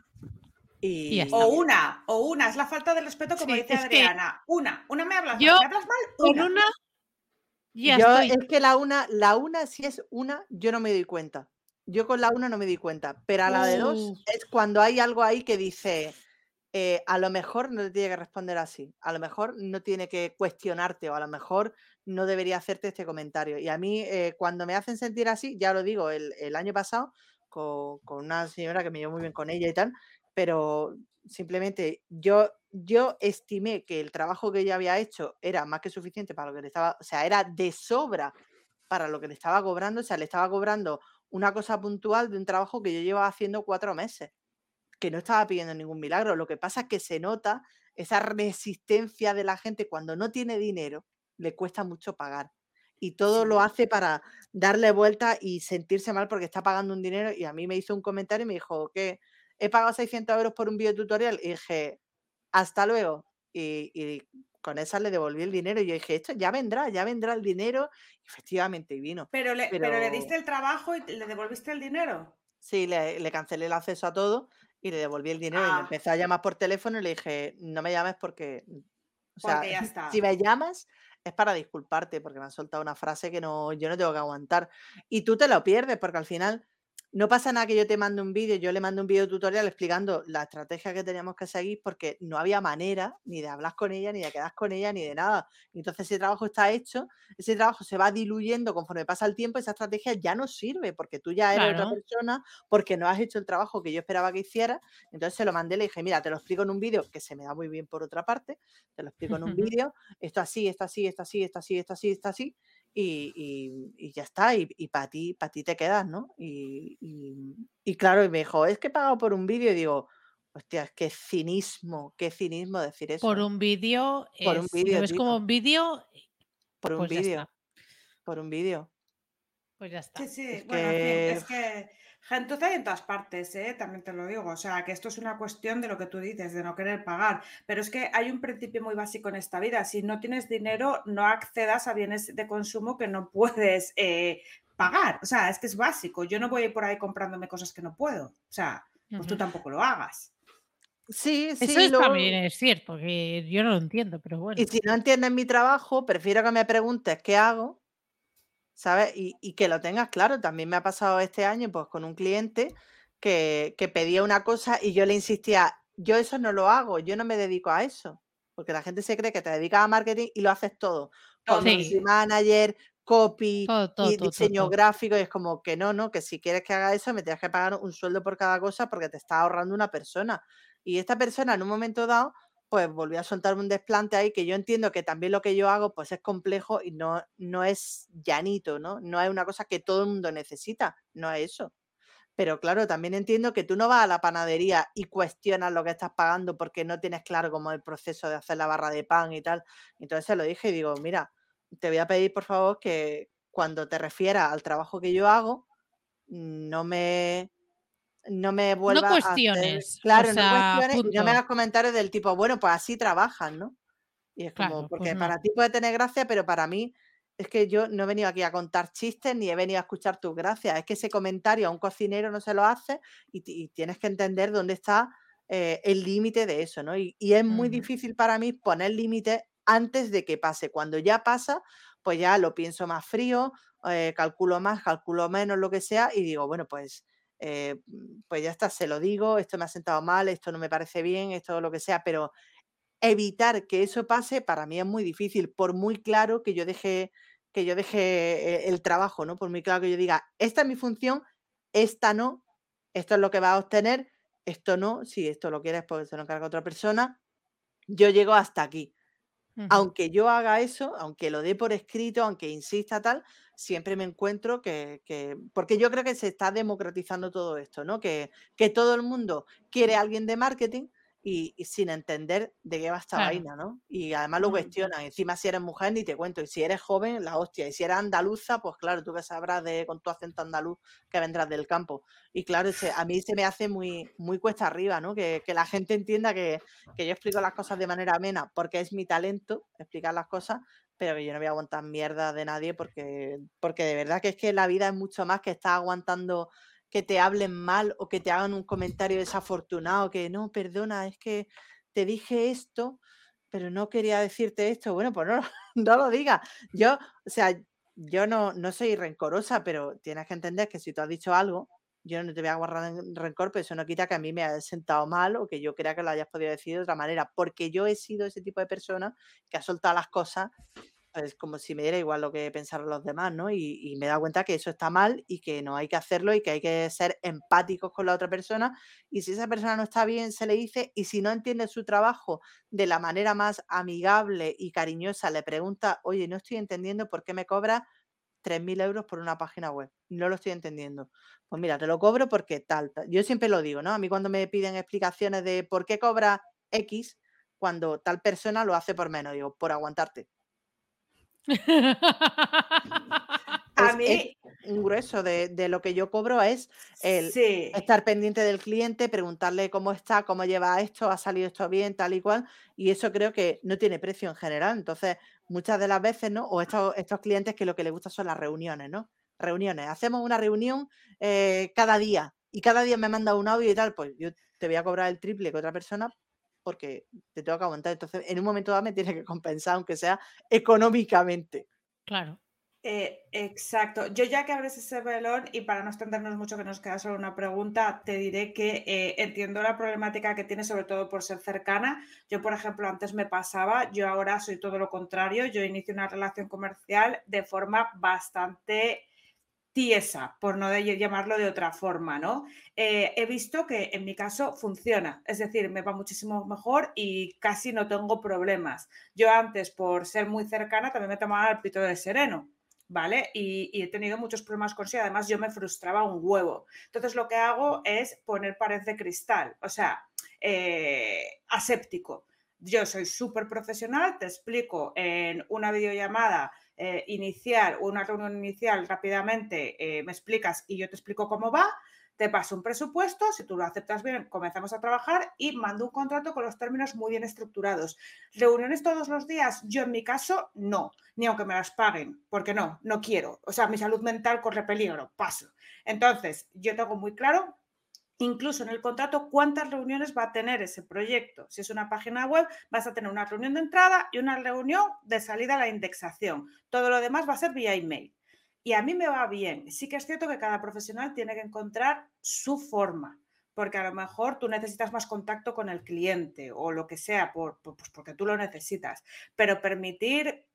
Y. O una, o una, es la falta de respeto, como Sí, dice Adriana. Una, una me hablas yo mal, me hablas mal, Con una. una ya yo estoy. es que la una, la una, si es una, yo no me doy cuenta. Yo con la una no me di cuenta, pero a la de dos Uf. es cuando hay algo ahí que dice, eh, a lo mejor no te tiene que responder así, a lo mejor no tiene que cuestionarte o a lo mejor no debería hacerte este comentario. Y a mí eh, cuando me hacen sentir así, ya lo digo, el, año pasado con, una señora que me llevo muy bien con ella y tal, pero simplemente yo, yo estimé que el trabajo que ella había hecho era más que suficiente para lo que le estaba, o sea, era de sobra para lo que le estaba cobrando, o sea, le estaba cobrando una cosa puntual de un trabajo que yo llevaba haciendo cuatro meses, que no estaba pidiendo ningún milagro. Lo que pasa es que se nota esa resistencia de la gente cuando no tiene dinero, le cuesta mucho pagar. Y todo lo hace para darle vuelta y sentirse mal porque está pagando un dinero. Y a mí me hizo un comentario y me dijo que he pagado 600 euros por un videotutorial. Y dije, hasta luego. Y, y con esa le devolví el dinero. Y yo dije, esto ya vendrá, ya vendrá el dinero. Y efectivamente vino. Pero le, pero... le diste el trabajo y le devolviste el dinero. Sí, le, le cancelé el acceso a todo y le devolví el dinero y me Ah. empezó a llamar por teléfono y le dije, no me llames porque, o sea, Porque ya <laughs> está. si me llamas es para disculparte porque me han soltado una frase que no, yo no tengo que aguantar. Y tú te lo pierdes porque al final no pasa nada que yo te mande un vídeo, yo le mando un vídeo tutorial explicando la estrategia que teníamos que seguir porque no había manera ni de hablar con ella, ni de quedar con ella, ni de nada. Entonces ese trabajo está hecho, ese trabajo se va diluyendo conforme pasa el tiempo, esa estrategia ya no sirve porque tú ya eres Claro. otra persona, porque no has hecho el trabajo que yo esperaba que hiciera. Entonces se lo mandé, le dije, mira, te lo explico en un vídeo que se me da muy bien por otra parte, te lo explico en un <laughs> vídeo, esto así, esto así, esto así, esto así, esto así, esto así, y, y- y ya está, y, para ti, para ti te quedas, ¿no? Y, y- y claro, y me dijo, es que he pagado por un vídeo, y digo, hostia, qué cinismo, qué cinismo decir eso, Por un vídeo, Por un es- si vídeo, ves como un vídeo, por un pues vídeo, por un vídeo. Pues ya está. Sí, sí, Es bueno, que- es que gentuza hay en todas partes, ¿eh? También te lo digo. O sea, que esto es una cuestión de lo que tú dices, de no querer pagar. Pero es que hay un principio muy básico en esta vida. Si no tienes dinero, no accedas a bienes de consumo que no puedes eh, pagar. O sea, es que es básico. Yo no voy a ir por ahí comprándome cosas que no puedo. O sea, pues tú tampoco lo hagas. Sí, sí, Eso luego- también es cierto, que yo no lo entiendo, pero bueno. Y si no entiendes mi trabajo, prefiero que me preguntes qué hago, ¿sabes? Y, y que lo tengas claro. También me ha pasado este año pues, con un cliente que, que pedía una cosa y yo le insistía, yo eso no lo hago, yo no me dedico a eso. Porque la gente se cree que te dedicas a marketing y lo haces todo. Community manager, copy, Todo, todo, y diseño todo. gráfico, y es como que no, no, que si quieres que haga eso me tienes que pagar un sueldo por cada cosa porque te está ahorrando una persona. Y esta persona en un momento dado, pues volvió a soltarme un desplante ahí que yo entiendo que también lo que yo hago pues es complejo y no, no es llanito, ¿no? No es una cosa que todo el mundo necesita, no es eso. Pero claro, también entiendo que tú no vas a la panadería y cuestionas lo que estás pagando porque no tienes claro cómo el proceso de hacer la barra de pan y tal. Entonces se lo dije y digo, mira, te voy a pedir por favor que cuando te refieras al trabajo que yo hago, no me no me vuelvas a hacer- cuestiones, o claro, sea, no cuestiones y no me hagas comentarios del tipo, bueno, pues así trabajan, ¿no? Y es como, Claro, porque pues no. para ti puede tener gracia, pero para mí es que yo no he venido aquí a contar chistes ni he venido a escuchar tus gracias. Es que ese comentario a un cocinero no se lo hace y, ti- y tienes que entender dónde está eh, el límite de eso, ¿no? Y, y es muy difícil para mí poner límites antes de que pase. Cuando ya pasa, pues ya lo pienso más frío, eh, calculo más, calculo menos, lo que sea, y digo, bueno, pues, eh, mm, pues ya está, se lo digo, esto me ha sentado mal, esto no me parece bien, esto lo que sea, pero evitar que eso pase para mí es muy difícil, por muy claro que yo deje, que yo deje eh, el trabajo, ¿no? Por muy claro que yo diga, esta es mi función, esta no, esto es lo que va a obtener, esto no, si esto lo quieres, pues se lo encarga otra persona, yo llego hasta aquí Aunque yo haga eso, aunque lo dé por escrito, aunque insista tal, siempre me encuentro que, que- porque yo creo que se está democratizando todo esto, ¿no? Que, que todo el mundo quiere a alguien de marketing y, y sin entender de qué va esta Claro. vaina, ¿no? Y además lo Mm. cuestionan. Encima, si eres mujer, ni te cuento. Y si eres joven, la hostia. Y si eres andaluza, pues claro, tú que sabrás de, con tu acento andaluz que vendrás del campo. Y claro, se- a mí se me hace muy, muy cuesta arriba, ¿no? Que, que la gente entienda que, que yo explico las cosas de manera amena porque es mi talento explicar las cosas, pero que yo no voy a aguantar mierda de nadie porque, porque de verdad que es que la vida es mucho más que estar aguantando que te hablen mal o que te hagan un comentario desafortunado, que no, perdona, es que te dije esto, pero no quería decirte esto. Bueno, pues no, <laughs> no lo digas. Yo, o sea, yo no, no soy rencorosa, pero tienes que entender que si tú has dicho algo, yo no te voy a guardar en rencor, pero eso no quita que a mí me haya sentado mal o que yo crea que lo hayas podido decir de otra manera, porque yo he sido ese tipo de persona que ha soltado las cosas pues como si me diera igual lo que pensaron los demás, ¿no? Y, y me he dado cuenta que eso está mal y que no hay que hacerlo y que hay que ser empáticos con la otra persona. Y si esa persona no está bien, se le dice, y si no entiende su trabajo de la manera más amigable y cariñosa, le pregunta, oye, no estoy entendiendo por qué me cobras 3.000 euros por una página web. No lo estoy entendiendo. Pues mira, te lo cobro porque tal, tal. Yo siempre lo digo, ¿no? A mí cuando me piden explicaciones de por qué cobra X, cuando tal persona lo hace por menos, digo, por aguantarte. <laughs> A Es- mí, un grueso de, de lo que yo cobro es el sí. estar pendiente del cliente, preguntarle cómo está, cómo lleva esto, ha salido esto bien, tal y cual, y eso creo que no tiene precio en general. Entonces, muchas de las veces, ¿no? O estos, estos clientes que lo que les gusta son las reuniones, ¿no? Reuniones. Hacemos una reunión eh, cada día y cada día me manda un audio y tal, pues yo te voy a cobrar el triple que otra persona porque te tengo que aguantar. Entonces, en un momento dado me tiene que compensar, aunque sea económicamente. Claro. Eh, exacto. Yo ya que abres ese velón y para no extendernos mucho que nos queda solo una pregunta, te diré que eh, entiendo la problemática que tienes sobre todo por ser cercana. Yo, por ejemplo, antes me pasaba, yo ahora soy todo lo contrario. Yo inicio una relación comercial de forma bastante tiesa, por no llamarlo de otra forma, ¿no? Eh, he visto que en mi caso funciona, es decir, me va muchísimo mejor y casi no tengo problemas. Yo antes, por ser muy cercana, también me tomaba el pito de sereno, ¿vale? Y, y he tenido muchos problemas con sí, además yo me frustraba un huevo. Entonces lo que hago es poner pared de cristal, o sea, eh, aséptico. Yo soy súper profesional, te explico en una videollamada eh, inicial, una reunión inicial rápidamente, eh, me explicas y yo te explico cómo va, te paso un presupuesto, si tú lo aceptas bien, comenzamos a trabajar y mando un contrato con los términos muy bien estructurados. ¿Reuniones todos los días? Yo en mi caso no, ni aunque me las paguen, porque no, no quiero. O sea, mi salud mental corre peligro, paso. Entonces, yo tengo muy claro incluso en el contrato cuántas reuniones va a tener ese proyecto. Si es una página web, vas a tener una reunión de entrada y una reunión de salida a la indexación. Todo lo demás va a ser vía email. Y a mí me va bien. Sí que es cierto que cada profesional tiene que encontrar su forma, porque a lo mejor tú necesitas más contacto con el cliente o lo que sea, por, pues porque tú lo necesitas. Pero permitir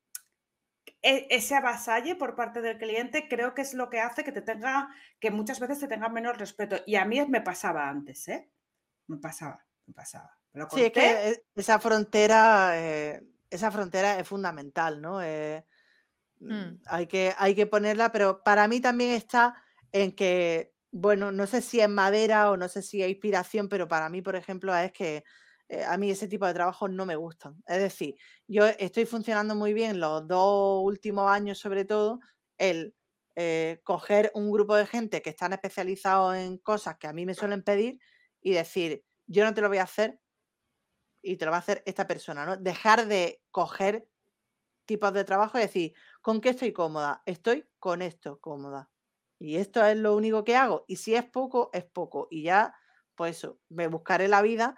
ese avasalle por parte del cliente creo que es lo que hace que te tenga, que muchas veces te tenga menos respeto. Y a mí me pasaba antes, ¿eh? Me pasaba, me pasaba. Lo Sí, es que e- esa frontera, eh, esa frontera es fundamental, ¿no? Eh, mm, Mm. hay que, hay que ponerla, pero para mí también está en que, bueno, no sé si es madera o no sé si es inspiración, pero para mí, por ejemplo, es que eh, a mí ese tipo de trabajos no me gustan. Es decir, yo estoy funcionando muy bien los dos últimos años, sobre todo, el eh, coger un grupo de gente que están especializados en cosas que a mí me suelen pedir y decir, yo no te lo voy a hacer y te lo va a hacer esta persona, ¿no? Dejar de coger tipos de trabajo y decir, ¿con qué estoy cómoda? Estoy con esto cómoda. Y esto es lo único que hago. Y si es poco, es poco. Y ya, pues eso, me buscaré la vida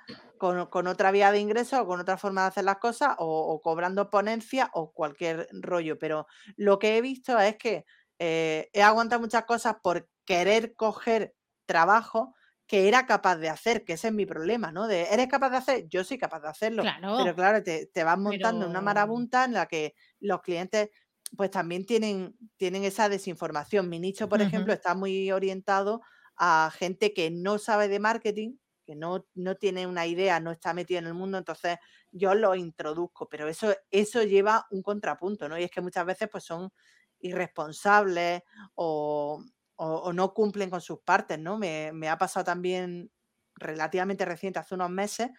con, otra vía de ingreso o con otra forma de hacer las cosas o, cobrando ponencia o cualquier rollo. Pero lo que he visto es que eh, he aguantado muchas cosas por querer coger trabajo que era capaz de hacer, que ese es mi problema, ¿no? De, ¿eres capaz de hacer? Yo soy capaz de hacerlo. Pero claro, te, te vas montando una marabunta en la que los clientes pues también tienen, tienen esa desinformación. Mi nicho, por ejemplo, está muy orientado a gente que no sabe de marketing, que no, no tiene una idea, no está metido en el mundo, entonces yo lo introduzco, pero eso, eso lleva un contrapunto, ¿no? Y es que muchas veces pues son irresponsables o, o, no cumplen con sus partes, ¿no? Me, ha pasado también relativamente reciente, hace unos meses,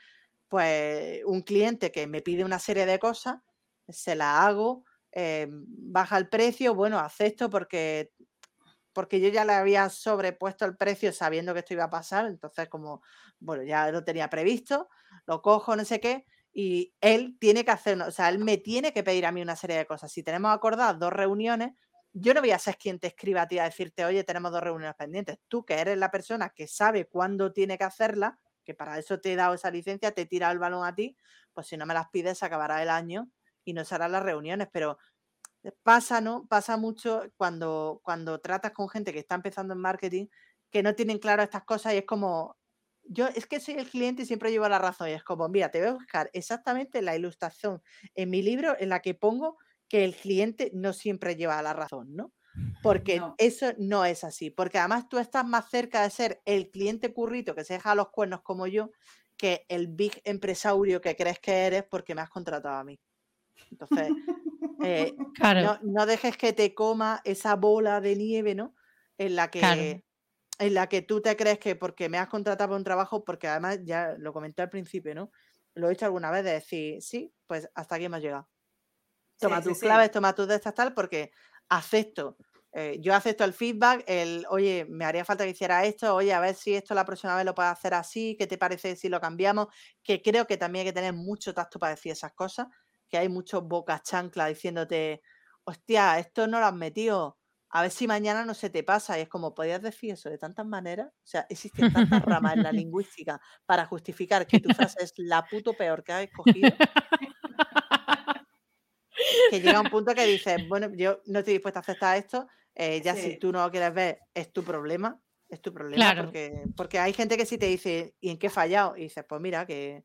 pues un cliente que me pide una serie de cosas, se la hago, eh, baja el precio, bueno, acepto porque, porque yo ya le había sobrepuesto el precio sabiendo que esto iba a pasar, entonces como, bueno, ya lo tenía previsto, lo cojo, no sé qué, y él tiene que hacer, o sea, él me tiene que pedir a mí una serie de cosas. Si tenemos acordadas dos reuniones, yo no voy a ser quien te escriba a ti a decirte, oye, tenemos dos reuniones pendientes. Tú, que eres la persona que sabe cuándo tiene que hacerla, que para eso te he dado esa licencia, te tira el balón a ti, pues si no me las pides, acabará el año y no se harán las reuniones. Pero pasa, ¿no? Pasa mucho cuando, cuando tratas con gente que está empezando en marketing, que no tienen claro estas cosas y es como, yo es que soy el cliente y siempre llevo la razón. Y es como, mira, te voy a buscar exactamente la ilustración en mi libro en la que pongo que el cliente no siempre lleva la razón, ¿no? Porque eso no es así, porque además tú estás más cerca de ser el cliente currito que se deja los cuernos como yo que el big empresario que crees que eres porque me has contratado a mí. Entonces, eh, <laughs> no, dejes que te coma esa bola de nieve, ¿no? En la que... En la que tú te crees que porque me has contratado para un trabajo, porque además ya lo comenté al principio, ¿no? Lo he hecho alguna vez de decir, sí, pues hasta aquí hemos llegado toma tus claves, toma tus de estas tal, porque acepto. Eh, yo acepto el feedback, el, oye, me haría falta que hiciera esto, oye, a ver si esto la próxima vez lo puedes hacer así, ¿qué te parece si lo cambiamos? Que creo que también hay que tener mucho tacto para decir esas cosas, que hay muchos bocas chancla diciéndote, hostia, esto no lo has metido, a ver si mañana no se te pasa. Y es como, podías decir eso de tantas maneras. O sea, existen tantas ramas en la <laughs> lingüística para justificar que tu frase es la puto peor que has escogido que llega un punto que dices, bueno, yo no estoy dispuesta a aceptar esto, eh, ya si tú no lo quieres ver, es tu problema, es tu problema, porque, porque hay gente que sí te dice, ¿y en qué he fallado? Y dices, pues mira, que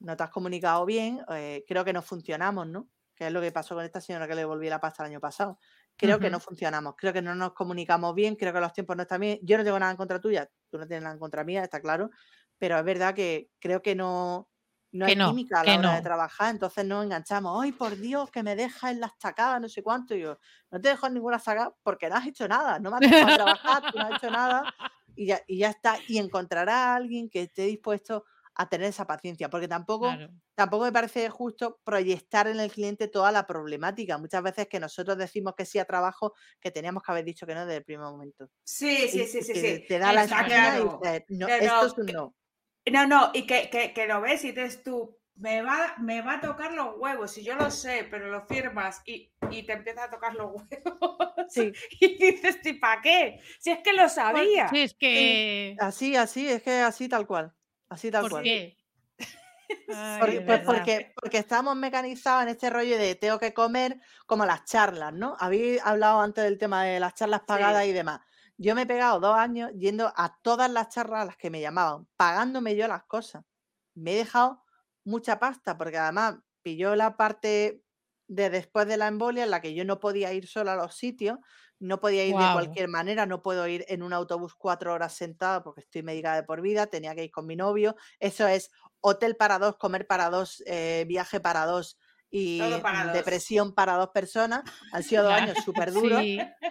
no te has comunicado bien, eh, creo que no funcionamos, ¿no? Que es lo que pasó con esta señora que le devolví la pasta el año pasado. Creo que no funcionamos, creo que no nos comunicamos bien, creo que los tiempos no están bien. Yo no tengo nada en contra tuya, tú no tienes nada en contra mía, está claro, pero es verdad que creo que no, no hay química a la hora de trabajar, entonces nos enganchamos. ¡Ay, por Dios, que me deja en las tacadas, no sé cuánto! Y yo, no te dejo en ninguna saga porque no has hecho nada, no me has dejado trabajar, tú no has hecho nada y ya, y ya está. Y encontrarás a alguien que esté dispuesto a tener esa paciencia, porque tampoco, tampoco me parece justo proyectar en el cliente toda la problemática. Muchas veces que nosotros decimos que sí a trabajo, que teníamos que haber dicho que no desde el primer momento. Sí, sí, sí, sí, Te da la y dices, no, esto es un no. No, no, y que, que, lo ves y dices tú, me va, me va a tocar los huevos, y yo lo sé, pero lo firmas y, te empieza a tocar los <laughs> huevos. Sí. Y dices, ¿y para qué? Si es que lo pues, sabía. Sí, es que. Así, así, es que así tal cual. Así tal ¿Por cual. Qué? <laughs> porque, pues porque, porque estamos mecanizados en este rollo de tengo que comer como las charlas, ¿no? Habéis hablado antes del tema de las charlas pagadas y demás. Yo me he pegado dos años yendo a todas las charlas a las que me llamaban, pagándome yo las cosas. Me he dejado mucha pasta porque además pilló la parte de después de la embolia en la que yo no podía ir sola a los sitios, no podía ir de cualquier manera, no puedo ir en un autobús cuatro horas sentada porque estoy médica de por vida, tenía que ir con mi novio. Eso es hotel para dos, comer para dos, eh, viaje para dos, y depresión para dos personas. Han sido dos años <laughs> súper duros.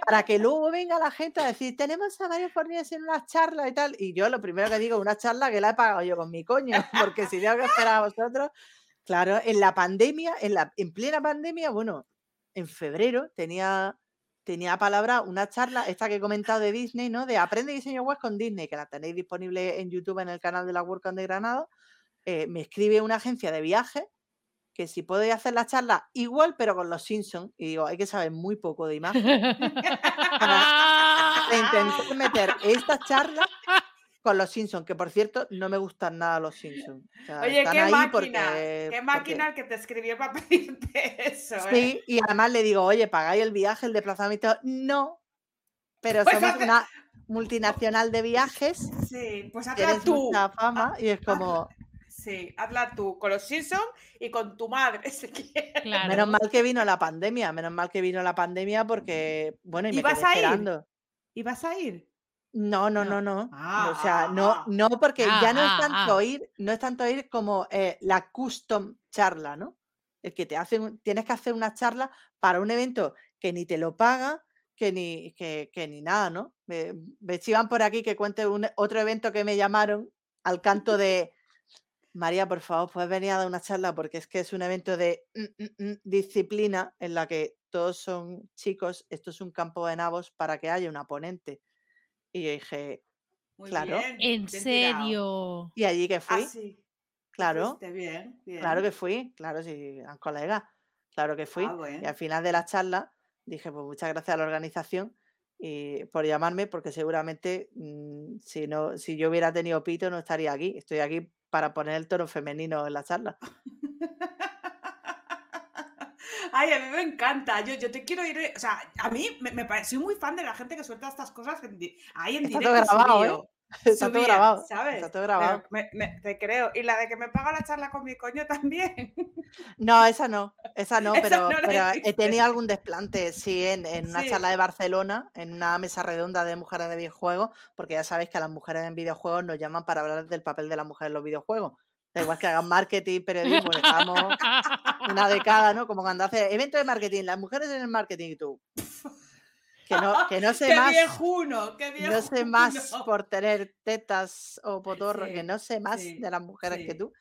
Para que luego venga la gente a decir, tenemos a Mario Fornés en una charla y tal. Y yo lo primero que digo, una charla que la he pagado yo con mi coño, <laughs> porque si tengo que esperar a vosotros. Claro, en la pandemia, en, la, en plena pandemia, bueno, en febrero tenía tenía palabra una charla, esta que he comentado de Disney, ¿no? De Aprende diseño web con Disney, que la tenéis disponible en YouTube en el canal de la WordCamp de Granada. Eh, me escribe una agencia de viajes que si podéis hacer la charla igual, pero con los Simpsons. Y digo, hay que saber muy poco de imagen. <laughs> para intentar meter <laughs> esta charla con los Simpsons, que por cierto, no me gustan nada los Simpsons. O sea, Oye, están qué ahí máquina, porque- qué porque- máquina el que te escribió para <laughs> pedirte eso. ¿eh? Sí, y además le digo, oye, ¿pagáis el viaje, el desplazamiento? No, pero Pues somos hace- una multinacional de viajes, Sí, pues hazla tienes tú. mucha fama y es como, Sí, hazla tú con los Simpsons y con tu madre, <laughs> si quieres. Claro. menos mal que vino la pandemia, menos mal que vino la pandemia porque, bueno, y ¿Y me vas quedé a ir? esperando. ¿Y vas a ir? No, no, No. no, no. Ah, o sea, ah, no, ah. no, porque ya no Ah, es tanto ah. ir, no es tanto ir como eh, la custom charla, ¿no? El que te hacen, tienes que hacer una charla para un evento que ni te lo paga, que ni, que, que ni nada, ¿no? Me, me chivan por aquí que cuente un, otro evento que me llamaron al canto de María, por favor, puedes venir a dar una charla porque es que es un evento de mm, mm, mm, disciplina en la que todos son chicos, esto es un campo de nabos para que haya una ponente. Y yo dije, Muy Claro. bien, ¿En serio? y allí que Ah, fui, sí. claro, fuiste bien, bien. claro que fui, claro, sí, eran colegas, claro que fui. Ah, Y al final de la charla dije, pues muchas gracias a la organización y por llamarme, porque seguramente mm, si no, si yo hubiera tenido pito no estaría aquí. Estoy aquí para poner el tono femenino en la charla. <laughs> Ay, a mí me encanta. Yo, yo te quiero ir. eh, O sea, a mí me, me parece. Muy fan de la gente que suelta estas cosas en di- ahí en Está directo. <laughs> todo grabado, ¿eh? Está todo grabado. ¿sabes? Está todo grabado. me- me- te creo. Y la de que me paga la charla con mi coño también. No, esa no, esa no, <laughs> Esa pero, no la pero he tenido algún desplante, sí, en, en una Sí. charla de Barcelona, en una mesa redonda de mujeres de videojuegos, porque ya sabéis que a las mujeres en videojuegos nos llaman para hablar del papel de la mujer en los videojuegos. Da igual que hagan marketing, periodismo, le damos <laughs> una década, ¿no? Como cuando hace evento de marketing, las mujeres en el marketing y tú. Que no, que no sé ¡Qué más. viejuno! ¡Qué viejuno! No sé <laughs> más por tener tetas o potorro, Sí, que no sé más sí, de las mujeres que tú.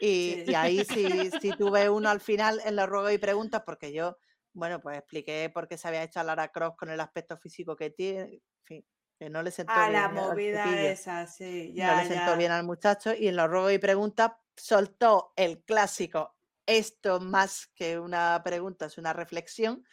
Y, ahí sí, <laughs> sí tuve uno al final en los ruegos y preguntas, porque yo, bueno, pues expliqué por qué se había hecho a Lara Croft con el aspecto físico que tiene, en fin, que no le sentó A bien la al movida chiquillo, esa, sí. no Ya, le sentó ya. bien al muchacho y en los ruegos y preguntas soltó el clásico, esto más que una pregunta, es una reflexión,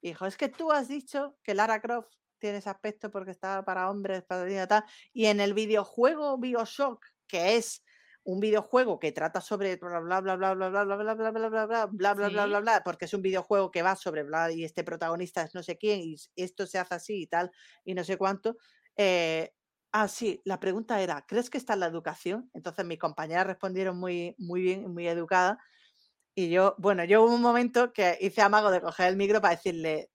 y dijo, es que tú has dicho que Lara Croft tiene ese aspecto porque está para hombres, para tal, y en el videojuego Bioshock, que es un videojuego que trata sobre bla bla bla bla bla bla bla bla bla bla bla bla bla bla bla bla bla porque es un videojuego que va sobre bla y este protagonista es no sé quién y esto se hace así y tal y no sé cuánto eh, ah sí la pregunta era ¿crees que está en la educación? entonces mis compañeras respondieron muy muy bien muy educadas y yo bueno yo hubo un momento que hice amago de coger el micro para decirle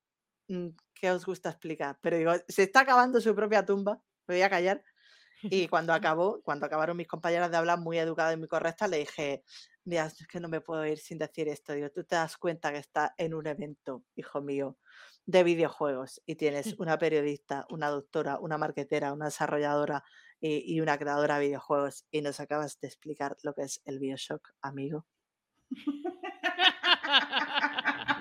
"Mm, ¿qué os gusta explicar? pero digo se está acabando su propia tumba me voy a callar y cuando <laughs> acabó, cuando acabaron mis compañeras de hablar muy educadas y muy correctas, le dije, mira, es que no me puedo ir sin decir esto. Digo, tú te das cuenta que estás en un evento, hijo mío, de videojuegos y tienes una periodista, una doctora, una marquetera, una desarrolladora y, y una creadora de videojuegos y nos acabas de explicar lo que es el Bioshock, amigo.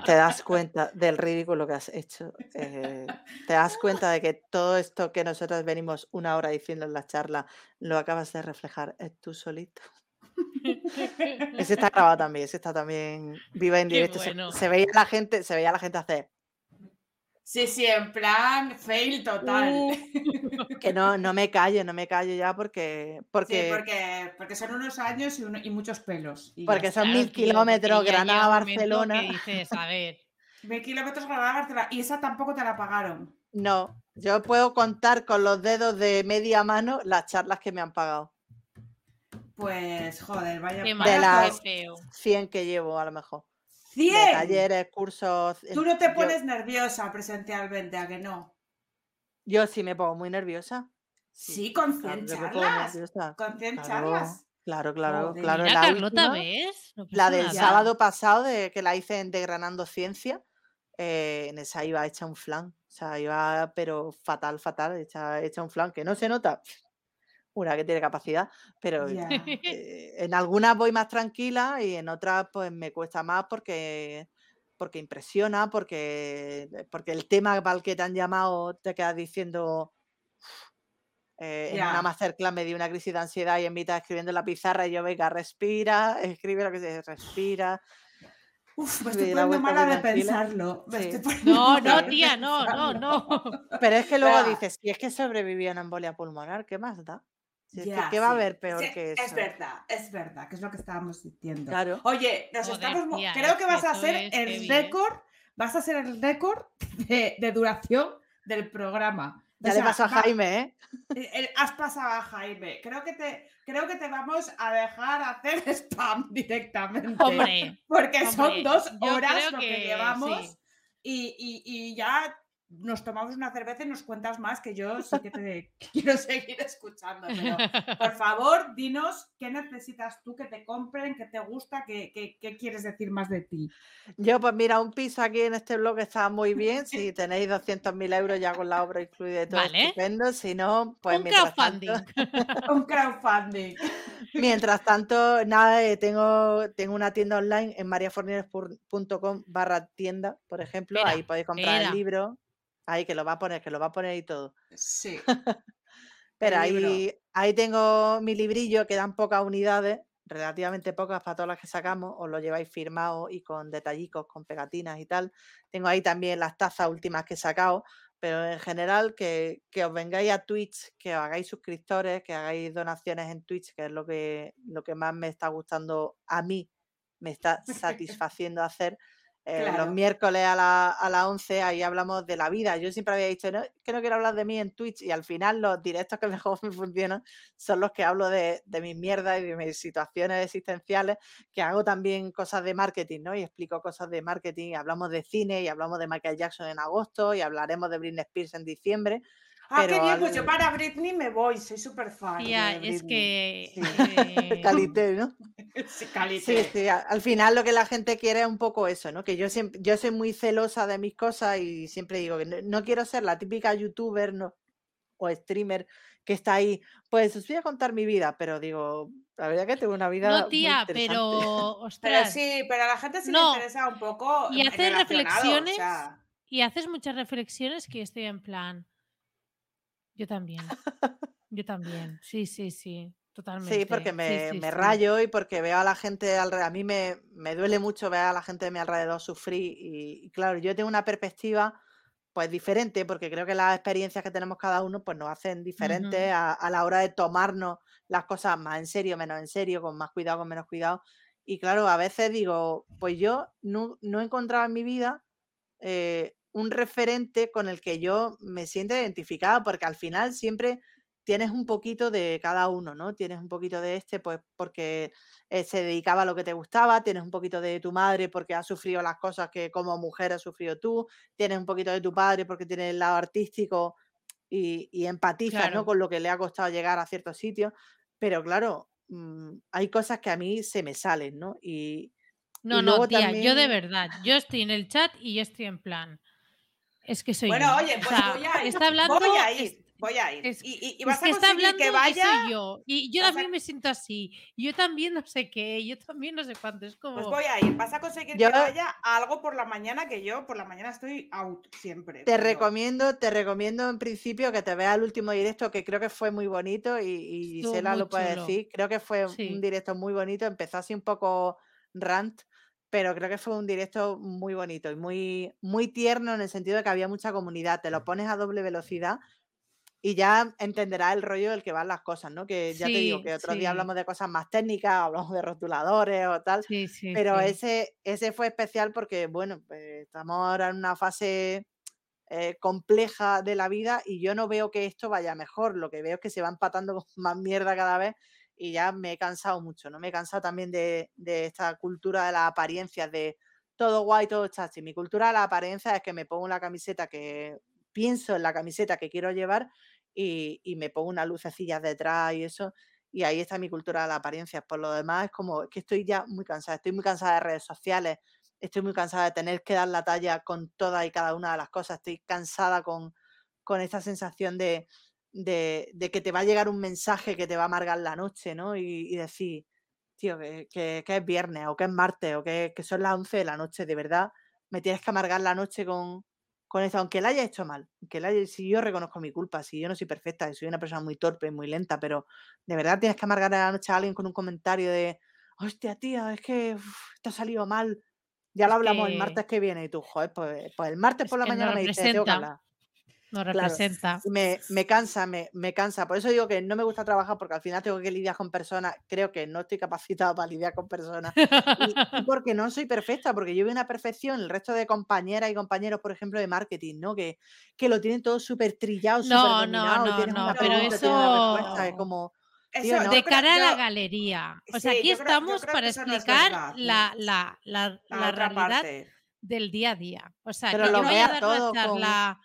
Te das cuenta del ridículo que has hecho. eh, te das cuenta de que todo esto que nosotros venimos una hora diciendo en la charla lo acabas de reflejar eh, tú solito. <laughs> Ese está grabado también, ese está también viva en directo. se-. Se, veía la gente, se veía la gente hacer Sí, sí, en plan fail total. Uh, <laughs> que no, no me callo, no me callo ya porque, Sí, porque, porque, porque son unos años y, uno- y muchos pelos. y porque son claro, mil tío, kilómetros, porque Granada, Barcelona. que dices, a ver, <laughs> Mil kilómetros Granada Barcelona. Y esa tampoco te la pagaron. No, yo puedo contar con los dedos de media mano las charlas que me han pagado. Pues, joder, vaya. qué vaya mal, las- qué feo. 100 que llevo a lo mejor. De ¡Cien! talleres, cursos. Tú no te yo- pones nerviosa presencialmente, ¿a que no? Yo sí me pongo muy nerviosa. Sí, con claro, 100 yo me pongo charlas. Con 100 Claro, charlas. Claro, claro, Joder. claro. Mira, la Carlota, última, ¿ves? No la del nada. sábado pasado, de, que la hice en Degranando Ciencia, eh, en esa iba hecha un flan. O sea, iba, pero fatal, fatal, hecha, hecha un flan, que no se nota. Una que tiene capacidad, pero <laughs> eh, en algunas voy más tranquila y en otras pues me cuesta más porque porque impresiona, porque, porque el tema el que te han llamado te quedas diciendo. eh, en una masterclass me di una crisis de ansiedad y en mitad escribiendo en la pizarra y yo, venga, respira, <laughs> escribe lo que se respira. Uf, me estoy poniendo mala de pensarlo. Sí. No, no, tía, no, no, no. <laughs> Pero es que luego Espera. dices, si es que sobreviví a una embolia pulmonar, ¿qué más da? Si es que, ¿qué va a haber peor Sí, que Es eso? verdad, es verdad, que es lo que estábamos diciendo. Claro. Oye, nos Joder, estamos. tía, Creo es que vas a es el ¿eh? récord. Vas a ser el récord de, de duración del programa. O Ya le pasó a Jaime, ¿eh? eh, eh, has pasado a Jaime. Creo que te, creo que te vamos a dejar hacer <laughs> spam directamente. Hombre, Porque son dos horas creo lo que, que llevamos sí. y, y- y ya nos tomamos una cerveza y nos cuentas más que yo sí que te <laughs> <laughs> quiero seguir escuchando. Pero por favor, dinos qué necesitas tú que te compren, qué te gusta, qué, qué- qué quieres decir más de ti. Yo, pues mira, un piso aquí en este blog está muy bien. Si <laughs> tenéis 200.000 euros ya con la obra incluida y todo Vale. estupendo. Si no, pues Un crowdfunding. tanto, Un crowdfunding. mientras tanto, nada, eh, tengo, tengo una tienda online en mariaforneros.com barra tienda, por ejemplo. Ahí podéis comprar el libro. Ahí que lo va a poner, que lo va a poner y todo. Sí. <laughs> Pero ahí, ahí tengo mi librillo, quedan pocas unidades, relativamente pocas para todas las que sacamos, os lo lleváis firmado y con detallicos, con pegatinas y tal. Tengo ahí también las tazas últimas que he sacado, pero en general que, que os vengáis a Twitch, que os hagáis suscriptores, que hagáis donaciones en Twitch, que es lo que, lo que más me está gustando a mí, me está <laughs> satisfaciendo hacer. Eh, Claro. Los miércoles a, la, a las 11 ahí hablamos de la vida. Yo siempre había dicho "No, que no quiero hablar de mí en Twitch y al final los directos que <laughs> mejor me funcionan son los que hablo de, de mis mierdas y de mis situaciones existenciales, que hago también cosas de marketing, ¿no? Y explico cosas de marketing, hablamos de cine y hablamos de Michael Jackson en agosto y hablaremos de Britney Spears en diciembre. Ah, qué Pero bien, pues yo para Britney me voy, soy súper fan. Tía, de es que. Sí. eh, Calité, ¿no? Sí, <laughs> Sí, calité. sí, a- al final lo que la gente quiere es un poco eso, ¿no? Que yo siempre, yo soy muy celosa de mis cosas y siempre digo que no, no quiero ser la típica youtuber no, o streamer que está ahí. Pues os voy a contar mi vida, pero digo, la verdad que tengo una vida No, tía, pero. <laughs> Pero sí, pero a la gente sí No. le interesa un poco Y o reflexiones sea, Y haces muchas reflexiones que yo estoy en plan. Yo también. <laughs> Yo también. Sí, sí, sí. Totalmente. Sí, porque me, sí, me sí. rayo y porque veo a la gente alrededor. A mí me, me duele mucho ver a la gente de mi alrededor sufrir. Y, y claro, yo tengo una perspectiva pues diferente, porque creo que las experiencias que tenemos cada uno pues nos hacen diferentes a, a la hora de tomarnos las cosas más en serio, menos en serio, con más cuidado, con menos cuidado. Y claro, a veces digo, pues yo no, no he encontrado en mi vida eh, un referente con el que yo me siento identificada, porque al final siempre tienes un poquito de cada uno, ¿no? Tienes un poquito de este, pues porque eh, se dedicaba a lo que te gustaba, tienes un poquito de tu madre porque ha sufrido las cosas que como mujer has sufrido tú, tienes un poquito de tu padre porque tiene el lado artístico y, y empatizas, ¿no? Con lo que le ha costado llegar a ciertos sitios, pero claro, mm, hay cosas que a mí se me salen, ¿no? Y, No, y no, tía, yo de verdad. Yo estoy en el chat y yo estoy en plan. Es que soy Bueno, yo. oye, O pues sea, voy a ir. Está hablando. voy a es- ir, voy a ir. es- y, y- y es vas que a está hablando que y vaya. soy yo. Y yo a- también me siento así. Yo también no sé qué. Yo también no sé cuánto. Es como. Pues voy a ir. Vas a conseguir Yo- que vaya a algo por la mañana que yo por la mañana estoy out siempre. Te pero- recomiendo, te recomiendo en principio que te veas el último directo que creo que fue muy bonito y, y Gisela lo puede chulo. decir. Creo que fue Sí. un directo muy bonito. Empezó así un poco rant, pero creo que fue un directo muy bonito y muy, muy tierno en el sentido de que había mucha comunidad. Te lo pones a doble velocidad y ya entenderás el rollo del que van las cosas, ¿no? Que ya te digo que otro sí. día hablamos de cosas más técnicas, hablamos de rotuladores o tal. Sí, sí. Pero ese, ese fue especial porque, bueno, pues, estamos ahora en una fase eh, compleja de la vida y yo no veo que esto vaya mejor. Lo que veo es que se va empatando <laughs> con más mierda cada vez y ya me he cansado mucho, ¿no? Me he cansado también de, de esta cultura de las apariencias, de todo guay, todo chachi. Mi cultura de la apariencia es que me pongo una camiseta que pienso en la camiseta que quiero llevar y, y me pongo unas lucecillas detrás y eso. Y ahí está mi cultura de la apariencia. Por lo demás, es como que estoy ya muy cansada. Estoy muy cansada de redes sociales. Estoy muy cansada de tener que dar la talla con todas y cada una de las cosas. Estoy cansada con, con esta sensación de, de, de que te va a llegar un mensaje que te va a amargar la noche, ¿no? Y, y decir, tío, que, que- que es viernes o que es martes o que, que son las 11 de la noche, de verdad. me tienes que amargar la noche con, con eso, aunque la haya hecho mal, que la haya, si yo reconozco mi culpa, si yo no soy perfecta, soy una persona muy torpe, muy lenta, pero de verdad tienes que amargar la noche a alguien con un comentario de, hostia, tía, es que te ha salido mal. Ya lo hablamos el martes que viene y tú, joder, pues, pues el martes por la mañana me dices, tengo que hablar. No representa. me, me, cansa, me, me, cansa. Por eso digo que no me gusta trabajar porque al final tengo que lidiar con personas. Creo que no estoy capacitado para lidiar con personas. Y, <laughs> porque no soy perfecta, porque yo veo una perfección. El resto de compañeras y compañeros, por ejemplo, de marketing, ¿no? Que, que lo tienen todo súper trillado, súper no, no, no, no, pero eso... como... de cara a la galería. O sea, aquí estamos para explicar la, la, la, la, realidad del día a día. O sea, pero que lo yo voy a dar todo una charla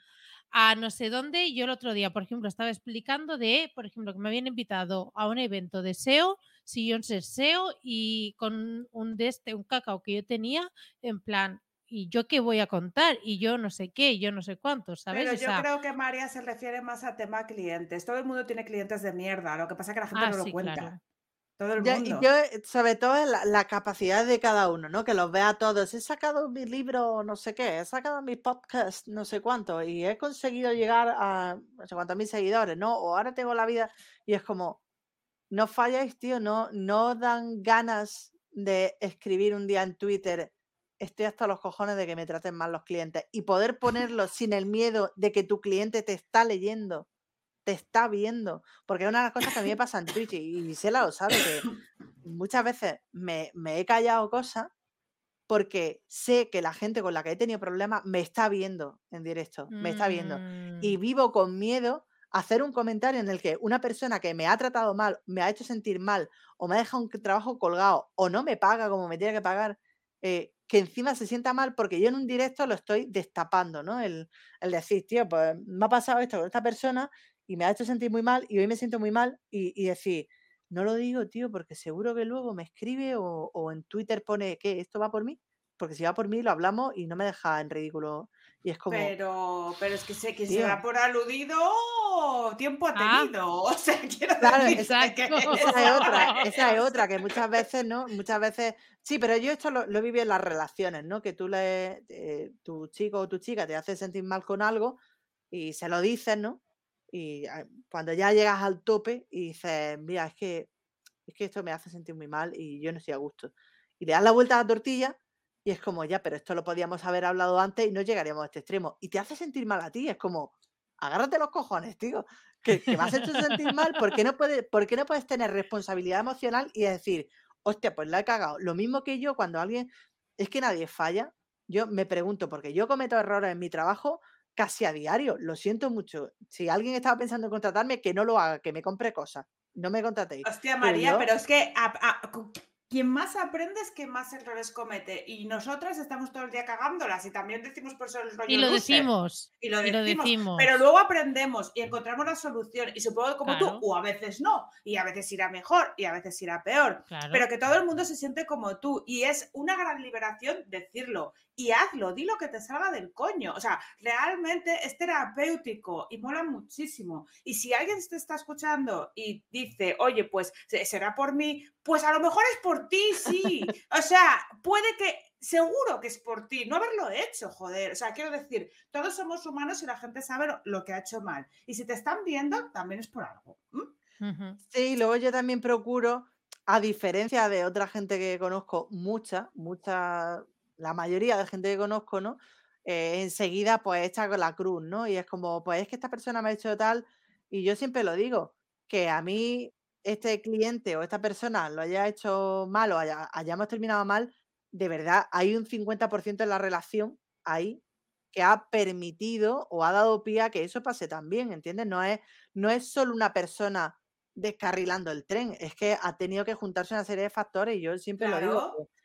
a no sé dónde. Yo el otro día, por ejemplo, estaba explicando de, por ejemplo, que me habían invitado a un evento de SEO, sillón ser SEO y con un de este, un cacao que yo tenía, en plan, ¿y yo qué voy a contar? Y yo no sé qué, yo no sé cuánto, ¿sabes? Pero yo creo que María se refiere más a tema clientes. Todo el mundo tiene clientes de mierda, lo que pasa es que la gente Ah, no lo cuenta. claro. Todo el mundo. yo, eh, sobre todo, la, la capacidad de cada uno, ¿no? Que los vea todos. He sacado mi libro, no sé qué, he sacado mi podcast, no sé cuánto, y he conseguido llegar a no sé cuántos mil seguidores, ¿no? O ahora tengo la vida, y es como, no falláis, tío, no, no dan ganas de escribir un día en Twitter, estoy hasta los cojones de que me traten mal los clientes, y poder ponerlo sin el miedo de que tu cliente te está leyendo te está viendo. Porque es una de las cosas que a mí me pasa en Twitch y Gisela lo sabe, que muchas veces me, me he callado cosas porque sé que la gente con la que he tenido problemas me está viendo en directo, me está viendo. Y Mm, vivo con miedo a hacer un comentario en el que una persona que me ha tratado mal, me ha hecho sentir mal, o me ha dejado un trabajo colgado, o no me paga como me tiene que pagar, eh, que encima se sienta mal porque yo en un directo lo estoy destapando, ¿no? El, el decir, tío, pues me ha pasado esto con esta persona y me ha hecho sentir muy mal y hoy me siento muy mal y, y decir, no lo digo, tío, porque seguro que luego me escribe o, o en Twitter pone que esto va por mí, porque si va por mí lo hablamos y no me deja en ridículo. Y es como, Pero, pero es que sé que se tío, da por aludido, tiempo ha Ah, tenido. <laughs> O sea, quiero claro, esa, que <laughs> esa es otra, esa es <laughs> otra, que muchas veces, ¿no? Muchas veces, sí, pero yo esto lo, lo viví en las relaciones, ¿no? Que tú le, eh, tu chico o tu chica te hace sentir mal con algo y se lo dices, ¿no? Y ah, cuando ya llegas al tope y dices, mira, es que, es que esto me hace sentir muy mal y yo no estoy a gusto. Y le das la vuelta a la tortilla y es como, ya, pero esto lo podíamos haber hablado antes y no llegaríamos a este extremo. Y te hace sentir mal a ti, es como, agárrate los cojones, tío, que, que me has hecho sentir mal, ¿por qué, no puedes, ¿por qué no puedes tener responsabilidad emocional y decir, hostia, pues la he cagado? Lo mismo que yo cuando alguien, es que nadie falla, yo me pregunto, porque yo cometo errores en mi trabajo casi a diario, lo siento mucho. Si alguien estaba pensando en contratarme, que no lo haga, que me compre cosas, no me contratéis. Hostia, Pero María, yo, pero es que a- a- cu- quien más aprende es quien más errores comete. Y nosotras estamos todo el día cagándolas y también decimos por eso el Y rollo lo loser. decimos, Y lo y lo decimos, pero luego aprendemos y encontramos la solución. Y supongo que como tú, o a veces no, y a veces irá mejor y a veces irá peor. claro. Pero que todo el mundo se siente como tú. Y es una gran liberación decirlo. Y hazlo, di lo que te salga del coño. O sea, realmente es terapéutico y mola muchísimo. Y si alguien te está escuchando y dice, oye, pues se- será por mí, pues a lo mejor es por ti, sí. <laughs> O sea, puede que, seguro que es por ti, no haberlo hecho, joder. O sea, quiero decir, todos somos humanos y la gente sabe lo, que ha hecho mal. Y si te están viendo, también es por algo. Sí, luego yo también procuro, a diferencia de otra gente que conozco, mucha, mucha, la mayoría de gente que conozco, ¿no? Eh, enseguida pues echa con la cruz, ¿no? Y es como, pues es que esta persona me ha hecho tal, y yo siempre lo digo, que a mí este cliente o esta persona lo haya hecho mal o haya- hayamos terminado mal, de verdad hay un 50% en la relación ahí que ha permitido o ha dado pie a que eso pase también, ¿entiendes? No es, no es solo una persona descarrilando el tren, es que ha tenido que juntarse una serie de factores y yo siempre lo digo,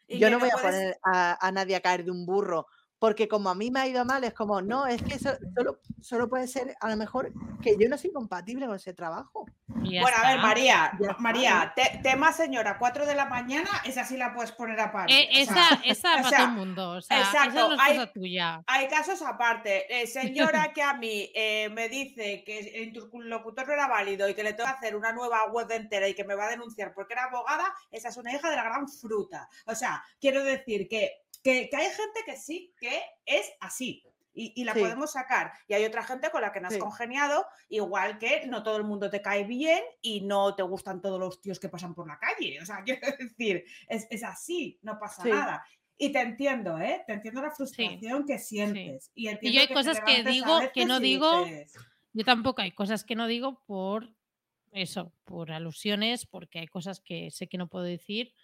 yo no voy a poner a, a nadie a caer de un burro, porque como a mí me ha ido mal, es como, no, es que eso solo, solo puede ser a lo mejor que yo no soy compatible con ese trabajo. Bueno, a ver. María, Ya María, te- tema señora, 4 de la mañana, esa sí la puedes poner a parir. Eh, O sea, esa, esa o para sea, todo el mundo. O sea, esa exacto, no es hay- cosa tuya. Hay casos aparte. Eh, señora <laughs> que a mí eh, me dice que el interlocutor no era válido y que le tengo que hacer una nueva web entera y que me va a denunciar porque era abogada, esa es una hija de la gran fruta. O sea, quiero decir que que, que hay gente que sí, que es así. Y, y la Sí. podemos sacar. Y hay otra gente con la que no has Sí. congeniado, igual que no todo el mundo te cae bien y no te gustan todos los tíos que pasan por la calle. O sea, <laughs> quiero decir, es, es así, no pasa Sí. nada. Y te entiendo, ¿eh? Te entiendo la frustración que sientes. Y, entiendo yo hay cosas que digo que no digo dices, Yo tampoco hay cosas que no digo por eso, por alusiones, porque hay cosas que sé que no puedo decir.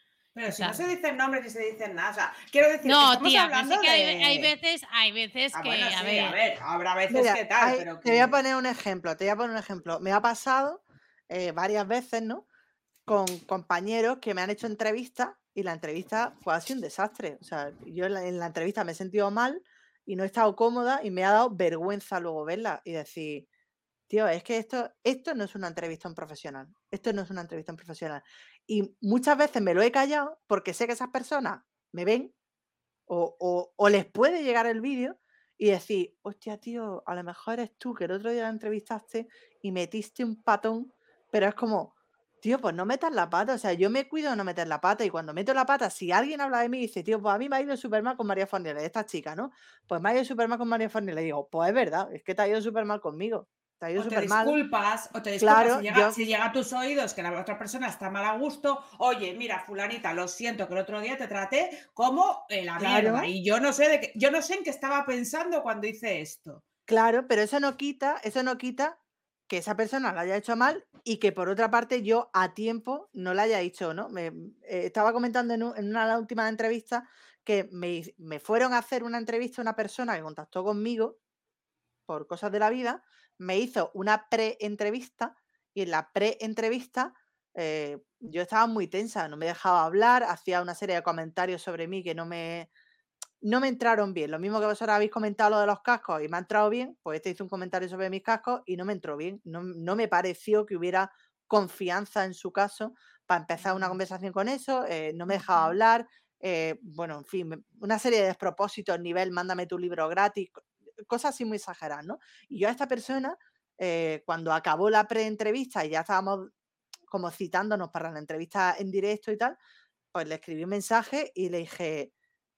Pero si no se dicen nombres ni se dicen nada. O sea, quiero decir, No, estamos tía, hablando sí que hay, de... hay veces, hay veces Ah, que, bueno, a, sí, ver, a ver, habrá veces Mira, que tal, hay- pero te voy a que- poner un ejemplo, te voy a poner un ejemplo. Me ha pasado eh, varias veces, ¿no? Con compañeros que me han hecho entrevistas y la entrevista fue así un desastre. O sea, yo en la, en la entrevista me he sentido mal y no he estado cómoda y me ha dado vergüenza luego verla y decir, tío, es que esto, esto no es una entrevista a un profesional. Esto no es una entrevista a un profesional. Y muchas veces me lo he callado porque sé que esas personas me ven o, o- o les puede llegar el vídeo y decir, hostia, tío, a lo mejor eres tú que el otro día la entrevistaste y metiste un patón, pero es como, tío, pues no metas la pata. O sea, yo me cuido de no meter la pata y cuando meto la pata, si alguien habla de mí y dice, tío, pues a mí me ha ido súper mal con María Fornelli, esta chica, ¿no? Pues me ha ido súper mal con María Fornelli. Le digo, pues es verdad, es que te ha ido súper mal conmigo. Te ha ido o te mal. disculpas, o te disculpas Claro, si, llega, yo- si llega a tus oídos que la otra persona está mal a gusto. Oye, mira, fulanita, lo siento que el otro día te traté como eh, la Claro. mierda. Y yo no sé de qué, yo no sé en qué estaba pensando cuando hice esto. Claro, pero eso no quita, eso no quita que esa persona lo haya hecho mal y que por otra parte yo a tiempo no la haya hecho, ¿no? Me, eh, estaba comentando en, un- en una últimas entrevistas que me fueron a hacer una entrevista una persona que contactó conmigo por cosas de la vida, me hizo una pre-entrevista y en la pre-entrevista eh, yo estaba muy tensa, no me dejaba hablar, hacía una serie de comentarios sobre mí que no me, no me entraron bien. Lo mismo que vosotros habéis comentado lo de los cascos y me ha entrado bien, pues este hizo un comentario sobre mis cascos y no me entró bien. No, no me pareció que hubiera confianza en su caso para empezar una conversación con eso, eh, no me dejaba hablar, eh, bueno, en fin, una serie de despropósitos, nivel, mándame tu libro gratis, cosas así muy exageradas, ¿no? Y yo a esta persona, eh, cuando acabó la pre-entrevista y ya estábamos como citándonos para la entrevista en directo y tal, pues le escribí un mensaje y le dije,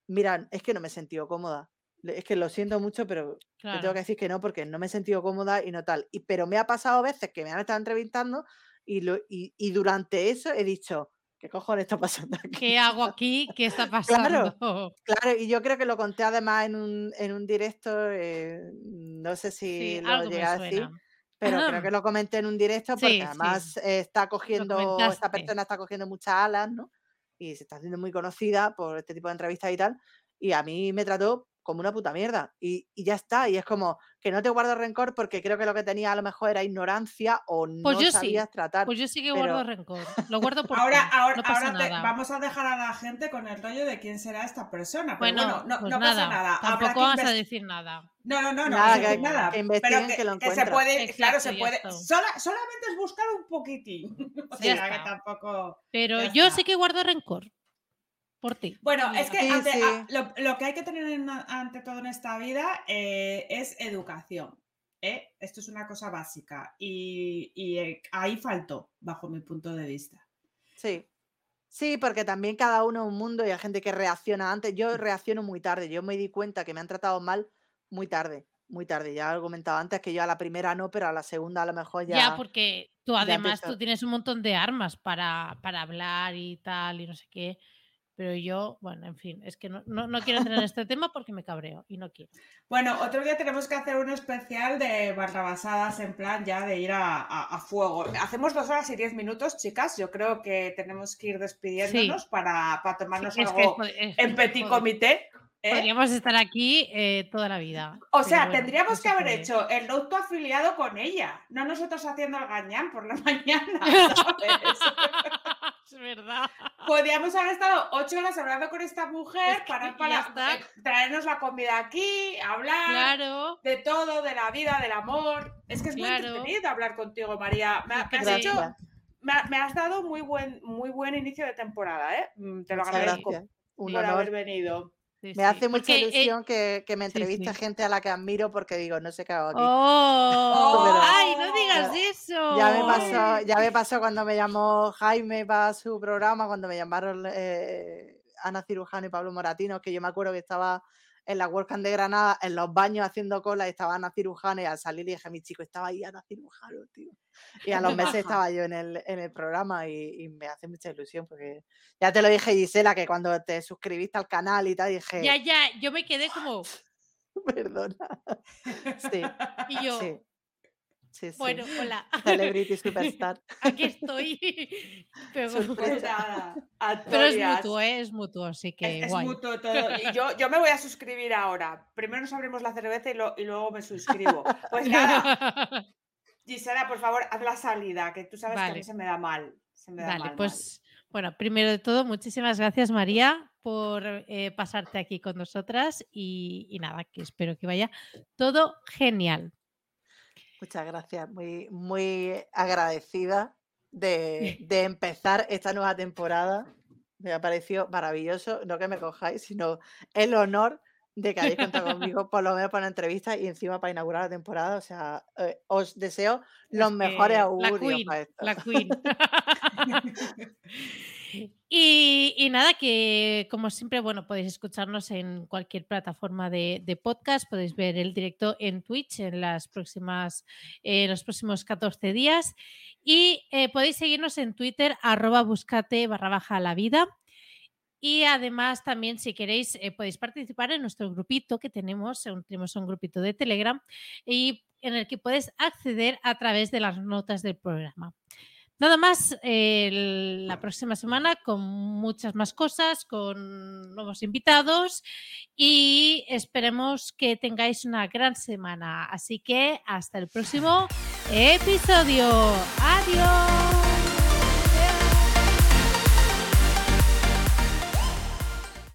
mira, es que no me he sentido cómoda. Es que lo siento mucho, pero te tengo claro. que decir que no, porque no me he sentido cómoda y no tal. Y, pero me ha pasado veces que me han estado entrevistando y, lo, y, y durante eso he dicho, ¿qué cojones está pasando aquí? ¿Qué hago <laughs> aquí? ¿Qué está Claro. pasando? <laughs> Claro, y yo creo que lo conté además en un, en un directo, eh, no sé si Sí, lo llegué a decir, pero creo que <clears throat> lo comenté en un directo porque Sí, además está cogiendo, esta persona está cogiendo muchas alas, ¿no? Y se está haciendo muy conocida por este tipo de entrevistas y tal, y a mí me trató como una puta mierda, y, y ya está, y es como que no te guardo rencor porque creo que lo que tenía a lo mejor era ignorancia o no Pues yo sí, sabías tratar. Pues yo sí que pero- guardo rencor. Lo guardo por Ahora, ahora, no pasa ahora te- nada. vamos a dejar a la gente con el rollo de quién será esta persona. Pero Bueno, bueno, no, pues no nada, pasa nada. Habrá tampoco que vas a decir nada. No, no, no, no, Nada, no que- nada. pero que, que lo que se puede, claro, se puede. sola- solamente es buscar un poquitín. <laughs> O sea, que tampoco. Pero yo está. sí que guardo rencor por ti. Bueno, es que Sí, ante- sí. a- lo, lo que hay que tener en- ante todo en esta vida eh, es educación. ¿eh? Esto es una cosa básica y, y, eh, ahí faltó, bajo mi punto de vista. Sí. Sí, porque también cada uno es un mundo y hay gente que reacciona antes. Yo reacciono muy tarde. Yo me di cuenta que me han tratado mal muy tarde. Muy tarde. Ya lo he comentado antes que yo a la primera no, pero a la segunda a lo mejor Ya, ya. porque tú además tú tienes un montón de armas para, para hablar y tal y no sé qué. Pero yo, bueno, en fin, es que no, no, no quiero entrar en este tema porque me cabreo y no quiero. Bueno, otro día tenemos que hacer un especial de barrabasadas en plan ya de ir a, a- a fuego. Hacemos dos horas y diez minutos, chicas. Yo creo que tenemos que ir despidiéndonos para, para Sí, tomarnos es que, algo es en petit comité. ¿eh? Podríamos estar aquí eh, toda la vida. O sea, bueno, tendríamos no que haber hecho el auto afiliado con ella, no nosotros haciendo el gañán por la <laughs> mañana, <laughs> ¿sabes? Es verdad. Podríamos haber estado ocho horas hablando con esta mujer Es que para, para está. eh, traernos la comida aquí, hablar Claro. de todo, de la vida, del amor. Es que es muy Claro. entretenido hablar contigo, María. Me, has hecho, me, ha- me has dado muy buen, muy buen inicio de temporada, ¿eh? Mm, Te lo Muchas agradezco gracias. Por honor. haber venido. Sí, Me sí, hace mucha porque, eh, ilusión que, que me entreviste sí. gente a la que admiro porque digo, no sé qué hago aquí. <laughs> ¡Oh! Pero- ¡Ay, no digas Ya- eso! Ya me pasó, ya me pasó cuando me llamó Jaime para su programa, cuando me llamaron eh, Ana Cirujano y Pablo Moratino, que yo me acuerdo que estaba en la WordCamp de Granada, en los baños haciendo cola, y estaba Ana Cirujano y al salir dije, mi chico, estaba ahí Ana Cirujano, tío. Y a los meses estaba yo en el, en el programa y, y me hace mucha ilusión porque ya te lo dije, Gisela, que cuando te suscribiste al canal y tal, dije, Ya, ya, yo me quedé como, <laughs> perdona. Sí, <laughs> y yo, sí, sí, sí. bueno, hola, <laughs> Celebrity <laughs> Superstar. aquí <laughs> estoy. Pero, Sorpresa. Pero es mutuo, ¿eh? es mutuo, así que Es, es guay. mutuo todo. Y yo, yo me voy a suscribir ahora. Primero nos abrimos la cerveza y, lo- y luego me suscribo. Pues nada, Gisela, por favor, haz la salida, que tú sabes que a mí se me da mal. Se me da mal, Vale, mal. pues bueno, primero de todo, muchísimas gracias María por eh, pasarte aquí con nosotras y, y nada, que espero que vaya todo genial. Muchas gracias, muy, muy agradecida de, <laughs> de empezar esta nueva temporada. Me ha parecido maravilloso, no que me cojáis, sino el honor de que hayáis contado <laughs> conmigo, por lo menos para una entrevista y encima para inaugurar la temporada. O sea, eh, os deseo los Es mejores la augurios queen, para esto. la queen. <laughs> y, nada, que como siempre, bueno, podéis escucharnos en cualquier plataforma de, podcast, podéis ver el directo en Twitch en las próximas, los próximos 14 días y eh, podéis seguirnos en Twitter, arroba buscate barra baja la vida. Y además también si queréis eh, podéis participar en nuestro grupito que tenemos, tenemos un grupito de Telegram y en el que puedes acceder a través de las notas del programa. Nada más eh, la próxima semana con muchas más cosas, con nuevos invitados y esperemos que tengáis una gran semana. Así que hasta el próximo episodio. Adiós.